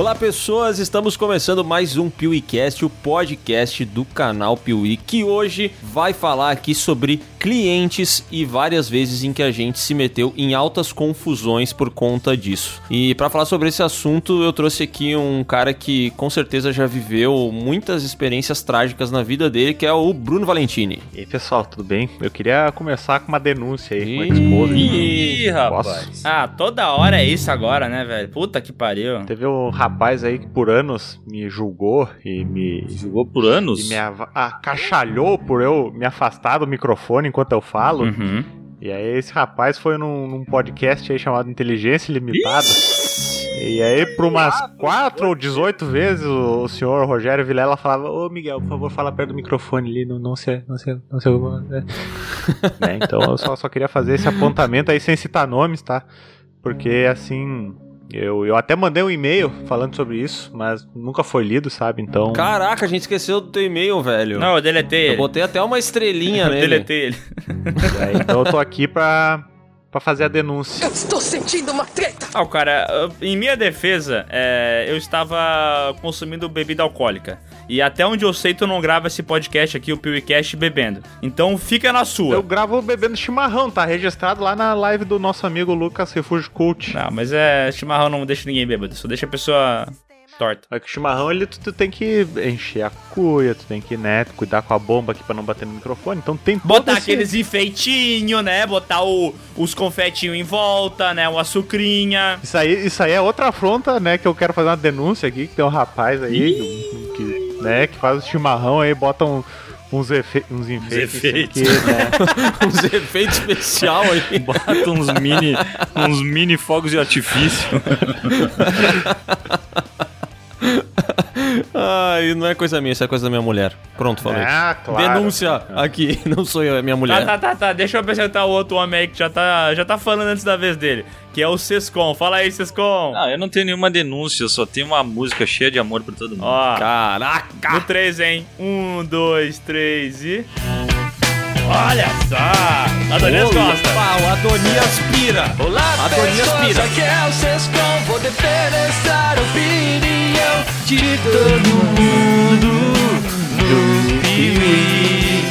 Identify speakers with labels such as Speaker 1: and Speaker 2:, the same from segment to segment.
Speaker 1: Olá pessoas, estamos começando mais um PeeWeeCast, o podcast do canal Piuí, que hoje vai falar aqui sobre clientes e várias vezes em que a gente se meteu em altas confusões por conta disso. E para falar sobre esse assunto, eu trouxe aqui um cara que com certeza já viveu muitas experiências trágicas na vida dele, que é o Bruno Valentini.
Speaker 2: E aí pessoal, tudo bem? Eu queria começar com uma denúncia aí com a esposa.
Speaker 3: Ih, rapaz.
Speaker 2: Posso?
Speaker 3: Ah, toda hora é isso agora, né, velho? Puta que pariu.
Speaker 2: Teve um rapaz aí que por anos me julgou e me.
Speaker 4: Jogou por anos?
Speaker 2: E me ava- acachalhou por eu me afastar do microfone enquanto eu falo.
Speaker 3: Uhum.
Speaker 2: E aí esse rapaz foi num, num podcast aí chamado Inteligência Limitada. E aí, por umas 4 ou 18 vezes, o, o senhor Rogério Vilela falava: Ô Miguel, por favor, fala perto do microfone ali, não, não se. Não se, não se né? Né, Então eu só, só queria fazer esse apontamento aí sem citar nomes, tá? Porque assim. Eu, eu até mandei um e-mail falando sobre isso, mas nunca foi lido, sabe? Então.
Speaker 1: Caraca, a gente esqueceu do teu e-mail, velho.
Speaker 3: Não, eu deletei
Speaker 1: eu
Speaker 3: ele.
Speaker 1: botei até uma estrelinha
Speaker 3: Eu
Speaker 1: nele.
Speaker 3: deletei ele.
Speaker 2: aí, então eu tô aqui pra, pra fazer a denúncia.
Speaker 5: Estou sentindo uma treta!
Speaker 3: Ah, cara, em minha defesa, é, eu estava consumindo bebida alcoólica. E até onde eu sei, tu não grava esse podcast aqui, o PeeWeeCast, bebendo. Então fica na sua.
Speaker 2: Eu gravo bebendo chimarrão, tá registrado lá na live do nosso amigo Lucas Refúgio Cult.
Speaker 3: Não, mas é. Chimarrão não deixa ninguém bêbado, só deixa a pessoa torta.
Speaker 2: É que o chimarrão, ele, tu, tu tem que encher a cuia, tu tem que, né, cuidar com a bomba aqui pra não bater no microfone. Então tem
Speaker 3: Botar
Speaker 2: esse-
Speaker 3: aqueles enfeitinhos, né? Botar o- os confetinhos em volta, né? O açucrinha.
Speaker 2: Isso aí, isso aí é outra afronta, né, que eu quero fazer uma denúncia aqui, que tem um rapaz aí, que, né, que faz o chimarrão aí, bota um- uns, efe, uns enfeites.
Speaker 4: efeitos.
Speaker 2: Que, né,
Speaker 1: Uns efeitos especial aí.
Speaker 4: Bota uns mini, uns mini fogos de artifício.
Speaker 1: Ai, não é coisa minha, isso é coisa da minha mulher. Pronto, falei.
Speaker 2: ah, claro.
Speaker 1: Denúncia aqui, não sou eu, é minha
Speaker 3: Tá,
Speaker 1: mulher.
Speaker 3: tá, tá, tá. Deixa eu apresentar o outro homem aí que já tá, já tá falando antes da vez dele. Que é o Sescom. Fala aí, Sescom.
Speaker 4: Não, eu não tenho nenhuma denúncia, eu só tenho uma música cheia de amor pra todo mundo.
Speaker 3: Ó,
Speaker 1: Caraca!
Speaker 3: no 3, hein? Um, dois, três e. Olha só! Adonias Costa!
Speaker 1: Opa, o Adoni aspira!
Speaker 5: Olá,
Speaker 1: Adonias Pira.
Speaker 5: aqui é o Sescom Vou defender a opinião de todo mundo no Piuí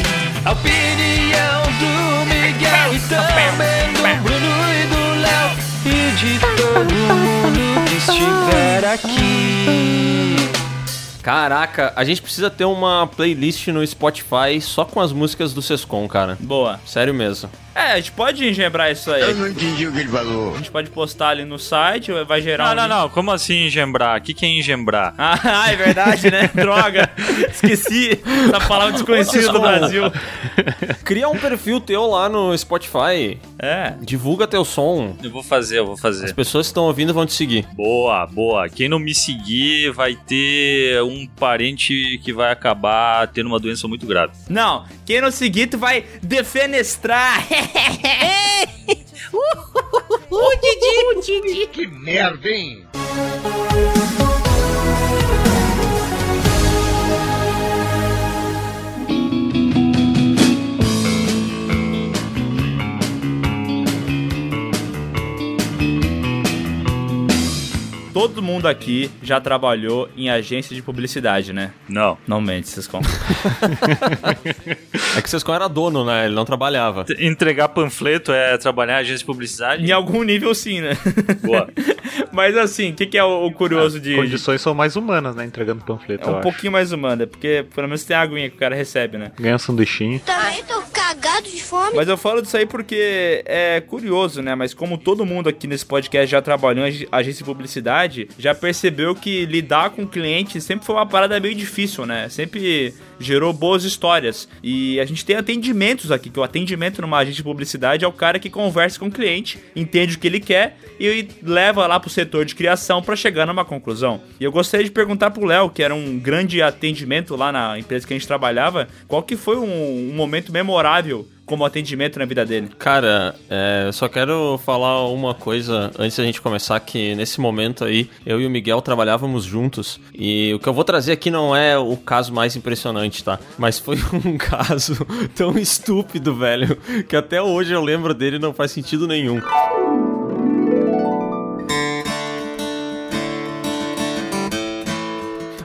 Speaker 5: A opinião do Miguel e também do Bruno e do Léo E de todo mundo que estiver aqui
Speaker 1: Caraca, a gente precisa ter uma playlist no Spotify só com as músicas do Sescom, cara.
Speaker 3: Boa.
Speaker 1: Sério mesmo.
Speaker 3: É, a gente pode engebrar isso aí.
Speaker 6: não entendi o que ele falou.
Speaker 3: A gente pode postar ali no site, vai gerar
Speaker 4: Não,
Speaker 3: um
Speaker 4: não,
Speaker 3: link.
Speaker 4: não, como assim engembrar? O que, que é engembrar?
Speaker 3: Ah, é verdade, né? Droga. Esqueci essa palavra desconhecida do Brasil.
Speaker 1: Cria um perfil teu lá no Spotify.
Speaker 3: É.
Speaker 1: Divulga teu som.
Speaker 4: Eu vou fazer, eu vou
Speaker 1: As
Speaker 4: fazer.
Speaker 1: pessoas que estão ouvindo vão te seguir.
Speaker 4: Boa, boa. Quem não me seguir vai ter um parente que vai acabar tendo uma doença muito grave.
Speaker 3: Não, quem não seguir, tu vai defenestrar.
Speaker 6: Que merda, hein?
Speaker 3: Todo mundo aqui já trabalhou em agência de publicidade, né?
Speaker 4: Não.
Speaker 3: Não mente, vocês com.
Speaker 1: É que o Sescom era dono, né? Ele não trabalhava.
Speaker 4: Entregar panfleto é trabalhar em agência de publicidade?
Speaker 3: Em algum nível, sim, né?
Speaker 4: Boa.
Speaker 3: Mas assim, o que, que é o, curioso de.
Speaker 2: Condições são mais humanas, né, entregando panfleto,
Speaker 3: É
Speaker 2: eu
Speaker 3: um
Speaker 2: acho.
Speaker 3: pouquinho mais humano, é porque pelo menos tem a aguinha que o cara recebe, né?
Speaker 2: Ganha um sanduichinho.
Speaker 7: Também tô cagado de fome.
Speaker 3: Mas eu falo disso aí porque é curioso, né? Mas como todo mundo aqui nesse podcast já trabalhou em ag- agência de publicidade, já percebeu que lidar com cliente sempre foi uma parada meio difícil, né? Sempre gerou boas histórias. E a gente tem atendimentos aqui, que o atendimento numa agência de publicidade é o cara que conversa com o cliente, entende o que ele quer e leva lá pro setor de criação para chegar numa conclusão. E eu gostaria de perguntar pro Léo, que era um grande atendimento lá na empresa que a gente trabalhava, qual que foi um, um momento memorável como atendimento na vida dele?
Speaker 1: Cara, é, eu só quero falar uma coisa antes da gente começar, que nesse momento aí, eu e o Miguel trabalhávamos juntos, e o que eu vou trazer aqui não é o caso mais impressionante, tá? Mas foi um caso tão estúpido, velho, que até hoje eu lembro dele e não faz sentido nenhum.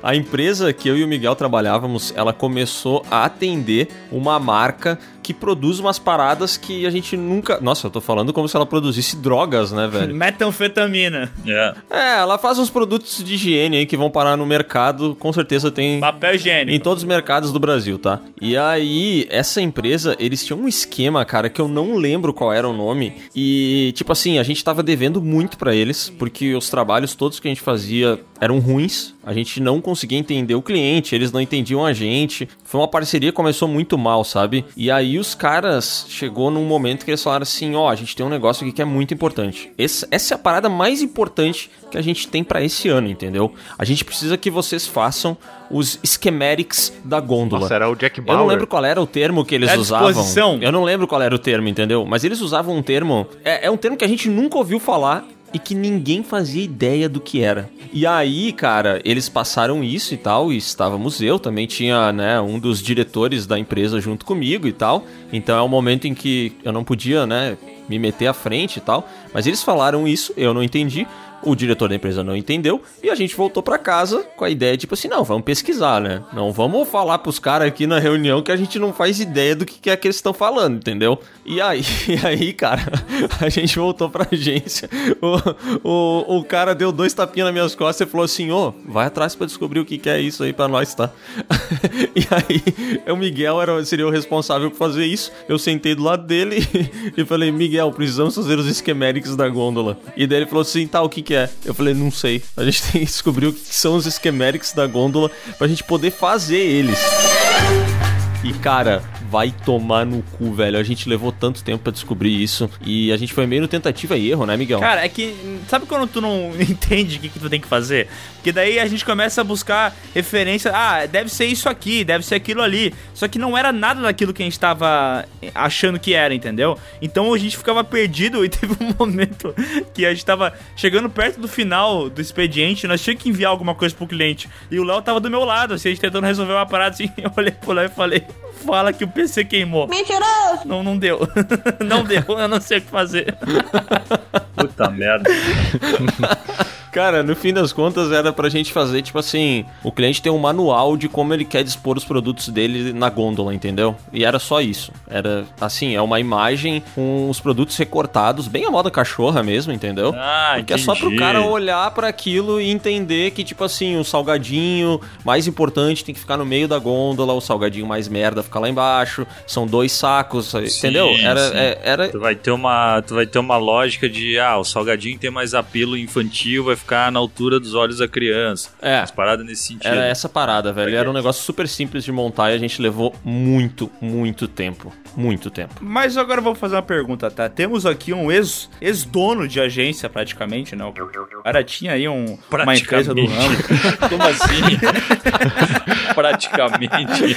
Speaker 1: A empresa que eu e o Miguel trabalhávamos, ela começou a atender uma marca que produz umas paradas que a gente nunca. Nossa, eu tô falando como se ela produzisse drogas, né, velho?
Speaker 3: Metanfetamina.
Speaker 4: É.
Speaker 1: É, ela faz uns produtos de higiene aí que vão parar no mercado, com certeza tem.
Speaker 3: Papel
Speaker 1: Em
Speaker 3: higiênico.
Speaker 1: todos os mercados do Brasil, tá? E aí, essa empresa, eles tinham um esquema, cara, que eu não lembro qual era o nome. E, tipo assim, a gente tava devendo muito pra eles, porque os trabalhos todos que a gente fazia eram ruins. A gente não conseguia entender o cliente, eles não entendiam a gente. Foi uma parceria que começou muito mal, sabe? E aí os caras chegou num momento que eles falaram assim: ó, a gente tem um negócio aqui que é muito importante. Esse- essa é a parada mais importante que a gente tem pra esse ano, entendeu? A gente precisa que vocês façam os schematics da gôndola.
Speaker 2: Nossa, era o Jack
Speaker 1: Eu
Speaker 2: Bauer.
Speaker 1: não lembro qual era o termo que eles
Speaker 3: É
Speaker 1: usavam.
Speaker 3: disposição.
Speaker 1: Eu não lembro qual era o termo, entendeu? Mas eles usavam um termo. É, é um termo que a gente nunca ouviu falar e que ninguém fazia ideia do que era. E aí, cara, eles passaram isso e tal, e estávamos eu, também tinha, né, um dos diretores da empresa junto comigo e tal. Então é um momento em que eu não podia, né, me meter à frente e tal. Mas eles falaram isso, eu não entendi. O diretor da empresa não entendeu e a gente voltou pra casa com a ideia tipo assim, não, vamos pesquisar, né? Não vamos falar pros caras aqui na reunião que a gente não faz ideia do que é que eles estão falando, entendeu? E aí, e aí, cara, a gente voltou pra agência. O, o, o cara deu dois tapinhas nas minhas costas e falou assim: "Ô, vai atrás pra descobrir o que que é isso aí pra nós, tá?" e aí, o Miguel era, seria o responsável por fazer isso. Eu sentei do lado dele e falei: "Miguel, precisamos fazer os schematics da gôndola." E daí ele falou assim: "Tá, o que que é?" Eu falei: "Não sei. A gente tem que descobrir o que são os schematics da gôndola pra gente poder fazer eles." E cara, vai tomar no cu, velho. A gente levou tanto tempo pra descobrir isso e a gente foi meio no tentativa e erro, né, Miguel?
Speaker 3: Cara, é que. Sabe quando tu não entende o que, que tu tem que fazer? Porque daí a gente começa a buscar referência. Ah, deve ser isso aqui, deve ser aquilo ali. Só que não era nada daquilo que a gente tava achando que era, entendeu? Então a gente ficava perdido e teve um momento que a gente tava chegando perto do final do expediente. Nós tínhamos que enviar alguma coisa pro cliente. E o Léo tava do meu lado, assim, a gente tentando resolver uma parada assim. Eu olhei pro Léo e falei: Fala que o PC queimou.
Speaker 7: Mentiroso!
Speaker 3: Não, não deu. não deu, eu não sei o que fazer.
Speaker 4: Puta merda.
Speaker 1: Cara, no fim das contas era pra gente fazer, tipo assim, o cliente tem um manual de como ele quer dispor os produtos dele na gôndola, entendeu? E era só isso. Era, assim, é uma imagem com os produtos recortados, bem a moda cachorra mesmo, entendeu?
Speaker 4: Ah,
Speaker 1: Porque é só pro
Speaker 4: entendi.
Speaker 1: cara olhar pra aquilo e entender que, tipo assim, o salgadinho mais importante tem que ficar no meio da gôndola, o salgadinho mais merda fica lá embaixo, são dois sacos, entendeu? Era,
Speaker 4: sim.
Speaker 1: é- era,
Speaker 4: Tu vai ter uma, tu vai ter uma lógica de, ah, o salgadinho tem mais apelo infantil, vai ficar na altura dos olhos da criança.
Speaker 1: É.
Speaker 4: As paradas nesse sentido.
Speaker 1: Era essa parada, velho. Era um negócio super simples de montar e a gente levou muito, muito tempo. Muito tempo.
Speaker 3: Mas agora eu vou fazer uma pergunta, tá? Temos aqui um ex- ex-dono de agência, praticamente, né? O cara tinha aí um, uma empresa do ramo.
Speaker 4: Como assim? Praticamente.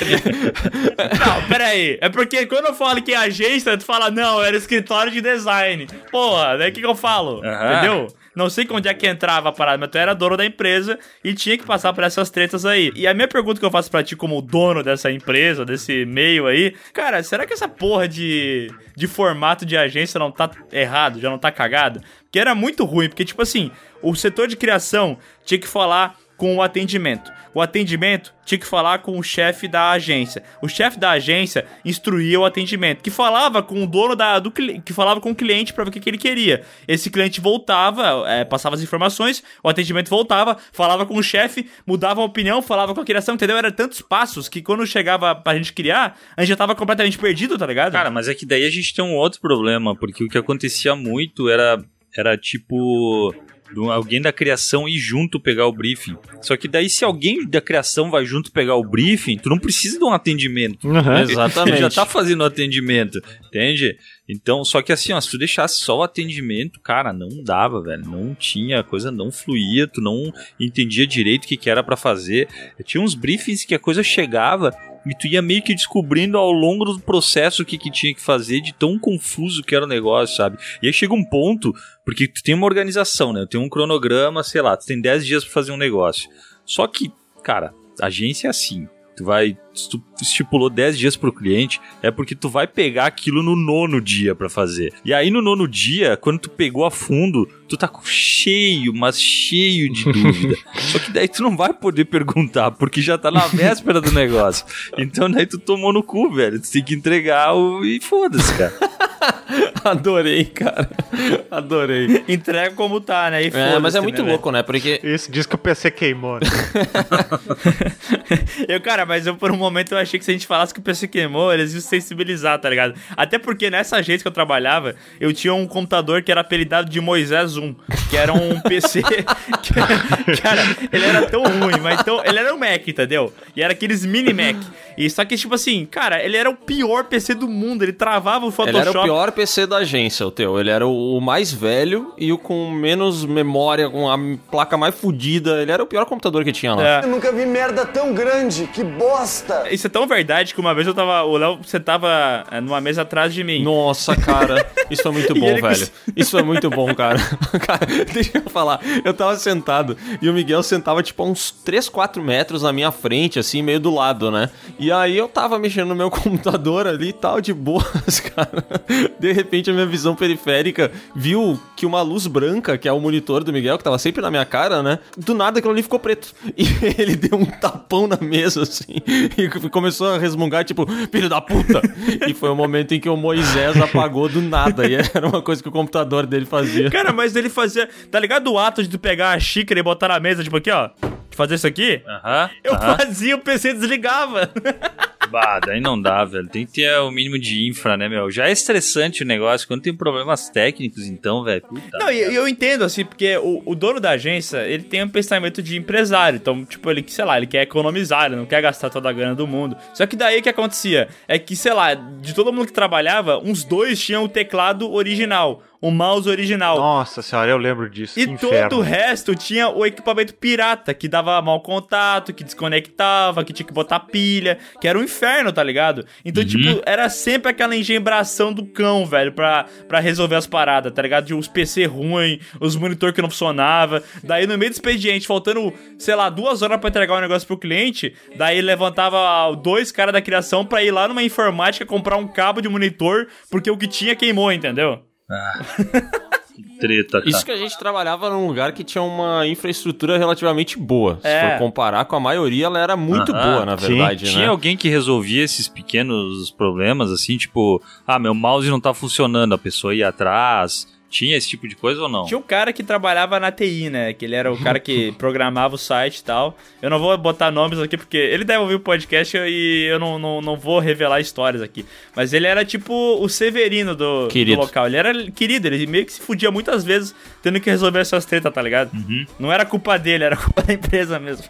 Speaker 3: Não, pera aí. É porque quando eu falo que é agência, tu fala, não, era escritório de design. Porra, daí o que, que eu falo? Entendeu? Não sei onde é que entrava a parada, mas tu era dono da empresa e tinha que passar por essas tretas aí. E a minha pergunta que eu faço pra ti, como dono dessa empresa, desse meio aí, cara, será que essa porra de, de formato de agência não tá errado, já não tá cagado? Porque era muito ruim, porque, tipo assim, o setor de criação tinha que falar com o atendimento. O atendimento tinha que falar com o chefe da agência. O chefe da agência instruía o atendimento, que falava com o dono da, do que falava com o cliente para ver o que, que ele queria. Esse cliente voltava, é, passava as informações, o atendimento voltava, falava com o chefe, mudava a opinião, falava com a criação, entendeu? Era tantos passos que quando chegava pra gente criar, a gente já tava completamente perdido, tá ligado?
Speaker 4: Cara, mas é que daí a gente tem um outro problema, porque o que acontecia muito era, era tipo. Do- Alguém da criação ir junto pegar o briefing. Só que daí, se alguém da criação vai junto pegar o briefing, tu não precisa de um atendimento.
Speaker 1: Exatamente.
Speaker 4: Ele já tá fazendo o atendimento, entende? Então, só que assim, ó, se tu deixasse só o atendimento, cara, não dava, velho. Não tinha, a coisa não fluía, tu não entendia direito o que, que era pra fazer. Tinha uns briefings que a coisa chegava e tu ia meio que descobrindo ao longo do processo o que, que tinha que fazer, de tão confuso que era o negócio, sabe? E aí chega um ponto, porque tu tem uma organização, né? Tu tem um cronograma, sei lá, tu tem 10 dias pra fazer um negócio. Só que, cara, agência é assim. Tu vai, se tu estipulou 10 dias pro cliente, é porque tu vai pegar aquilo no nono dia pra fazer. E aí no nono dia, quando tu pegou a fundo, tu tá cheio, mas cheio de dúvida. Só que daí tu não vai poder perguntar, porque já tá na véspera do negócio. Então daí tu tomou no cu, velho. Tu tem que entregar o... e foda-se, cara.
Speaker 1: Adorei, cara. Adorei.
Speaker 3: Entrega como tá, né? E
Speaker 1: É,
Speaker 3: foda-se,
Speaker 1: mas é muito
Speaker 3: né,
Speaker 1: louco, né? Porque
Speaker 2: Isso, diz que o PC queimou. Né?
Speaker 3: Eu, cara, mas eu por um momento eu achei que se a gente falasse que o PC queimou, eles iam se sensibilizar, tá ligado? Até porque nessa agência que eu trabalhava, eu tinha um computador que era apelidado de Moisés 1, que era um PC. que- cara, ele era tão ruim, mas então. Ele era um Mac, entendeu? E era aqueles mini Mac. E só que, tipo assim, cara, ele era o pior PC do mundo, ele travava o
Speaker 1: ele
Speaker 3: Photoshop.
Speaker 1: era o pior PC da agência, o teu. Ele era o mais velho e o com menos memória, com a placa mais fodida. Ele era o pior computador que tinha lá.
Speaker 3: É.
Speaker 8: Eu nunca vi merda tão grande, que bosta!
Speaker 3: Isso é tão verdade que uma vez eu tava. O Léo, você tava é, numa mesa atrás de mim.
Speaker 1: Nossa, cara, isso foi muito bom,
Speaker 3: ele
Speaker 1: velho.
Speaker 3: cons-
Speaker 1: Isso foi muito bom, cara. cara, deixa eu falar. Eu tava sentado e o Miguel sentava, tipo, a uns 3, 4 metros na minha frente, assim, meio do lado, né? E aí eu tava mexendo no meu computador ali e tal, de boas, cara. De repente a minha visão periférica viu que uma luz branca, que é o monitor do Miguel, que tava sempre na minha cara, né? Do nada aquilo ali ficou preto. E ele deu um tapão na mesa, assim, e começou a resmungar, tipo, filho da puta! E foi o momento em que o Moisés apagou do nada. E era uma coisa que o computador dele fazia.
Speaker 3: Cara, mas ele fazia. Tá ligado o ato de tu pegar a xícara e botar na mesa, tipo aqui, ó? De fazer isso aqui?
Speaker 4: Aham.
Speaker 3: Eu
Speaker 4: aham.
Speaker 3: fazia, o PC desligava.
Speaker 4: Bah, daí não dá, velho. Tem que ter o mínimo de infra, né, meu? Já é estressante o negócio. Quando tem problemas técnicos, então, velho. Puta.
Speaker 3: Não, e e eu entendo, assim, porque o, o dono da agência, ele tem um pensamento de empresário. Então, tipo, ele, sei lá, ele quer economizar, ele não quer gastar toda a grana do mundo. Só que daí o que acontecia? É que, sei lá, de todo mundo que trabalhava, uns dois tinham o teclado original, o mouse original.
Speaker 2: Nossa senhora, eu lembro disso.
Speaker 3: E todo o resto tinha o equipamento pirata, que dava mau contato, que desconectava, que tinha que botar pilha, que era um inferno, tá ligado? Então, tipo, era sempre aquela engembração do cão, velho, pra, pra resolver as paradas, tá ligado? De os PC ruim, os monitor que não funcionava. Daí, no meio do expediente, faltando, sei lá, duas horas pra entregar o negócio pro cliente, daí levantava dois caras da criação pra ir lá numa informática comprar um cabo de monitor, porque o que tinha queimou, entendeu?
Speaker 4: Treta, cara.
Speaker 1: Isso que a gente trabalhava num lugar que tinha uma infraestrutura relativamente boa. Se
Speaker 3: É.
Speaker 1: for comparar com a maioria, ela era muito
Speaker 4: Aham.
Speaker 1: boa, na
Speaker 2: Sim.
Speaker 1: verdade,
Speaker 4: Tinha
Speaker 1: né?
Speaker 4: alguém que resolvia esses pequenos problemas, assim, tipo, ah, meu mouse não tá funcionando, a pessoa ia atrás. Tinha esse tipo de coisa ou não?
Speaker 3: Tinha um cara que trabalhava na TI, né? Que ele era o cara que programava o site e tal. Eu não vou botar nomes aqui porque ele deve ouvir o podcast e eu não, não, não vou revelar histórias aqui. Mas ele era tipo o Severino do, do local. Ele era querido, ele meio que se fudia muitas vezes tendo que resolver essas tretas, tá ligado? Não era culpa dele, era culpa da empresa mesmo.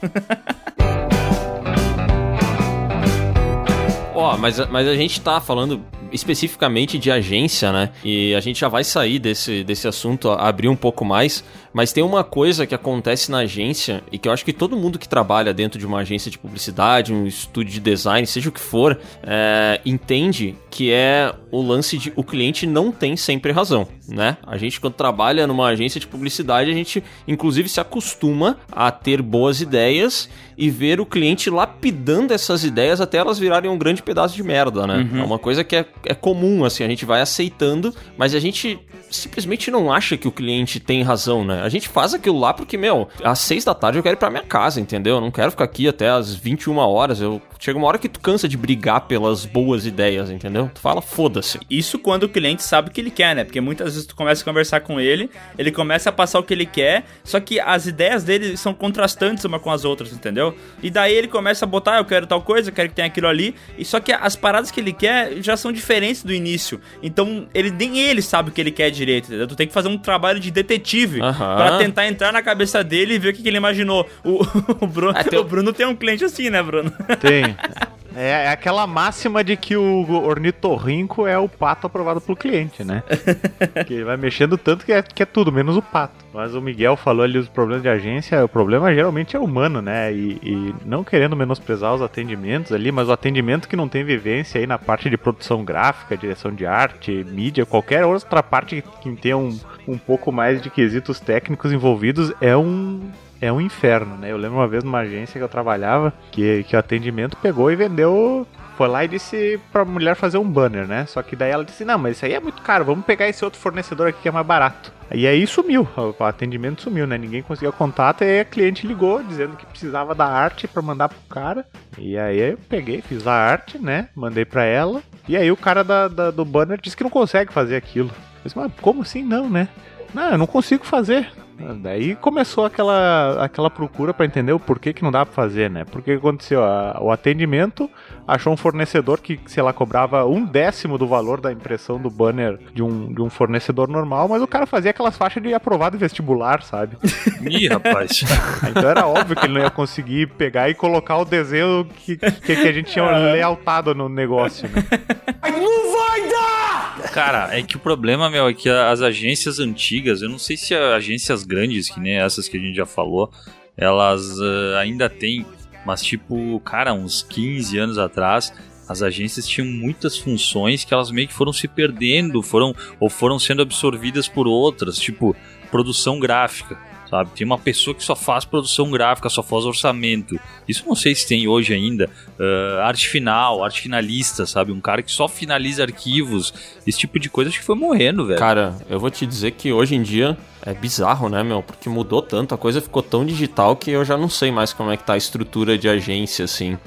Speaker 1: Ó, mas, mas a gente tá falando especificamente de agência, né? E a gente já vai sair desse, desse assunto, abrir um pouco mais. Mas tem uma coisa que acontece na agência e que eu acho que todo mundo que trabalha dentro de uma agência de publicidade, um estúdio de design, seja o que for, é, entende que é o lance de o cliente não tem sempre razão, né? A gente, quando trabalha numa agência de publicidade, a gente inclusive se acostuma a ter boas ideias e ver o cliente lapidando essas ideias até elas virarem um grande pedaço de merda, né? É uma coisa que é, é comum, assim, a gente vai aceitando, mas a gente simplesmente não acha que o cliente tem razão, né? A gente faz aquilo lá porque, meu, às seis da tarde eu quero ir pra minha casa, entendeu? Eu não quero ficar aqui até às 21 horas. Eu... Chega uma hora que tu cansa de brigar pelas boas ideias, entendeu? Tu fala, foda-se.
Speaker 3: Isso quando o cliente sabe o que ele quer, né? Porque muitas vezes tu começa a conversar com ele, ele começa a passar o que ele quer, só que as ideias dele são contrastantes uma com as outras, entendeu? E daí ele começa a botar, "Ah, eu quero tal coisa, eu quero que tenha aquilo ali, e só que as paradas que ele quer já são diferentes do início. Então, ele nem ele sabe o que ele quer direito, entendeu? Tu tem que fazer um trabalho de detetive
Speaker 1: Aham.
Speaker 3: Pra tentar entrar na cabeça dele e ver o que, que ele imaginou. O, o Bruno,
Speaker 1: Ah, tem-
Speaker 3: o Bruno tem um cliente assim, né, Bruno?
Speaker 2: Tem. É, é aquela máxima de que o ornitorrinco é o pato aprovado pelo cliente, né? que ele vai mexendo tanto que é, que é tudo, menos o pato. Mas o Miguel falou ali os problemas de agência, o problema geralmente é humano, né? E, e não querendo menosprezar os atendimentos ali, mas o atendimento que não tem vivência aí na parte de produção gráfica, direção de arte, mídia, qualquer outra parte que tenha um, um pouco mais de quesitos técnicos envolvidos é um é um inferno, né? Eu lembro uma vez numa agência que eu trabalhava que, que o atendimento pegou e vendeu. Foi lá e disse pra mulher fazer um banner, né? Só que daí ela disse: Não, mas isso aí é muito caro, vamos pegar esse outro fornecedor aqui que é mais barato. E aí sumiu, o atendimento sumiu, né? Ninguém conseguiu contato e a cliente ligou dizendo que precisava da arte para mandar pro cara. E aí eu peguei, fiz a arte, né? Mandei pra ela. E aí o cara da, da- do banner disse que não consegue fazer aquilo. Eu disse, mas como assim não, né? Não, eu não consigo fazer. Daí começou aquela, aquela procura para entender o porquê que não dá para fazer, né? Porque aconteceu? A- o atendimento achou um fornecedor que, sei lá, cobrava um décimo do valor da impressão do banner de um, de um fornecedor normal, mas o cara fazia aquelas faixas de aprovado vestibular, sabe?
Speaker 4: Ih, rapaz.
Speaker 2: Então era óbvio que ele não ia conseguir pegar e colocar o desenho que, que, que a gente tinha lealtado no negócio, né?
Speaker 4: Cara, é que o problema, meu, é que as agências antigas, eu não sei se as agências grandes, que nem essas que a gente já falou, elas ah, ainda têm, mas tipo, cara, uns 15 anos atrás, as agências tinham muitas funções que elas meio que foram se perdendo, foram ou foram sendo absorvidas por outras, tipo, produção gráfica. Sabe? Tem uma pessoa que só faz produção gráfica, só faz orçamento. Isso não sei se tem hoje ainda. Ah, arte final, arte finalista, sabe? Um cara que só finaliza arquivos. Esse tipo de coisa acho que foi morrendo, velho.
Speaker 1: Cara, eu vou te dizer que hoje em dia é bizarro, né, meu? Porque mudou tanto, a coisa ficou tão digital que eu já não sei mais como é que tá a estrutura de agência, assim.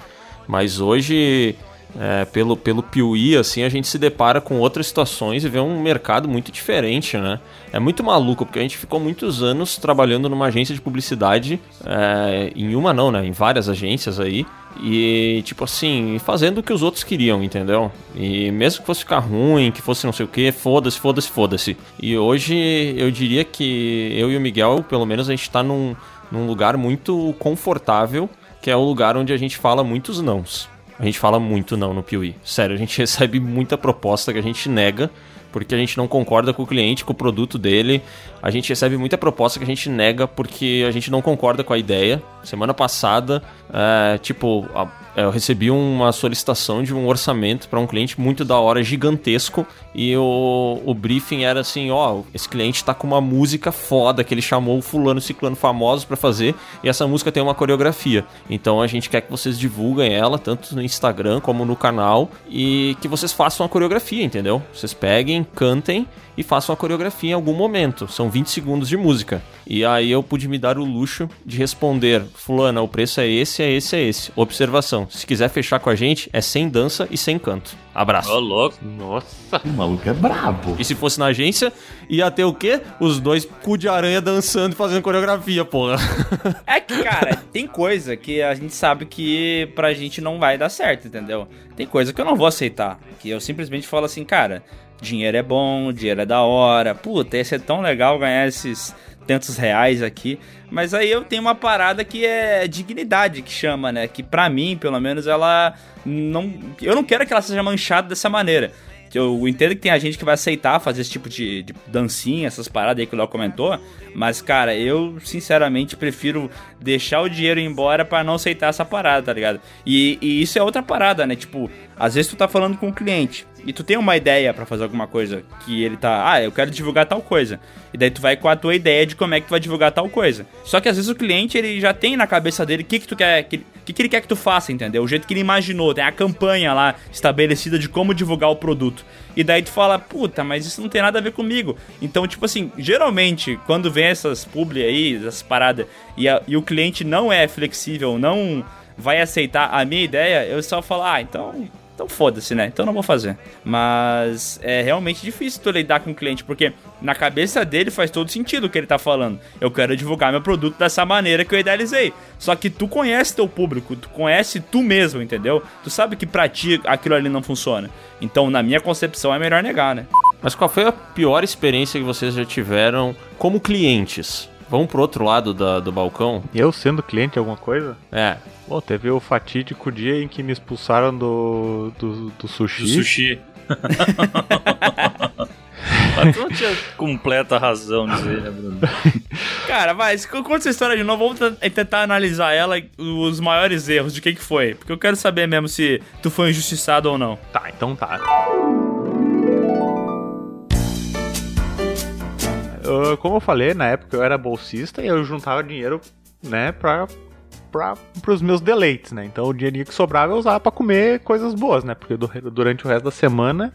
Speaker 1: Mas hoje, é, pelo, pelo Piuí, assim, a gente se depara com outras situações e vê um mercado muito diferente, né? É muito maluco, porque a gente ficou muitos anos trabalhando numa agência de publicidade, é, em uma não, né? Em várias agências aí. E, tipo assim, fazendo o que os outros queriam, entendeu? E mesmo que fosse ficar ruim, que fosse não sei o que, foda-se, foda-se, foda-se. E hoje eu diria que eu e o Miguel, pelo menos, a gente tá num, num lugar muito confortável, que é o lugar onde a gente fala muitos nãos. A gente fala muito não no Piuí. Sério, a gente recebe muita proposta que a gente nega porque a gente não concorda com o cliente, com o produto dele. A gente recebe muita proposta que a gente nega porque a gente não concorda com a ideia. Semana passada, é, tipo, a- eu recebi uma solicitação de um orçamento para um cliente muito da hora, gigantesco, e o, o briefing era assim: ó, esse cliente tá com uma música foda que ele chamou o fulano ciclano famosos para fazer, e essa música tem uma coreografia. Então a gente quer que vocês divulguem ela, tanto no Instagram como no canal, e que vocês façam a coreografia, entendeu? Vocês peguem, cantem e façam a coreografia em algum momento. São 20 segundos de música. E aí eu pude me dar o luxo de responder: Fulana, o preço é esse, é esse, é esse. Observação: se quiser fechar com a gente, é sem dança e sem canto. Abraço.
Speaker 4: Ô, louco.
Speaker 2: Nossa.
Speaker 6: O maluco é brabo.
Speaker 1: E se fosse na agência, ia ter o quê? Os dois cu de aranha dançando e fazendo coreografia, porra.
Speaker 3: É que, cara, tem coisa que a gente sabe que pra gente não vai dar certo, entendeu? Tem coisa que eu não vou aceitar. Que eu simplesmente falo assim, cara, dinheiro é bom, dinheiro é da hora. Puta, ia ser tão legal ganhar esses tantos reais aqui. Mas aí eu tenho uma parada que é dignidade que chama, né? Que pra mim, pelo menos, ela não. Eu não quero que ela seja manchada dessa maneira. Eu entendo que tem a gente que vai aceitar fazer esse tipo de, de dancinha, essas paradas aí que o Léo comentou. Mas, cara, eu sinceramente prefiro deixar o dinheiro ir embora pra não aceitar essa parada, tá ligado? E, e isso é outra parada, né? Tipo, às vezes tu tá falando com o cliente e tu tem uma ideia pra fazer alguma coisa que ele tá, ah, eu quero divulgar tal coisa. E daí tu vai com a tua ideia de como é que tu vai divulgar tal coisa. Só que às vezes o cliente ele já tem na cabeça dele o que que tu quer, que, que que ele quer que tu faça, entendeu? O jeito que ele imaginou, tem a campanha lá estabelecida de como divulgar o produto. E daí tu fala, puta, mas isso não tem nada a ver comigo. Então, tipo assim, geralmente, quando vem essas publi aí, essas paradas, e, a- e o cliente não é flexível, não vai aceitar a minha ideia, eu só falo, ah, então. Então foda-se, né? Então não vou fazer. Mas é realmente difícil tu lidar com o cliente, porque na cabeça dele faz todo sentido o que ele tá falando. Eu quero divulgar meu produto dessa maneira que eu idealizei. Só que tu conhece teu público, tu conhece tu mesmo, entendeu? Tu sabe que pra ti aquilo ali não funciona. Então, na minha concepção, é melhor negar, né?
Speaker 1: Mas qual foi a pior experiência que vocês já tiveram como clientes? Vamos pro outro lado da- do balcão?
Speaker 2: Eu sendo cliente de alguma coisa?
Speaker 1: É,
Speaker 2: Pô, teve o fatídico dia em que me expulsaram do, do, do sushi.
Speaker 4: Do sushi. Mas tu não tinha completa razão nisso aí, né, Bruno?
Speaker 3: Cara, mas conta essa história de novo, vamos t- tentar analisar ela, os maiores erros, de que que foi. Porque eu quero saber mesmo se tu foi injustiçado ou não.
Speaker 2: Tá, então tá. Como eu falei, na época eu era bolsista e eu juntava dinheiro né, pra, pra, pros meus deleites, né? Então o dinheirinho que sobrava eu usava pra comer coisas boas, né? Porque du- durante o resto da semana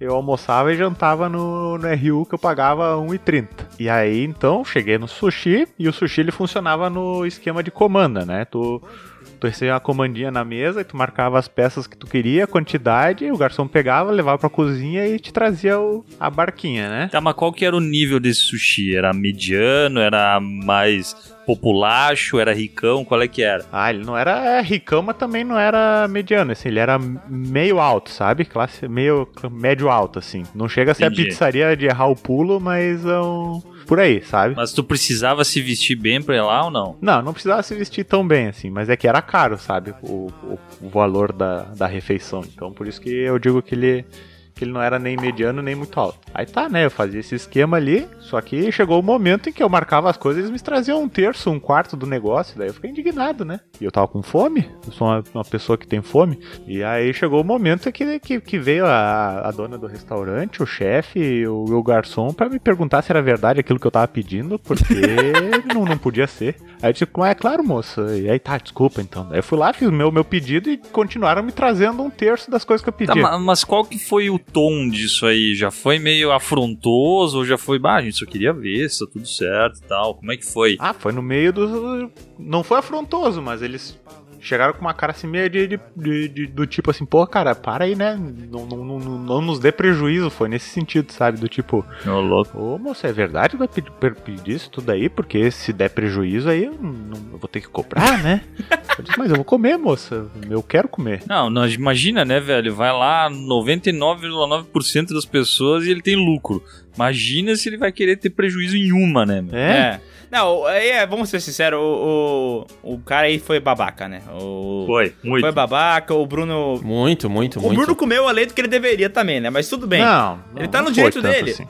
Speaker 2: eu almoçava e jantava no, no RU que eu pagava 1,30. E aí, então, cheguei no sushi e o sushi ele funcionava no esquema de comanda, né? Tu, tu recebia uma comandinha na mesa e tu marcava as peças que tu queria, a quantidade, o garçom pegava, levava pra cozinha e te trazia o- a barquinha, né?
Speaker 4: Tá, mas qual que era o nível desse sushi? Era mediano? Era mais populacho? Era ricão? Qual é que era?
Speaker 2: Ah, ele não era ricão, mas também não era mediano, assim, ele era meio alto, sabe? Classe meio médio alto, assim. Não chega a ser
Speaker 4: Entendi.
Speaker 2: a pizzaria de errar o pulo, mas é um... por aí, sabe?
Speaker 4: Mas tu precisava se vestir bem pra ir lá ou não?
Speaker 2: Não, não precisava se vestir tão bem, assim, mas é que era caro, sabe? O, o, o valor da, da refeição. Então, por isso que eu digo que ele, que ele não era nem mediano nem muito alto. Aí tá, né? Eu fazia esse esquema ali, só que chegou o momento em que eu marcava as coisas e eles me traziam um terço, um quarto do negócio. Daí eu fiquei indignado, né? E eu tava com fome, eu sou uma, uma pessoa que tem fome. E aí chegou o momento que, que, que veio a, a dona do restaurante, o chefe o, o garçom pra me perguntar se era verdade aquilo que eu tava pedindo, porque não, não podia ser. Aí eu disse, "Ah, é claro, moça. E aí tá, desculpa então. Daí eu fui lá, fiz o meu, meu pedido e continuaram me trazendo um terço das coisas que eu
Speaker 4: Tá,
Speaker 2: pedia.
Speaker 4: ma- mas qual que foi o tom disso aí? Já foi meio afrontoso ou já foi, bah, a gente só queria ver se tá tudo certo e tal? Como é que foi?
Speaker 2: Ah, foi no meio do. Não foi afrontoso, mas eles chegaram com uma cara assim meio de, de- de- de- do tipo assim, pô, cara, para aí, né? Não, não, não, não- nos dê prejuízo. Foi nesse sentido, sabe? Do tipo,
Speaker 4: Ô, louco.
Speaker 2: ô moça, é verdade? Vai pedir, pedir isso tudo aí? Porque se der prejuízo aí eu, não, eu vou ter que cobrar, né? Eu disse, mas eu vou comer, moça. Eu quero comer.
Speaker 4: Não, não, imagina, né, velho? Vai lá 99,9% das pessoas e ele tem lucro. Imagina se ele vai querer ter prejuízo em uma, né? meu?
Speaker 2: É?
Speaker 3: Não, aí é, vamos ser sinceros, o, o, o cara aí foi babaca, né? O,
Speaker 4: Foi, muito.
Speaker 3: Foi babaca, o Bruno.
Speaker 1: Muito, muito,
Speaker 3: O
Speaker 1: muito.
Speaker 3: Bruno comeu a leite que ele deveria também, né? Mas tudo bem.
Speaker 2: Não,
Speaker 3: Ele
Speaker 2: não-
Speaker 3: tá no
Speaker 2: não
Speaker 3: direito
Speaker 2: foi tanto
Speaker 3: dele.
Speaker 2: assim.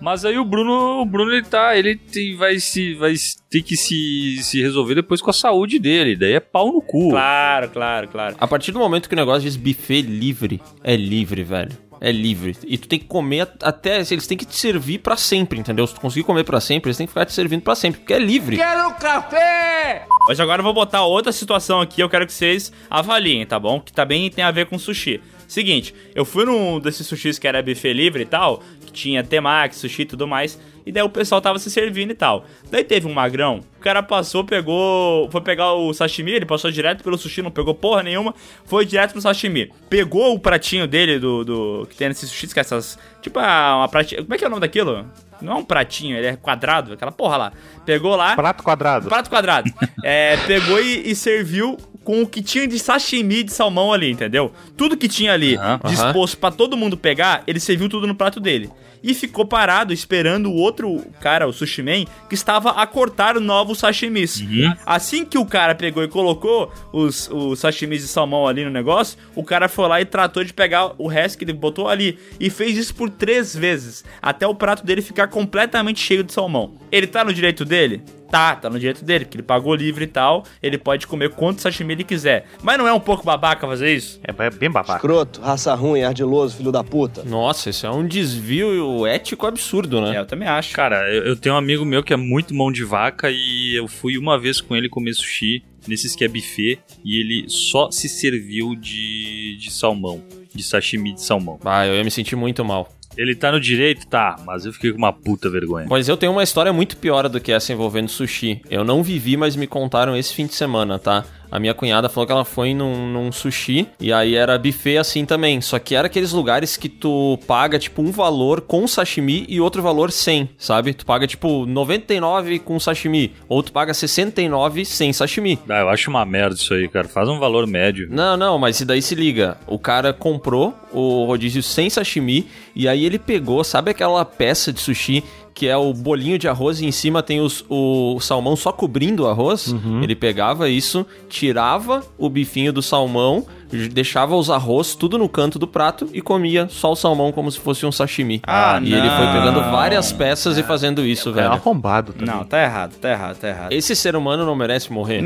Speaker 4: Mas aí o Bruno, o Bruno ele tá, ele tem- vai se vai ter que se, se resolver depois com a saúde dele. Daí é pau no cu.
Speaker 3: Claro, claro, claro.
Speaker 1: A partir do momento que o negócio diz buffet livre, é livre, velho. É livre. E tu tem que comer at- até. Eles têm que te servir pra sempre, entendeu? Se tu conseguir comer pra sempre, eles têm que ficar te servindo pra sempre, porque é livre.
Speaker 3: Mas agora eu vou botar outra situação aqui, eu quero que vocês avaliem, tá bom? Que também tem a ver com sushi. Seguinte, eu fui num desses sushis que era buffet livre e tal, que tinha temaki, sushi e tudo mais, e daí o pessoal tava se servindo e tal. Daí teve um magrão, o cara passou, pegou, foi pegar o sashimi, ele passou direto pelo sushi, não pegou porra nenhuma, foi direto pro sashimi. Pegou o pratinho dele do, do que tem nesses sushis, que é essas, tipo ah, uma pratinha, como é que é o nome daquilo? Não é um pratinho, ele é quadrado, aquela porra lá. Pegou lá,
Speaker 2: Prato quadrado.
Speaker 3: Prato quadrado. É, pegou e, e serviu com o que tinha de sashimi de salmão ali, entendeu? Tudo que tinha ali
Speaker 4: Aham.
Speaker 3: disposto pra todo mundo pegar, ele serviu tudo no prato dele. E ficou parado esperando o outro cara, o sushi man, que estava a cortar novos sashimis. Assim que o cara pegou e colocou os, os sashimis de salmão ali no negócio, o cara foi lá e tratou de pegar o resto que ele botou ali. E fez isso por três vezes, até o prato dele ficar completamente cheio de salmão. Ele tá no direito dele? Tá, tá no direito dele, porque ele pagou livre e tal, ele pode comer quanto sashimi ele quiser. Mas não é um pouco babaca fazer isso?
Speaker 2: É é bem babaca.
Speaker 8: Escroto, raça ruim, ardiloso, filho da puta.
Speaker 1: Nossa, isso é um desvio ético absurdo, né?
Speaker 3: É, eu também acho.
Speaker 4: Cara, eu, eu tenho um amigo meu que é muito mão de vaca e eu fui uma vez com ele comer sushi nesses que é buffet e ele só se serviu de, de salmão, de sashimi de salmão.
Speaker 1: Ah, eu ia me sentir muito mal.
Speaker 4: Ele tá no direito? Tá, mas eu fiquei com uma puta vergonha.
Speaker 1: Mas eu tenho uma história muito pior do que essa envolvendo sushi. Eu não vivi, mas me contaram esse fim de semana, tá? A minha cunhada falou que ela foi num, num sushi e aí era buffet assim também. Só que era aqueles lugares que tu paga tipo um valor com sashimi e outro valor sem, sabe? Tu paga tipo 99 com sashimi ou tu paga 69 sem sashimi.
Speaker 4: Ah, eu acho uma merda isso aí, cara. Faz um valor médio.
Speaker 1: Não, não, mas e daí se liga. O cara comprou o rodízio sem sashimi e aí ele pegou, sabe aquela peça de sushi que é o bolinho de arroz e em cima tem os, o salmão só cobrindo o arroz? Ele pegava isso, tirava o bifinho do salmão, deixava os arroz tudo no canto do prato e comia só o salmão como se fosse um sashimi.
Speaker 3: Ah,
Speaker 1: e ele foi
Speaker 3: não.
Speaker 1: pegando várias peças e fazendo isso,
Speaker 2: É
Speaker 1: velho.
Speaker 2: arrombado também.
Speaker 3: Não, tá errado, tá errado, tá errado.
Speaker 1: Esse ser humano não merece morrer.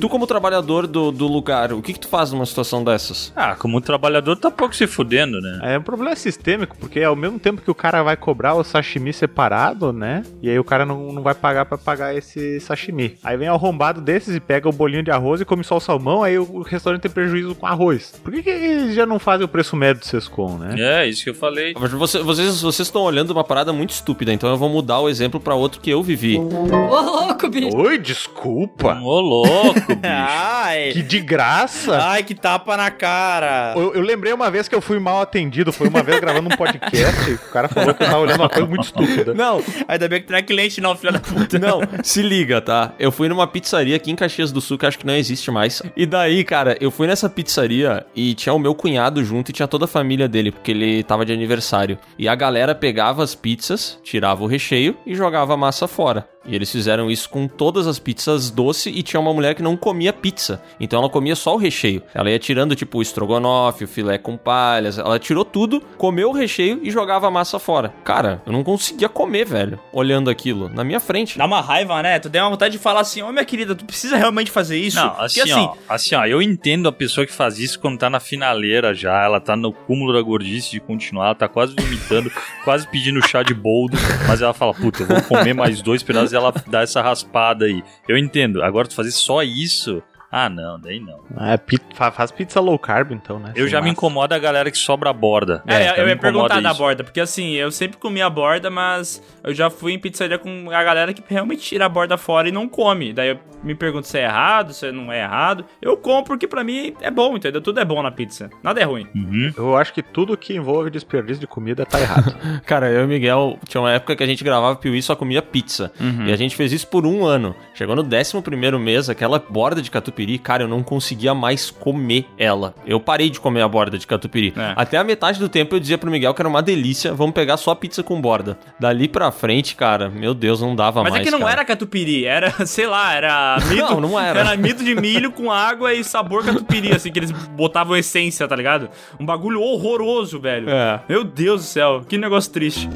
Speaker 1: Tu, como trabalhador do, do lugar, o que, que tu faz numa situação dessas?
Speaker 4: Ah, como trabalhador tá pouco se fudendo, né?
Speaker 2: É um problema sistêmico, porque ao mesmo tempo que o cara vai cobrar o sashimi separado, né? E aí o cara não, não vai pagar pra pagar esse sashimi. Aí vem arrombado desses e pega o bolinho de arroz e come só o salmão, aí o restaurante tem prejuízo com arroz. Por que, que eles já não fazem o preço médio do Sescom, né?
Speaker 4: É, isso que eu falei.
Speaker 1: Mas Você- vocês vocês estão olhando uma parada muito estúpida, então eu vou mudar o exemplo pra outro que eu vivi.
Speaker 9: Ô, louco, bicho.
Speaker 2: Oi, desculpa.
Speaker 4: Ô, louco, bicho.
Speaker 3: Ai,
Speaker 2: Que de graça.
Speaker 3: ai, que tapa na cara.
Speaker 2: Eu, eu lembrei uma vez que eu fui mal atendido. Foi uma vez gravando um podcast. o cara falou que eu tava olhando uma coisa muito estúpida.
Speaker 1: Não,
Speaker 3: Ainda bem que não é cliente não, filha da puta.
Speaker 1: Não, se liga, tá? Eu fui numa pizzaria aqui em Caxias do Sul, que acho que não existe mais. E daí, cara, eu fui nessa pizzaria e tinha o meu cunhado junto e tinha toda a família dele, porque ele tava de aniversário. E a galera pegava as pizzas, tirava o recheio e jogava a massa fora. E eles fizeram isso com todas as pizzas doce e tinha uma mulher que não comia pizza. Então ela comia só o recheio. Ela ia tirando, tipo, o estrogonofe, o filé com palhas. Ela tirou tudo, comeu o recheio e jogava a massa fora. Cara, eu não conseguia comer, velho, olhando aquilo na minha frente.
Speaker 3: Dá uma raiva, né? Tu tem uma vontade de falar assim, ô minha querida, tu precisa realmente fazer isso?
Speaker 4: Não,
Speaker 3: Porque,
Speaker 4: assim, ó, assim, ó, eu entendo a pessoa que faz isso quando tá na finaleira já, ela tá no cúmulo da gordice de continuar, ela tá quase vomitando, quase pedindo chá de boldo, mas ela fala, puta, eu vou comer mais dois pedaços ela dá essa raspada aí. Eu entendo. Agora tu fazer só isso, ah, não, daí não.
Speaker 2: É, pi- fa- faz pizza low carb, então, né?
Speaker 4: Eu
Speaker 2: Sem
Speaker 4: já me
Speaker 2: massa.
Speaker 4: incomoda a galera que sobra a borda.
Speaker 3: É,
Speaker 4: Já
Speaker 3: eu
Speaker 4: me
Speaker 3: ia perguntar
Speaker 4: incomoda
Speaker 3: da
Speaker 4: isso.
Speaker 3: borda, porque assim, eu sempre comi a borda, mas eu já fui em pizzaria com a galera que realmente tira a borda fora e não come. Daí eu me pergunto se é errado, se não é errado. Eu como porque pra mim é bom, entendeu? Tudo é bom na pizza. Nada é ruim.
Speaker 4: Uhum.
Speaker 2: Eu acho que tudo que envolve desperdício de comida tá errado.
Speaker 1: Cara, eu e o Miguel, tinha uma época que a gente gravava Piuí e só comia pizza. E a gente fez isso por um ano. Chegou no 11 primeiro mês, aquela borda de catupiry, cara, eu não conseguia mais comer ela. Eu parei de comer a borda de catupiry.
Speaker 3: É.
Speaker 1: Até a metade do tempo eu dizia pro Miguel que era uma delícia, vamos pegar só pizza com borda. Dali pra frente, cara, meu Deus, não dava
Speaker 3: Mas
Speaker 1: mais,
Speaker 3: é que não
Speaker 1: cara.
Speaker 3: era catupiry, era, sei lá, era mito.
Speaker 1: Não, não era.
Speaker 3: Era mito de milho com água e sabor catupiry, assim, que eles botavam essência, tá ligado? Um bagulho horroroso, velho.
Speaker 1: É.
Speaker 3: Meu Deus do céu, que negócio triste.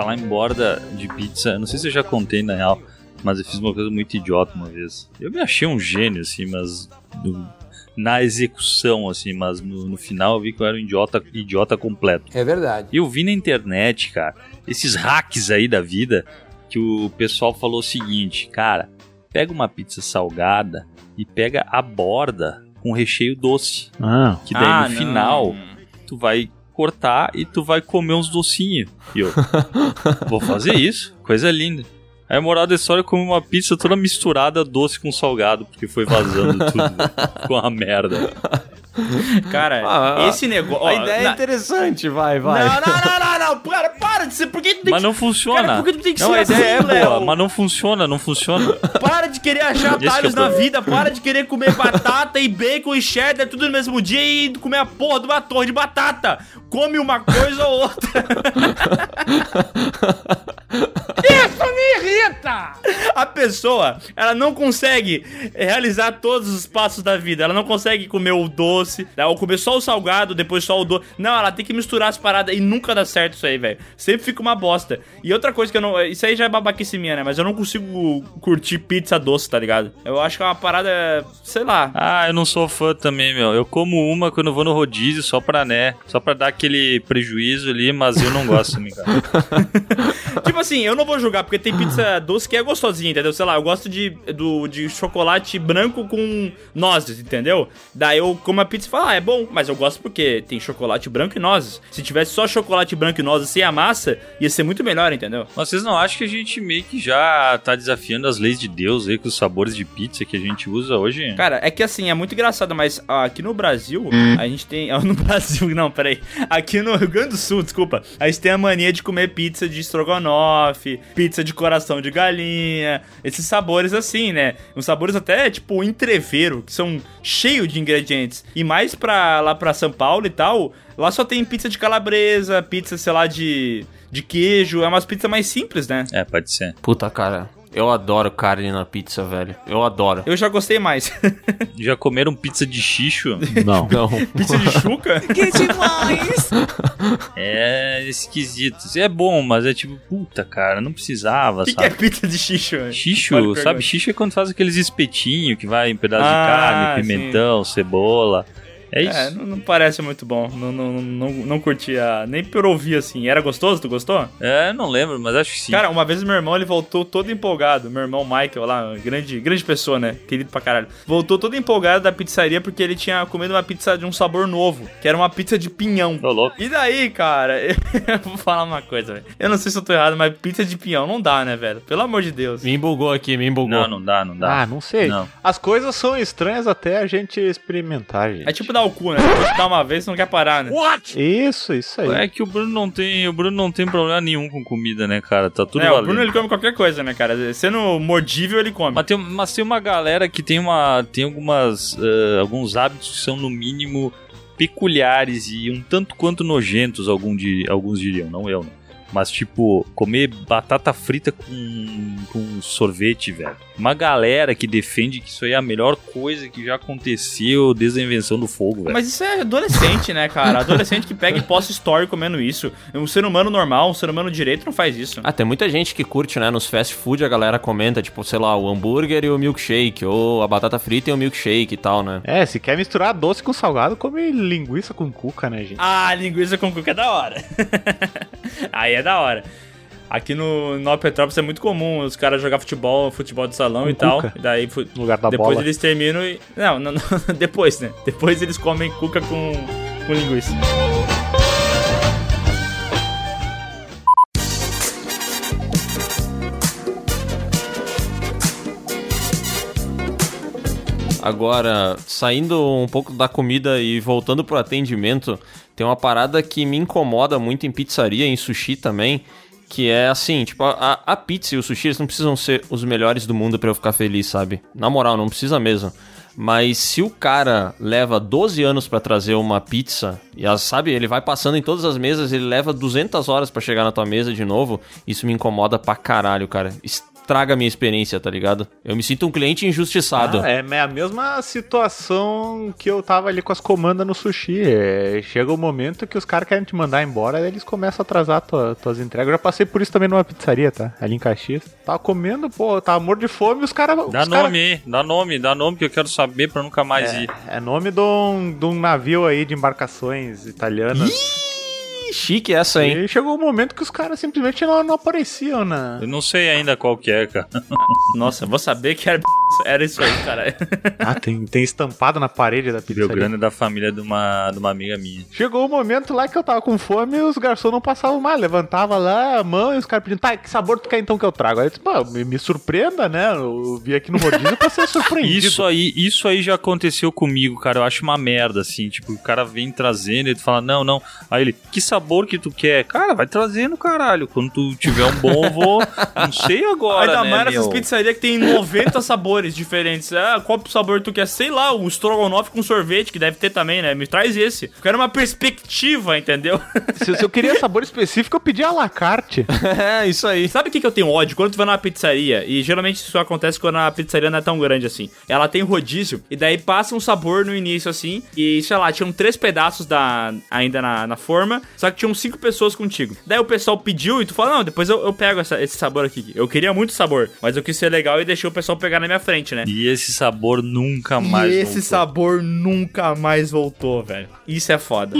Speaker 4: Falar em borda de pizza, não sei se eu já contei na real, mas eu fiz uma coisa muito idiota uma vez. Eu me achei um gênio, assim, mas. do- na execução, assim, mas no, no final eu vi que eu era um idiota, idiota completo.
Speaker 5: É verdade.
Speaker 4: E eu vi na internet, cara, esses hacks aí da vida, que o pessoal falou o seguinte, cara, pega uma pizza salgada e pega a borda com recheio doce.
Speaker 2: Ah,
Speaker 4: Que daí
Speaker 3: Ah,
Speaker 4: no
Speaker 3: não.
Speaker 4: final tu vai cortar e tu vai comer uns docinhos. E eu, vou fazer isso, coisa linda. Aí a moral da história é comer uma pizza toda misturada doce com salgado, porque foi vazando tudo. Ficou uma merda.
Speaker 3: Cara,
Speaker 1: Ah,
Speaker 3: esse negócio.
Speaker 1: A ideia é interessante, vai, vai.
Speaker 3: Não, não, não, não, não, para, para de ser. Por que tu tem
Speaker 4: Mas não funciona.
Speaker 3: Cara, por que tu tem que
Speaker 4: não,
Speaker 3: ser
Speaker 4: a ideia
Speaker 3: assim,
Speaker 4: é boa,
Speaker 3: Léo?
Speaker 4: mas não funciona, não funciona.
Speaker 3: Para de querer achar atalhos na vida, para de querer comer batata e bacon e cheddar tudo no mesmo dia e comer a porra de uma torre de batata. Come uma coisa ou outra.
Speaker 9: Isso me irrita!
Speaker 3: A pessoa, ela não consegue realizar todos os passos da vida. Ela não consegue comer o doce, né, ou comer só o salgado, depois só o doce. Não, ela tem que misturar as paradas e nunca dá certo isso aí, velho. Sempre fica uma bosta. E outra coisa que eu não. Isso aí já é babaquice minha, né? Mas eu não consigo curtir pizza doce, tá ligado? Eu acho que é uma parada. Sei lá.
Speaker 4: Ah, eu não sou fã também, meu. Eu como uma quando eu vou no rodízio só pra, né, só pra dar aquele prejuízo ali, mas eu não gosto também, cara.
Speaker 3: tipo assim, eu não vou julgar, porque tem pizza doce que é gostosinha, entendeu? Sei lá, eu gosto de, do, de chocolate branco com nozes, entendeu? Daí eu como a pizza e falo, ah, é bom, mas eu gosto porque tem chocolate branco e nozes. Se tivesse só chocolate branco e nozes sem a massa, ia ser muito melhor, entendeu?
Speaker 4: Mas vocês não acham que a gente meio que já tá desafiando as leis de Deus aí com os sabores de pizza que a gente usa hoje?
Speaker 3: Cara, é que assim, é muito engraçado, mas aqui no Brasil, a gente tem. ah, No Brasil, não, peraí. Aqui no Rio Grande do Sul, desculpa. A gente tem a mania de comer pizza de estrogonofe, pizza de coração de galinha, esses sabores assim, né? Uns sabores até tipo entreveiro, que são cheios de ingredientes. E mais pra lá pra São Paulo e tal, lá só tem pizza de calabresa, pizza, sei lá, de. De queijo, é umas pizzas mais simples, né?
Speaker 4: É, pode ser.
Speaker 1: Puta, cara. Eu adoro carne na pizza, velho. Eu adoro.
Speaker 3: Eu já gostei mais.
Speaker 4: Já comeram pizza de xixo?
Speaker 2: Não.
Speaker 1: Não.
Speaker 3: Pizza de chuca?
Speaker 5: Que demais!
Speaker 4: É esquisito. É bom, mas é tipo, puta, cara, não precisava,
Speaker 3: O que, que é
Speaker 4: sabe?
Speaker 3: pizza de xixo? velho? Pode
Speaker 4: Xixo, sabe? Xixo é quando faz aqueles espetinhos que vai em pedaço
Speaker 3: Ah,
Speaker 4: de carne, pimentão, cebola. É isso.
Speaker 3: É, não, não parece muito bom. Não, não, não, não curti a... Nem por ouvir, assim. Era gostoso? Tu gostou?
Speaker 4: É, não lembro, mas acho que sim.
Speaker 3: Cara, uma vez meu irmão, ele voltou todo empolgado. Meu irmão Michael lá, grande, grande pessoa, né? Querido pra caralho. Voltou todo empolgado da pizzaria porque ele tinha comido uma pizza de um sabor novo. Que era uma pizza de pinhão.
Speaker 4: Tô louco.
Speaker 3: E daí, cara, eu vou falar uma coisa, velho. Eu não sei se eu tô errado, mas pizza de pinhão não dá, né, velho? Pelo amor de Deus.
Speaker 1: Me embugou aqui, me embugou.
Speaker 4: Não, não dá, não dá.
Speaker 2: Ah, não sei.
Speaker 4: Não.
Speaker 2: As coisas são estranhas até a gente experimentar, gente.
Speaker 3: É tipo dar o cu, né? Você dá uma vez, você não quer parar, né?
Speaker 2: Isso, isso aí.
Speaker 4: É que o Bruno não tem, o Bruno não tem problema nenhum com comida, né, cara? Tá tudo
Speaker 3: é, o
Speaker 4: valendo.
Speaker 3: Bruno ele come qualquer coisa, né, cara? Sendo mordível, ele come.
Speaker 4: Mas tem, mas tem uma galera que tem uma tem algumas eh, alguns hábitos que são no mínimo peculiares e um tanto quanto nojentos, algum de, alguns diriam, não eu, né? Mas tipo, comer batata frita com, com sorvete, velho. Uma galera que defende que isso aí é a melhor coisa que já aconteceu desde a invenção do fogo, velho.
Speaker 3: Mas isso é adolescente, né, cara? Adolescente que pega e posta story comendo isso. Um ser humano normal, um ser humano direito não faz isso.
Speaker 1: Ah, tem muita gente que curte, né? Nos fast food a galera comenta, tipo, sei lá, o hambúrguer e o milkshake, ou a batata frita e o milkshake e tal, né?
Speaker 2: É, se quer misturar doce com salgado, come linguiça com cuca, né, gente?
Speaker 3: Ah, linguiça com cuca é da hora. Aí é da hora. Aqui no Nova Petrópolis é muito comum os caras jogar futebol, futebol de salão
Speaker 2: Com
Speaker 3: e tal.
Speaker 2: cuca?
Speaker 3: E daí
Speaker 2: No lugar da
Speaker 3: depois
Speaker 2: bola.
Speaker 3: eles terminam e. Não, não, não, depois, né? Depois eles comem cuca com, com linguiça.
Speaker 1: Agora, saindo um pouco da comida e voltando pro atendimento, tem uma parada que me incomoda muito em pizzaria, em sushi também, que é assim, tipo, a, a pizza e o sushi eles não precisam ser os melhores do mundo pra eu ficar feliz, sabe? Na moral, não precisa mesmo. Mas se o cara leva 12 anos pra trazer uma pizza, e sabe, ele vai passando em todas as mesas, ele leva 200 horas pra chegar na tua mesa de novo, isso me incomoda pra caralho, cara. Estraga a minha experiência, tá ligado? Eu me sinto um cliente injustiçado.
Speaker 2: Ah, é a mesma situação que eu tava ali com as comandas no sushi. É, chega o momento que os caras querem te mandar embora, aí eles começam a atrasar tua, tuas entregas. Eu já passei por isso também numa pizzaria, tá? Ali em Caxias. Tava comendo, pô, tava morto de fome e os caras.
Speaker 4: Dá
Speaker 2: os
Speaker 4: nome
Speaker 2: cara-
Speaker 4: dá nome, dá nome que eu quero saber pra nunca mais ir.
Speaker 2: É nome de um, de um navio aí de embarcações italianas.
Speaker 1: Ih, chique essa, hein?
Speaker 2: E chegou o momento que os caras simplesmente não, não apareciam na.
Speaker 4: Eu não sei ainda qual que é, cara.
Speaker 3: Nossa, vou saber que era, era isso aí, cara.
Speaker 2: Ah, tem, tem estampado na parede da
Speaker 4: Rio
Speaker 2: pizzaria.
Speaker 4: Grande é da família de uma, de uma amiga minha.
Speaker 2: Chegou o momento lá que eu tava com fome e os garçons não passavam mais. Levantava lá a mão e os caras pedindo, tá, que sabor tu quer então que eu trago? Aí eu disse, pô, me, me surpreenda, né? Eu vim aqui no rodízio pra ser surpreendido.
Speaker 4: Isso aí, isso aí já aconteceu comigo, cara. Eu acho uma merda, assim. Tipo, o cara vem trazendo e tu fala, não, não. Aí ele, que sabor que tu quer? Cara, vai trazendo, caralho. Quando tu tiver um bom, eu vou. Não sei agora.
Speaker 3: Ainda
Speaker 4: né,
Speaker 3: mais nessas
Speaker 4: meu?
Speaker 3: pizzarias que tem 90 sabores diferentes. Ah, qual sabor tu quer? Sei lá, um strogonoff com sorvete, que deve ter também, né? Me traz esse. Eu quero uma perspectiva, entendeu?
Speaker 2: Se, se eu queria sabor específico, eu pedia à la carte.
Speaker 1: É, isso aí.
Speaker 3: Sabe o que, que eu tenho ódio? Quando tu vai numa pizzaria, e geralmente isso acontece quando a pizzaria não é tão grande assim. Ela tem rodízio, e daí passa um sabor no início assim, e sei lá, tinham três pedaços da, ainda na, na forma, só que tinham cinco pessoas contigo. Daí o pessoal pediu, e tu fala, não, depois eu, eu pego essa- esse sabor aqui. Eu queria muito sabor, mas eu quis ser legal e deixei o pessoal pegar na minha frente, né?
Speaker 4: E esse sabor nunca mais
Speaker 3: e esse
Speaker 4: voltou.
Speaker 3: sabor nunca mais voltou, velho. Isso é foda.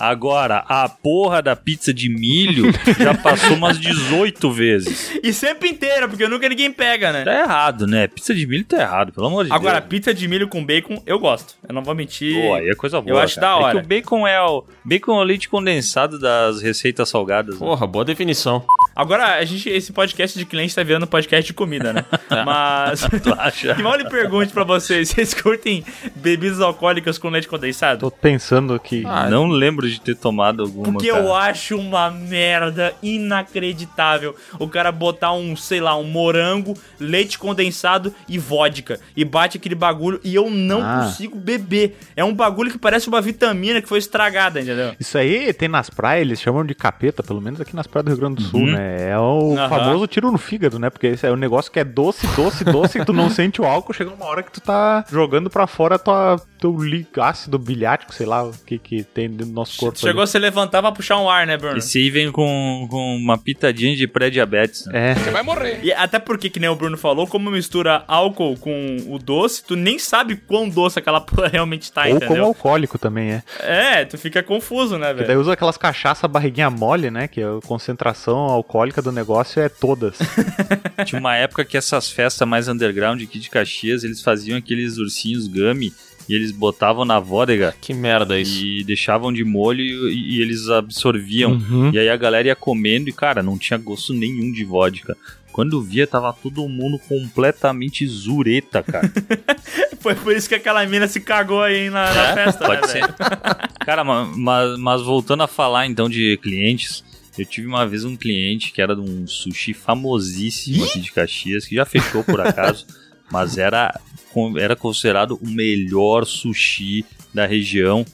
Speaker 4: Agora, a porra da pizza de milho já passou umas 18 vezes.
Speaker 3: E sempre inteira, porque nunca ninguém pega, né?
Speaker 4: Tá errado, né? Pizza de milho tá errado, pelo amor de
Speaker 3: Agora,
Speaker 4: Deus.
Speaker 3: pizza de milho com bacon, eu gosto. Eu não vou mentir.
Speaker 4: Pô, aí é coisa boa.
Speaker 3: Eu acho
Speaker 4: cara.
Speaker 3: da hora.
Speaker 4: É que o bacon é o bacon é o leite condensado das receitas salgadas. né?
Speaker 1: Porra, boa definição.
Speaker 3: Agora, a gente, esse podcast de cliente tá virando podcast de comida, né? Mas.
Speaker 4: Tu acha?
Speaker 3: Que mal lhe pergunte pra vocês: vocês curtem bebidas alcoólicas com leite condensado?
Speaker 2: Tô pensando que.
Speaker 1: Ah,
Speaker 4: não lembro de ter tomado alguma.
Speaker 3: Porque
Speaker 4: cara.
Speaker 3: eu acho uma merda inacreditável o cara botar um, sei lá, um morango, leite condensado e vodka. E bate aquele bagulho e eu não
Speaker 2: Ah.
Speaker 3: consigo beber. É um bagulho que parece uma vitamina que foi estragada, entendeu?
Speaker 2: Isso aí tem nas praias, eles chamam de capeta, pelo menos aqui nas praias do Rio Grande do Sul,
Speaker 4: Uhum.
Speaker 2: né? É o
Speaker 3: Aham.
Speaker 2: famoso tiro no fígado, né? Porque esse é um negócio que é doce, doce, doce, e tu não sente o álcool, chega uma hora que tu tá jogando pra fora tua, teu li- ácido bilhático, sei lá, o que que tem dentro do nosso corpo.
Speaker 3: Chegou a se levantar pra puxar um ar, né, Bruno?
Speaker 4: Esse aí vem com, com uma pitadinha de pré-diabetes. né?
Speaker 2: ali. É.
Speaker 6: Vai morrer.
Speaker 3: E até porque, que nem o Bruno falou, como mistura álcool com o doce, tu nem sabe quão doce aquela porra realmente tá,
Speaker 2: Ou como
Speaker 3: entendeu?
Speaker 2: alcoólico também, é.
Speaker 3: É, tu fica confuso, né,
Speaker 2: Que daí
Speaker 3: velho?
Speaker 2: usa aquelas cachaça barriguinha mole, né? Que a concentração alcoólica do negócio é todas.
Speaker 4: Tinha uma época que essas festas mais underground aqui de Caxias, eles faziam aqueles ursinhos gummy e eles botavam na vodega
Speaker 1: Que merda isso.
Speaker 4: e deixavam de molho e, e eles absorviam.
Speaker 2: Uhum.
Speaker 4: E aí a galera ia comendo e, cara, não tinha gosto nenhum de vodka. Quando via, tava todo mundo completamente zureta, cara.
Speaker 3: Foi por isso que aquela mina se cagou aí na, na festa,
Speaker 4: Pode
Speaker 3: né,
Speaker 4: ser. Cara, ma- mas, mas voltando a falar então de clientes, eu tive uma vez um cliente que era de um sushi famosíssimo aqui de Caxias, que já fechou por acaso, mas era, era considerado o melhor sushi da região.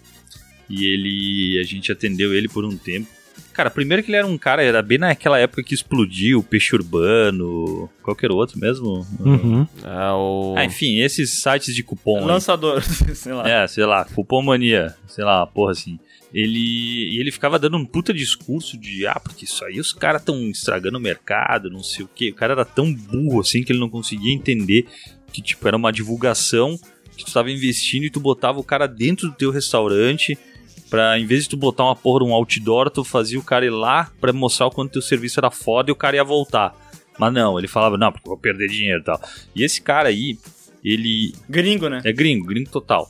Speaker 4: E ele. A gente atendeu ele por um tempo. Cara, primeiro que ele era um cara, era bem naquela época que explodiu o peixe urbano, qualquer outro mesmo.
Speaker 2: Uhum.
Speaker 1: É o.
Speaker 4: Ah, enfim, esses sites de cupom. aí.
Speaker 3: Lançador, sei lá.
Speaker 4: É, sei lá, Cupomania, sei lá, porra assim. Ele, e ele ficava dando um puta discurso de, ah, porque isso aí os caras tão estragando o mercado, não sei o quê. O cara era tão burro assim que ele não conseguia entender que, tipo, era uma divulgação que tu tava investindo e tu botava o cara dentro do teu restaurante pra, em vez de tu botar uma porra, um outdoor, tu fazia o cara ir lá pra mostrar o quanto teu serviço era foda e o cara ia voltar. Mas não, ele falava, não, porque eu vou perder dinheiro e tal. E esse cara aí, ele,
Speaker 3: Gringo, né?
Speaker 4: é gringo, gringo total.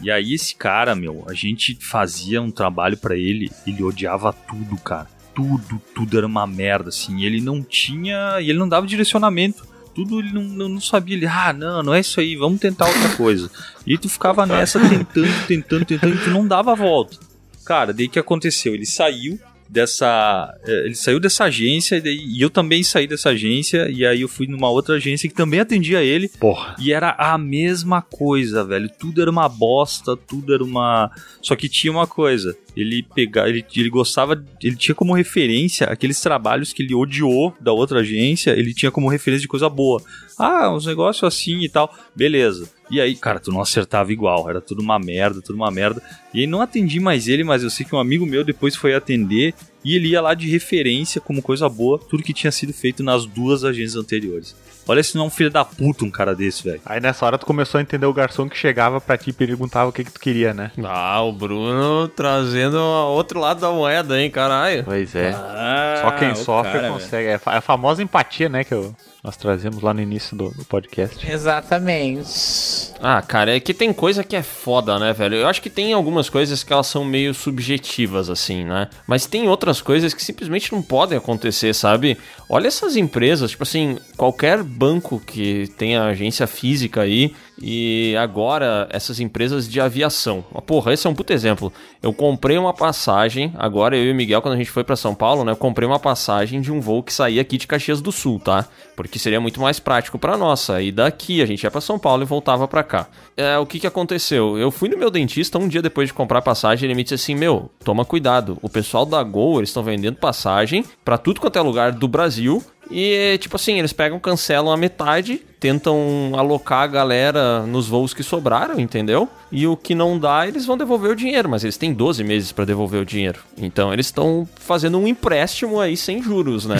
Speaker 4: E aí esse cara, meu, a gente fazia um trabalho pra ele, ele odiava tudo, cara. Tudo, tudo era uma merda, assim. Ele não tinha, e ele não dava direcionamento. Tudo ele não, não, sabia, ele, ah, não, não é isso aí, vamos tentar outra coisa. E tu ficava nessa tentando, tentando, tentando, e tu não dava a volta. Cara, daí que aconteceu? Ele saiu dessa. eh, Ele saiu dessa agência e, e eu também saí dessa agência. E aí eu fui numa outra agência que também atendia ele.
Speaker 2: Porra.
Speaker 4: E era a mesma coisa, velho. Tudo era uma bosta, tudo era uma. Só que tinha uma coisa. Ele pegava, ele, ele gostava, ele tinha como referência aqueles trabalhos que ele odiou da outra agência, ele tinha como referência de coisa boa. Ah, uns negócios assim e tal. Beleza. E aí, cara, tu não acertava igual, era tudo uma merda, tudo uma merda. E aí não atendi mais ele, mas eu sei que um amigo meu depois foi atender e ele ia lá de referência como coisa boa, tudo que tinha sido feito nas duas agências anteriores. Olha se não é um filho da puta um cara desse, velho.
Speaker 2: Aí nessa hora tu começou a entender o garçom que chegava pra ti e perguntava o que que tu queria, né?
Speaker 1: Ah, o Bruno trazendo o outro lado da moeda, hein, caralho.
Speaker 2: Pois é.
Speaker 3: Ah,
Speaker 2: Só quem sofre
Speaker 3: cara,
Speaker 2: consegue. É a famosa empatia, né? Que eu- nós trazemos lá no início do, do podcast.
Speaker 9: Exatamente.
Speaker 1: Ah, cara, é que tem coisa que é foda, né, velho? Eu acho que tem algumas coisas que elas são meio subjetivas, assim, né? Mas tem outras coisas que simplesmente não podem acontecer, sabe? Olha essas empresas, tipo assim, qualquer banco que tenha agência física aí, e agora essas empresas de aviação. Porra, esse é um puto exemplo. Eu comprei uma passagem, agora eu e o Miguel, quando a gente foi pra São Paulo, né? Eu comprei uma passagem de um voo que saía aqui de Caxias do Sul, tá? Porque seria muito mais prático pra nós. Aí daqui a gente ia pra São Paulo e voltava pra cá. É, o que que aconteceu? Eu fui no meu dentista um dia depois de comprar a passagem, ele me disse assim: "Meu, toma cuidado. O pessoal da Gol, eles estão vendendo passagem pra tudo quanto é lugar do Brasil e, tipo assim, eles pegam, cancelam a metade, tentam alocar a galera nos voos que sobraram, entendeu? E o que não dá, eles vão devolver o dinheiro, mas eles têm 12 meses pra devolver o dinheiro. Então eles estão fazendo um empréstimo aí sem juros, né?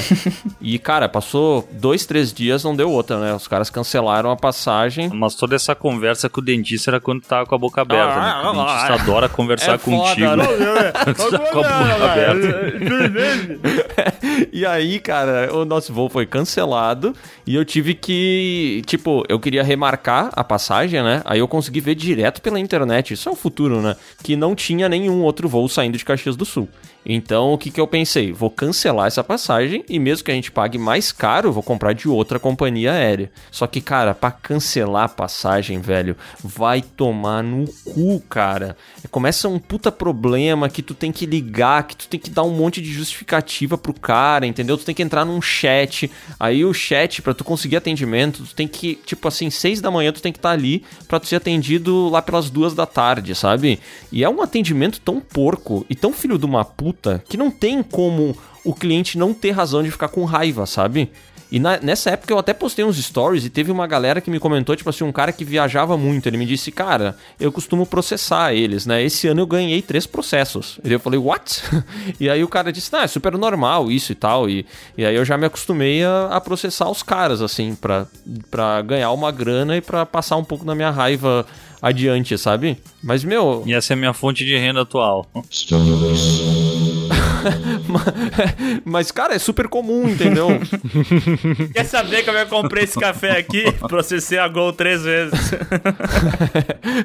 Speaker 1: e, cara, passou dois, três dias, não deu outra, né? Os caras cancelaram a passagem.
Speaker 4: Mas toda essa conversa com o dentista era quando tava com a boca aberta, né? Porque O dentista adora conversar
Speaker 1: É foda,
Speaker 4: contigo.
Speaker 1: né?
Speaker 4: Quando tá com a boca aberta.
Speaker 1: e aí, cara, o nosso voo foi cancelado e eu tive que, tipo, eu queria remarcar a passagem, né? Aí eu consegui ver direto pela internet, isso é o futuro, né? Que não tinha nenhum outro voo saindo de Caxias do Sul. Então, o que que eu pensei? Vou cancelar essa passagem e mesmo que a gente pague mais caro, vou comprar de outra companhia aérea. Só que, cara, pra cancelar a passagem, velho, vai tomar no cu, cara. Começa um puta problema que tu tem que ligar, que tu tem que dar um monte de justificativa pro cara, entendeu? Tu tem que entrar num chat. Aí o chat, pra tu conseguir atendimento, tu tem que, tipo assim, seis da manhã tu tem que estar ali pra tu ser atendido lá pelas duas da tarde, sabe? E é um atendimento tão porco e tão filho de uma puta que não tem como o cliente não ter razão de ficar com raiva, sabe? E na- nessa época eu até postei uns stories e teve uma galera que me comentou, tipo assim, um cara que viajava muito. Ele me disse, cara, eu costumo processar eles, né? Esse ano eu ganhei três processos. E eu falei, what? E aí o cara disse, não, é super normal isso e tal. E, e aí eu já me acostumei a, a processar os caras, assim, pra, pra ganhar uma grana e pra passar um pouco da minha raiva adiante, sabe? Mas, meu,
Speaker 4: E essa é a minha fonte de renda atual.
Speaker 1: mas, cara, é super comum, entendeu?
Speaker 3: Quer saber como eu comprei esse café aqui? Processei a Gol três vezes.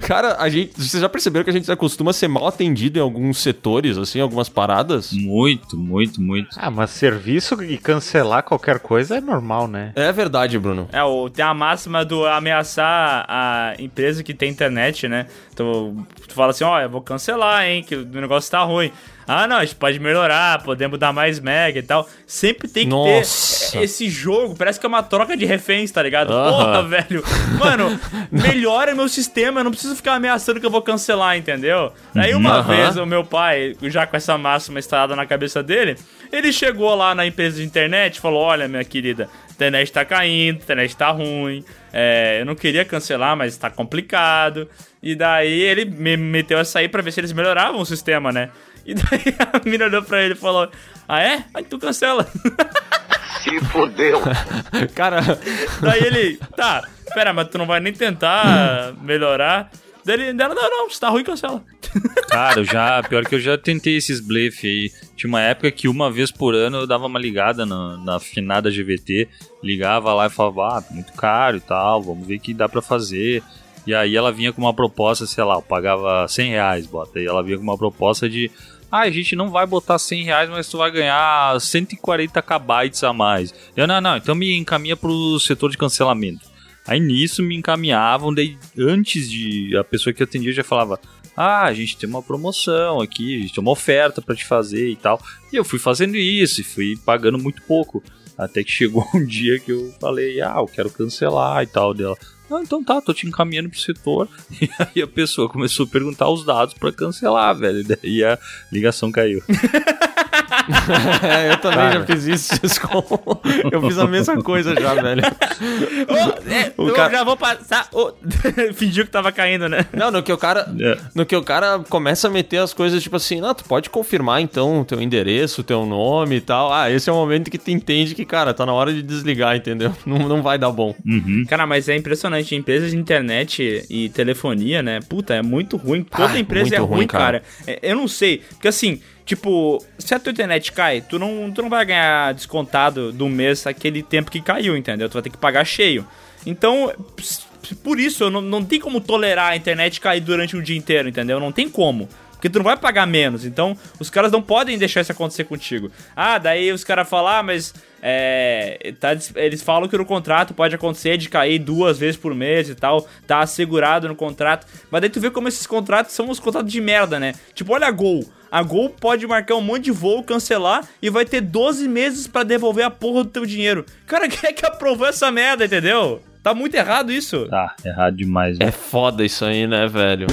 Speaker 1: Cara, a gente. Vocês já perceberam que a gente se acostuma a ser mal atendido em alguns setores, assim, algumas paradas?
Speaker 4: Muito, muito, muito.
Speaker 2: Ah, mas serviço e cancelar qualquer coisa é normal, né?
Speaker 1: É verdade, Bruno.
Speaker 3: É, o, tem a máxima do ameaçar a empresa que tem internet, né? Tu, tu fala assim, ó, eu vou cancelar, hein, que o negócio tá ruim. Ah, não, a gente pode melhorar, podemos dar mais mega e tal. Sempre tem que
Speaker 1: Nossa.
Speaker 3: ter esse jogo, parece que é uma troca de reféns, tá ligado?
Speaker 1: Aham.
Speaker 3: Porra, velho. Mano, melhora meu sistema, eu não preciso ficar ameaçando que eu vou cancelar, entendeu? Aí uma
Speaker 1: Aham.
Speaker 3: vez o meu pai, já com essa máxima instalada na cabeça dele, ele chegou lá na empresa de internet e falou: Olha, minha querida, a internet tá caindo, a internet tá ruim. é, eu não queria cancelar, mas tá complicado. E daí ele me meteu essa aí pra ver se eles melhoravam o sistema, né? E daí a mina olhou pra ele e falou: Ah, é? Aí tu cancela.
Speaker 6: Se fodeu.
Speaker 1: Cara,
Speaker 3: daí ele, tá, pera, mas tu não vai nem tentar melhorar. Daí ele, dela, não, não, se tá ruim, cancela.
Speaker 4: Cara, eu já. Pior que eu já tentei esses blefe aí. Tinha uma época que uma vez por ano eu dava uma ligada na, na finada GVT, ligava lá e falava, ah, muito caro e tal, vamos ver o que dá pra fazer. E aí ela vinha com uma proposta, sei lá, eu pagava 100 reais, bota. E ela vinha com uma proposta de. Ah, a gente não vai botar 100 reais, mas tu vai ganhar 140 kbytes a mais. Eu, não, não, então me encaminha pro setor de cancelamento. Aí nisso me encaminhavam, daí antes de a pessoa que atendia já falava: Ah, a gente tem uma promoção aqui, a gente tem uma oferta pra te fazer e tal. E eu fui fazendo isso e fui pagando muito pouco. Até que chegou um dia que eu falei: Ah, eu quero cancelar e tal dela. Ah, então tá, tô te encaminhando pro setor. E aí a pessoa começou a perguntar os dados pra cancelar, velho. Daí a ligação caiu.
Speaker 1: é, eu também já fiz isso, Ciscom. Eu fiz a mesma coisa já, velho.
Speaker 3: Ô, é,
Speaker 1: O
Speaker 3: eu
Speaker 1: cara-
Speaker 3: já vou passar. Ô, Fingiu que tava caindo, né?
Speaker 1: Não, no que o cara.
Speaker 4: É.
Speaker 1: No que o cara começa a meter as coisas, tipo assim, não, tu pode confirmar então o teu endereço, o teu nome e tal. Ah, esse é o momento que tu entende que, cara, tá na hora de desligar, entendeu? Não, não vai dar bom.
Speaker 4: Uhum.
Speaker 3: Cara, mas é impressionante. Empresas de internet e telefonia, né? Puta, é muito ruim. Toda
Speaker 1: Ah,
Speaker 3: empresa é ruim,
Speaker 1: ruim,
Speaker 3: cara.
Speaker 1: cara.
Speaker 3: É, Eu não sei. Porque assim, tipo, se a tua internet cai, tu não, tu não vai ganhar descontado do mês aquele tempo que caiu, entendeu? Tu vai ter que pagar cheio. Então, por isso, não, não tem como tolerar a internet cair durante o dia inteiro, entendeu? Não tem como. Porque tu não vai pagar menos. Então, os caras não podem deixar isso acontecer contigo. Ah, daí os caras falam, ah, mas. É, tá eles falam que no contrato pode acontecer de cair duas vezes por mês e tal. Tá assegurado no contrato. Mas daí tu vê como esses contratos são uns contratos de merda, né? Tipo, olha a Gol. A Gol pode marcar um monte de voo, cancelar e vai ter 12 meses pra devolver a porra do teu dinheiro. Cara, quem é que aprovou essa merda, entendeu? Tá muito errado isso.
Speaker 4: Tá, errado demais. né?
Speaker 1: É foda isso aí, né, velho?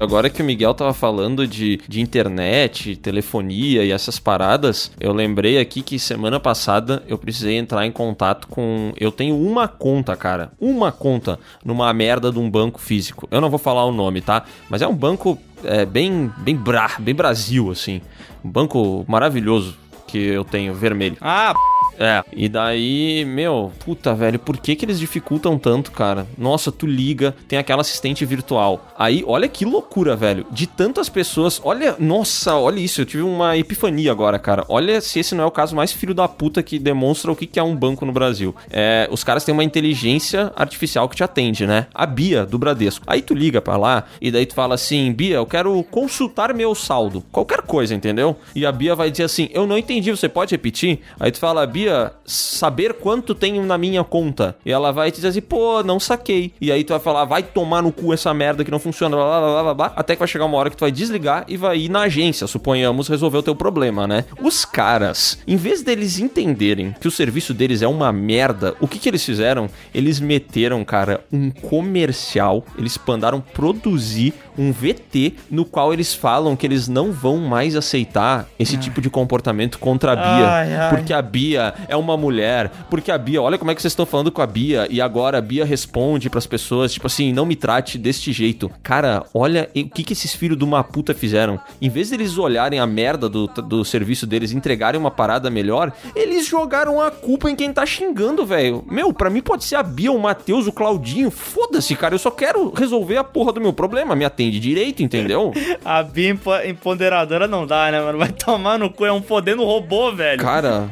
Speaker 1: Agora que o Miguel tava falando de, de internet, telefonia e essas paradas, eu lembrei aqui que semana passada eu precisei entrar em contato com. Eu tenho uma conta, cara. Uma conta numa merda de um banco físico. Eu não vou falar o nome, tá? Mas é um banco é, bem, bem, bra, bem Brasil, assim. Um banco maravilhoso que eu tenho, vermelho.
Speaker 3: Ah,
Speaker 1: É, e daí, meu, puta, velho, por que que eles dificultam tanto, cara? Nossa, tu liga, tem aquela assistente virtual. Aí, olha que loucura, velho. De tantas pessoas, olha, nossa, olha isso, eu tive uma epifania agora, cara. Olha se esse não é o caso mais filho da puta que demonstra o que que é um banco no Brasil. É, os caras têm uma inteligência artificial que te atende, né? A Bia, do Bradesco. Aí tu liga pra lá, e daí tu fala assim, Bia, eu quero consultar meu saldo. Qualquer coisa, entendeu? E a Bia vai dizer assim, eu não entendi, você pode repetir? Aí tu fala, Bia saber quanto tenho na minha conta. E ela vai te dizer assim, pô, não saquei. E aí tu vai falar, vai tomar no cu essa merda que não funciona, blá, blá, blá, blá, blá, até que vai chegar uma hora que tu vai desligar e vai ir na agência, suponhamos, resolver o teu problema, né? Os caras, em vez deles entenderem que o serviço deles é uma merda, o que que eles fizeram? Eles meteram, cara, um comercial, eles mandaram produzir um VT no qual eles falam que eles não vão mais aceitar esse tipo de comportamento contra a Bia,
Speaker 3: Ai, ai.
Speaker 1: porque a Bia é uma mulher, porque a Bia, olha como é que vocês estão falando com a Bia e agora a Bia responde pras pessoas, tipo assim, não me trate deste jeito. Cara, olha o que que esses filhos de uma puta fizeram. Em vez deles olharem a merda do, do serviço deles e entregarem uma parada melhor, eles jogaram a culpa em quem tá xingando, velho. Meu, pra mim pode ser a Bia, o Matheus, o Claudinho. Foda-se, cara, eu só quero resolver a porra do meu problema. Me atende direito, entendeu?
Speaker 3: A Bia empo- empoderadora não dá, né, mano? Vai tomar no cu, é um fodendo robô, velho.
Speaker 1: Cara,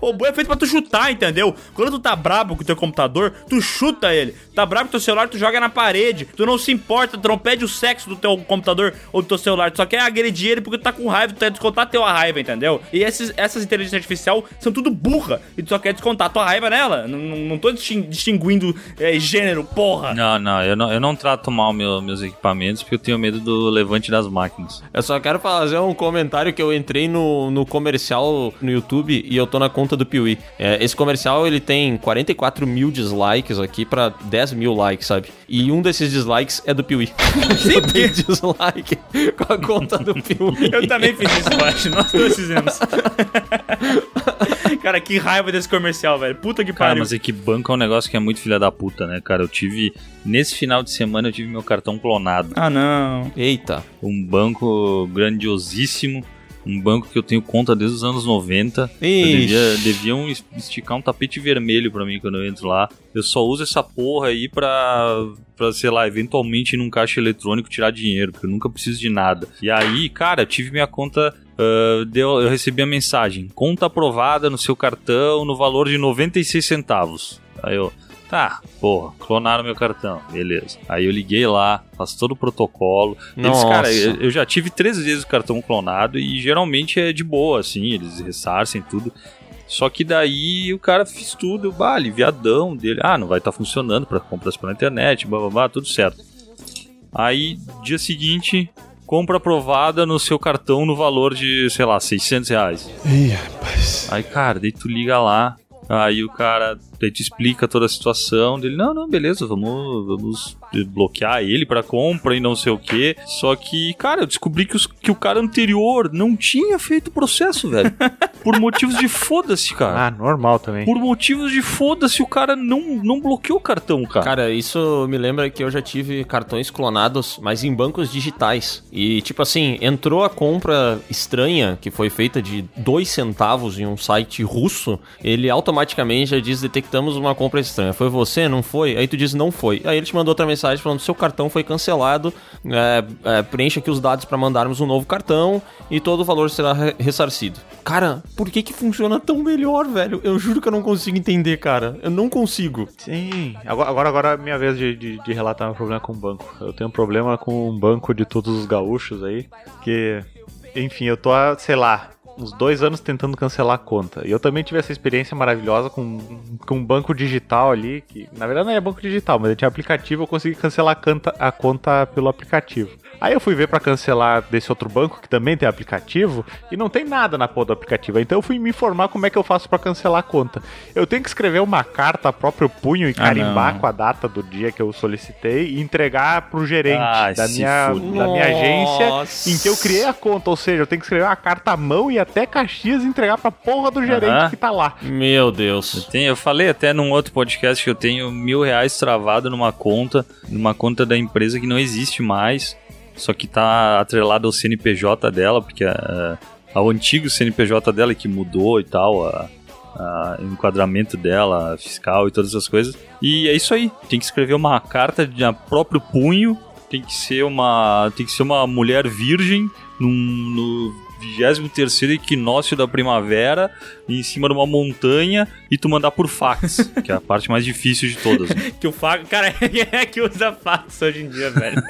Speaker 3: Robô é feito pra tu chutar, entendeu? Quando tu tá brabo com o teu computador, tu chuta ele. Tá brabo com o teu celular, tu joga na parede. Tu não se importa, tu não pede o sexo do teu computador ou do teu celular. Tu só quer agredir ele porque tu tá com raiva, tu quer descontar teu raiva, entendeu? E esses, essas inteligências artificiais são tudo burra. E tu só quer descontar tua raiva nela. Não, não, não tô distin- distinguindo é, gênero, porra.
Speaker 4: Não, não eu, não, eu não trato mal meu- meus equipamentos porque eu tenho medo do levante das máquinas.
Speaker 1: Eu só quero fazer um comentário que eu entrei no, no comercial no YouTube e eu tô na conta do Piuí. É, esse comercial ele tem 44 mil dislikes aqui pra 10 mil likes, sabe? E um desses dislikes é do Piuí.
Speaker 3: Sim,
Speaker 1: eu
Speaker 3: porque-
Speaker 1: dei dislike com a conta do Piuí.
Speaker 3: Eu também fiz isso. Nós dois fizemos. Cara, que raiva desse comercial, velho. Puta que
Speaker 4: Cara,
Speaker 3: pariu.
Speaker 4: mas é que banco é um negócio que é muito filha da puta, né, cara? Eu tive. Nesse final de semana eu tive meu cartão clonado.
Speaker 3: Ah, não.
Speaker 1: Eita.
Speaker 4: Um banco grandiosíssimo. Um banco que eu tenho conta desde os anos 90. Eu
Speaker 1: Ixi.
Speaker 4: devia, deviam es- esticar um tapete vermelho pra mim quando eu entro lá. Eu só uso essa porra aí pra, pra, sei lá, eventualmente ir num caixa eletrônico tirar dinheiro, porque eu nunca preciso de nada. E aí, cara, eu tive minha conta. ah, deu, eu recebi a mensagem: conta aprovada no seu cartão no valor de 96 centavos. Aí eu. Tá, porra, clonaram meu cartão, beleza. Aí eu liguei lá, faço todo o protocolo. Eles, cara, eu, eu já tive três vezes o cartão clonado e geralmente é de boa, assim, eles ressarcem tudo. Só que daí o cara fez tudo, bah, aliviadão dele. Ah, não vai estar funcionando para compras pela internet, blá blá blá, tudo certo. Aí, dia seguinte, compra aprovada no seu cartão no valor de, sei lá, 600 reais.
Speaker 5: Ih, rapaz.
Speaker 4: Aí, cara, daí tu liga lá, aí o cara daí te explica toda a situação dele. Não, não, beleza, vamos, vamos bloquear ele pra compra e não sei o que. Só que, cara, eu descobri que, os- que o cara anterior não tinha feito o processo, velho. Por motivos de foda-se, cara.
Speaker 2: Ah, normal também.
Speaker 4: Por motivos de foda-se, o cara não, não bloqueou o cartão, cara.
Speaker 1: Cara, isso me lembra que eu já tive cartões clonados, mas em bancos digitais. E, tipo assim, entrou a compra estranha, que foi feita de dois centavos em um site russo, ele automaticamente já diz, detectamos uma compra estranha. Foi você? Não foi? Aí tu diz, não foi. Aí ele te mandou outra mensagem falando, seu cartão foi cancelado, é, é, preencha aqui os dados para mandarmos um novo cartão e todo o valor será re- ressarcido. Cara, por que que funciona tão melhor, velho? Eu juro que eu não consigo entender, cara. Eu não consigo.
Speaker 2: Sim. Agora, agora, agora é minha vez de, de, de relatar meu problema com o banco. Eu tenho um problema com um banco de todos os gaúchos aí. Que, enfim, eu tô há, sei lá, uns dois anos tentando cancelar a conta. E eu também tive essa experiência maravilhosa com, com um banco digital ali, que na verdade não é banco digital, mas ele tinha aplicativo, eu consegui cancelar a, canta, a conta pelo aplicativo. Aí eu fui ver pra cancelar desse outro banco que também tem aplicativo e não tem nada na porra do aplicativo. Então eu fui me informar como é que eu faço pra cancelar a conta. Eu tenho que escrever uma carta a próprio punho e
Speaker 3: Ah,
Speaker 2: carimbar
Speaker 3: não.
Speaker 2: com a data do dia que eu solicitei e entregar pro gerente
Speaker 4: Ai,
Speaker 2: da, minha, da minha agência
Speaker 1: Nossa.
Speaker 2: em que eu criei a conta. Ou seja, eu tenho que escrever uma carta à mão e até Caxias entregar pra porra do gerente que tá lá.
Speaker 1: Meu Deus.
Speaker 4: Tem, eu falei até num outro podcast que eu tenho mil reais travado numa conta, numa conta da empresa que não existe mais, só que tá atrelado ao CNPJ dela, porque a, ao antigo CNPJ dela que mudou e tal, o enquadramento dela, fiscal e todas essas coisas. E é isso aí, tem que escrever uma carta de próprio punho, tem que ser uma, tem que ser uma mulher virgem num, no 23 equinócio da primavera em cima de uma montanha e tu mandar por fax, que é a parte mais difícil de todas. né?
Speaker 3: Que o fax. Cara, quem é que usa fax hoje em dia, velho?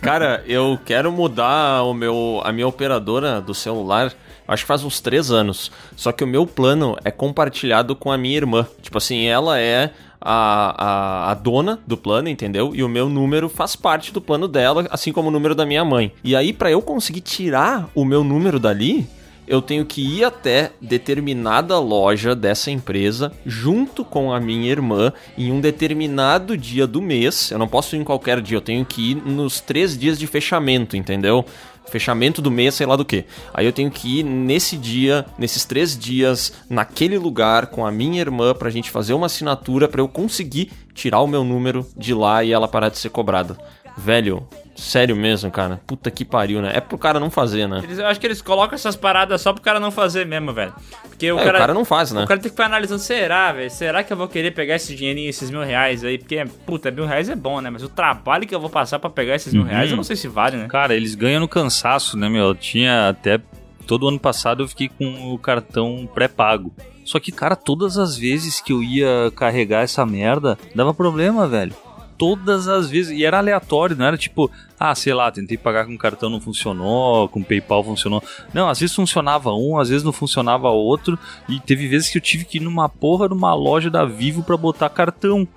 Speaker 1: Cara, eu quero mudar o meu, a minha operadora do celular. Acho que faz uns três anos. Só que o meu plano é compartilhado com a minha irmã. Tipo assim, ela é a, a, a dona do plano, entendeu? E o meu número faz parte do plano dela, assim como o número da minha mãe. E aí, pra eu conseguir tirar o meu número dali, eu tenho que ir até determinada loja dessa empresa, junto com a minha irmã, em um determinado dia do mês. Eu não posso ir em qualquer dia, eu tenho que ir nos três dias de fechamento, entendeu? Fechamento do mês, sei lá do que. Aí eu tenho que ir nesse dia, nesses três dias, naquele lugar com a minha irmã pra gente fazer uma assinatura pra eu conseguir tirar o meu número de lá e ela parar de ser cobrada. Velho, sério mesmo, cara. Puta que pariu, né? É pro cara não fazer, né?
Speaker 3: Eles- eu acho que eles colocam essas paradas só pro cara não fazer mesmo, velho. Porque o,
Speaker 1: É,
Speaker 3: cara,
Speaker 1: o cara não faz, né?
Speaker 3: O cara tem que ficar analisando, será, velho? Será que eu vou querer pegar esse dinheirinho, esses mil reais aí? Porque, puta, mil reais é bom, né? Mas o trabalho que eu vou passar pra pegar esses mil reais, eu não sei se vale, né?
Speaker 4: Cara, eles ganham no cansaço, né, meu? Eu tinha até. Todo ano passado eu fiquei com o cartão pré-pago. Só que, cara, todas as vezes que eu ia carregar essa merda, dava problema, velho. Todas as vezes. E era aleatório, não era tipo, ah, sei lá, tentei pagar com cartão, não funcionou, com PayPal funcionou. Não, às vezes funcionava um, às vezes não funcionava outro. E teve vezes que eu tive que ir numa porra numa loja da Vivo pra botar cartão.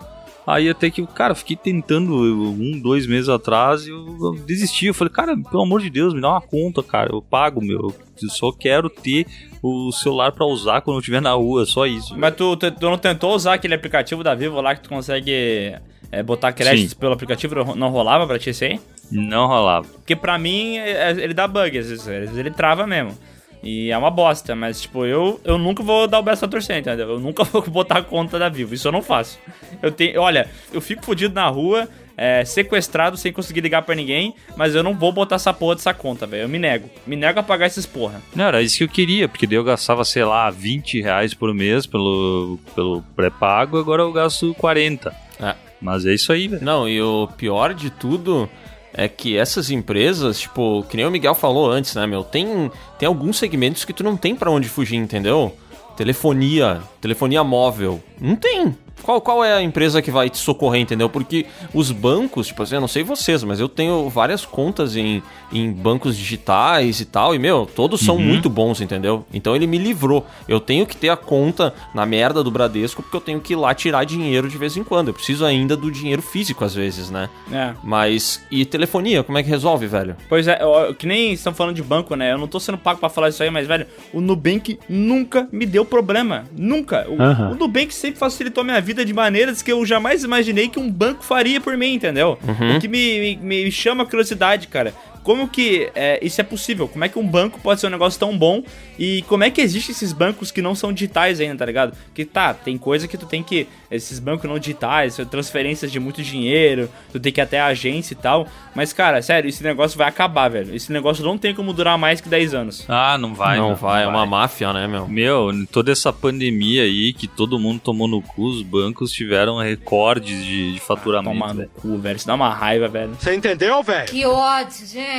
Speaker 4: Aí até que, cara, fiquei tentando um, dois meses atrás e eu, eu desisti. Eu falei, cara, pelo amor de Deus, me dá uma conta, cara. Eu pago, meu. Eu só quero ter o celular pra usar quando eu estiver na rua, só isso.
Speaker 3: Mas tu, tu, tu não tentou usar aquele aplicativo da Vivo lá que tu consegue é, botar créditos
Speaker 4: Sim.
Speaker 3: pelo aplicativo? Não- Não rolava pra ti isso aí?
Speaker 4: Não rolava.
Speaker 3: Porque pra mim, é- é- ele dá bug, às vezes, às vezes ele trava mesmo. E é uma bosta, mas tipo, eu, eu nunca vou dar o braço a torcer, entendeu? Eu nunca vou botar a conta da Vivo, isso eu não faço. Eu tenho, olha, eu fico fudido na rua, é, sequestrado, sem conseguir ligar pra ninguém, mas eu não vou botar essa porra dessa conta, velho. Eu me nego. Me nego a pagar esses porra.
Speaker 4: Não, era isso que eu queria, porque daí eu gastava, sei lá, 20 reais por mês pelo, pelo pré-pago, agora eu gasto 40.
Speaker 1: É.
Speaker 4: Mas é isso aí, velho.
Speaker 1: Não, e o pior de tudo é que essas empresas, tipo, que nem o Miguel falou antes, né, meu? Tem, tem alguns segmentos que tu não tem pra onde fugir, entendeu? Telefonia, telefonia móvel. Não tem. Qual, qual é a empresa que vai te socorrer, entendeu? Porque os bancos, tipo assim, eu não sei vocês, mas eu tenho várias contas em, em bancos digitais e tal, e, meu, todos são muito bons, entendeu? Então ele me livrou. Eu tenho que ter a conta na merda do Bradesco, porque eu tenho que ir lá tirar dinheiro de vez em quando. Eu preciso ainda do dinheiro físico, às vezes, né?
Speaker 3: É.
Speaker 1: Mas, e telefonia, como é que resolve, velho?
Speaker 3: Pois é, eu- que nem estão falando de banco, né? Eu não tô sendo pago pra falar isso aí, mas, velho, o Nubank nunca me deu problema. Nunca. O,
Speaker 2: Aham.
Speaker 3: o Nubank sempre facilitou minha vida de maneiras que eu jamais imaginei que um banco faria por mim, entendeu? O que me, me, me chama a curiosidade, cara. Como que é, isso é possível? Como é que um banco pode ser um negócio tão bom? E como é que existem esses bancos que não são digitais ainda, tá ligado? Que tá, tem coisa que tu tem que. Esses bancos não digitais, transferências de muito dinheiro, tu tem que ir até a agência e tal. Mas, cara, sério, esse negócio vai acabar, velho. Esse negócio não tem como durar mais que 10 anos.
Speaker 4: Ah, não vai.
Speaker 1: não
Speaker 4: meu,
Speaker 1: vai, é uma máfia, né, meu?
Speaker 4: Meu, toda essa pandemia aí que todo mundo tomou no cu, os bancos tiveram recordes de, de faturamento.
Speaker 3: Tomar no cu, velho. Isso dá uma raiva, velho.
Speaker 6: Você entendeu, velho?
Speaker 7: Que ódio, gente.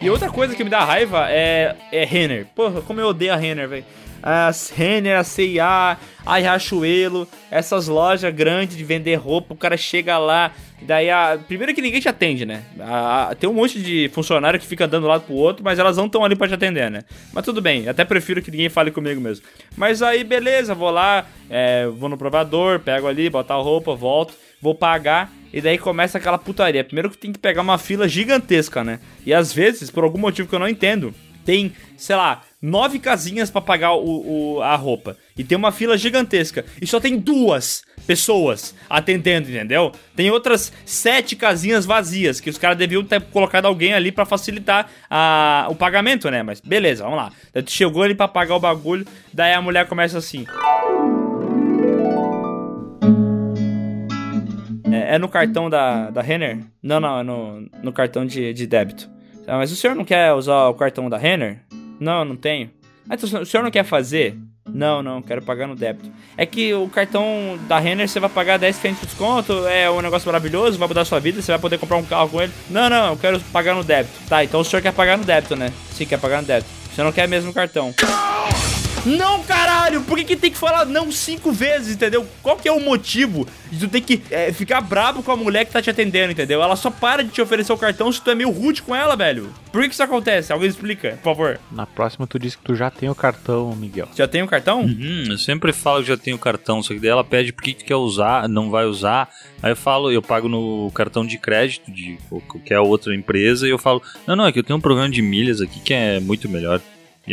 Speaker 3: E outra coisa que me dá raiva é, é Renner. Porra, como eu odeio a Renner, velho. As Renner, a C&A, a Riachuelo, essas lojas grandes de vender roupa, o cara chega lá, daí a... Primeiro que ninguém te atende, né? A- a- tem um monte de funcionário que fica dando lado pro outro, mas elas não estão ali pra te atender, né? Mas tudo bem, até prefiro que ninguém fale comigo mesmo. Mas aí, beleza, vou lá, é, vou no provador, pego ali, botar a roupa, volto, vou pagar... E daí começa aquela putaria. Primeiro que tem que pegar uma fila gigantesca, né? E às vezes, por algum motivo que eu não entendo, tem, sei lá, nove casinhas pra pagar o, o- a roupa. E tem uma fila gigantesca. E só tem duas pessoas atendendo, entendeu? Tem outras sete casinhas vazias que os caras deviam ter colocado alguém ali pra facilitar a, o pagamento, né? Mas beleza, vamos lá. Tu chegou ali pra pagar o bagulho, daí a mulher começa assim. É, é no cartão da, da Renner? Não, não, é no, no cartão de, de débito. Ah, mas o senhor não quer usar o cartão da Renner? Não, não tenho. Ah, então o senhor não quer fazer? Não, não, quero pagar no débito. É que o cartão da Renner você vai pagar 10% de desconto, é um negócio maravilhoso, vai mudar sua vida, você vai poder comprar um carro com ele. Não, não, eu quero pagar no débito. Tá, então o senhor quer pagar no débito, né? Sim, quer pagar no débito. Você não quer mesmo o cartão. Não, caralho! Por que, que tem que falar não cinco vezes, entendeu? Qual que é o motivo de tu ter que é, ficar brabo com a mulher que tá te atendendo, entendeu? Ela só para de te oferecer o cartão se tu é meio rude com ela, velho. Por que, que isso acontece? Alguém explica, por favor.
Speaker 2: Na próxima tu disse que tu já tem o cartão, Miguel.
Speaker 3: Já tem o cartão?
Speaker 4: Uhum, eu sempre falo que já tenho cartão, só que daí ela pede por que que tu quer usar, não vai usar. Aí eu falo, eu pago no cartão de crédito de qualquer outra empresa e eu falo, não, não, é que eu tenho um programa de milhas aqui que é muito melhor.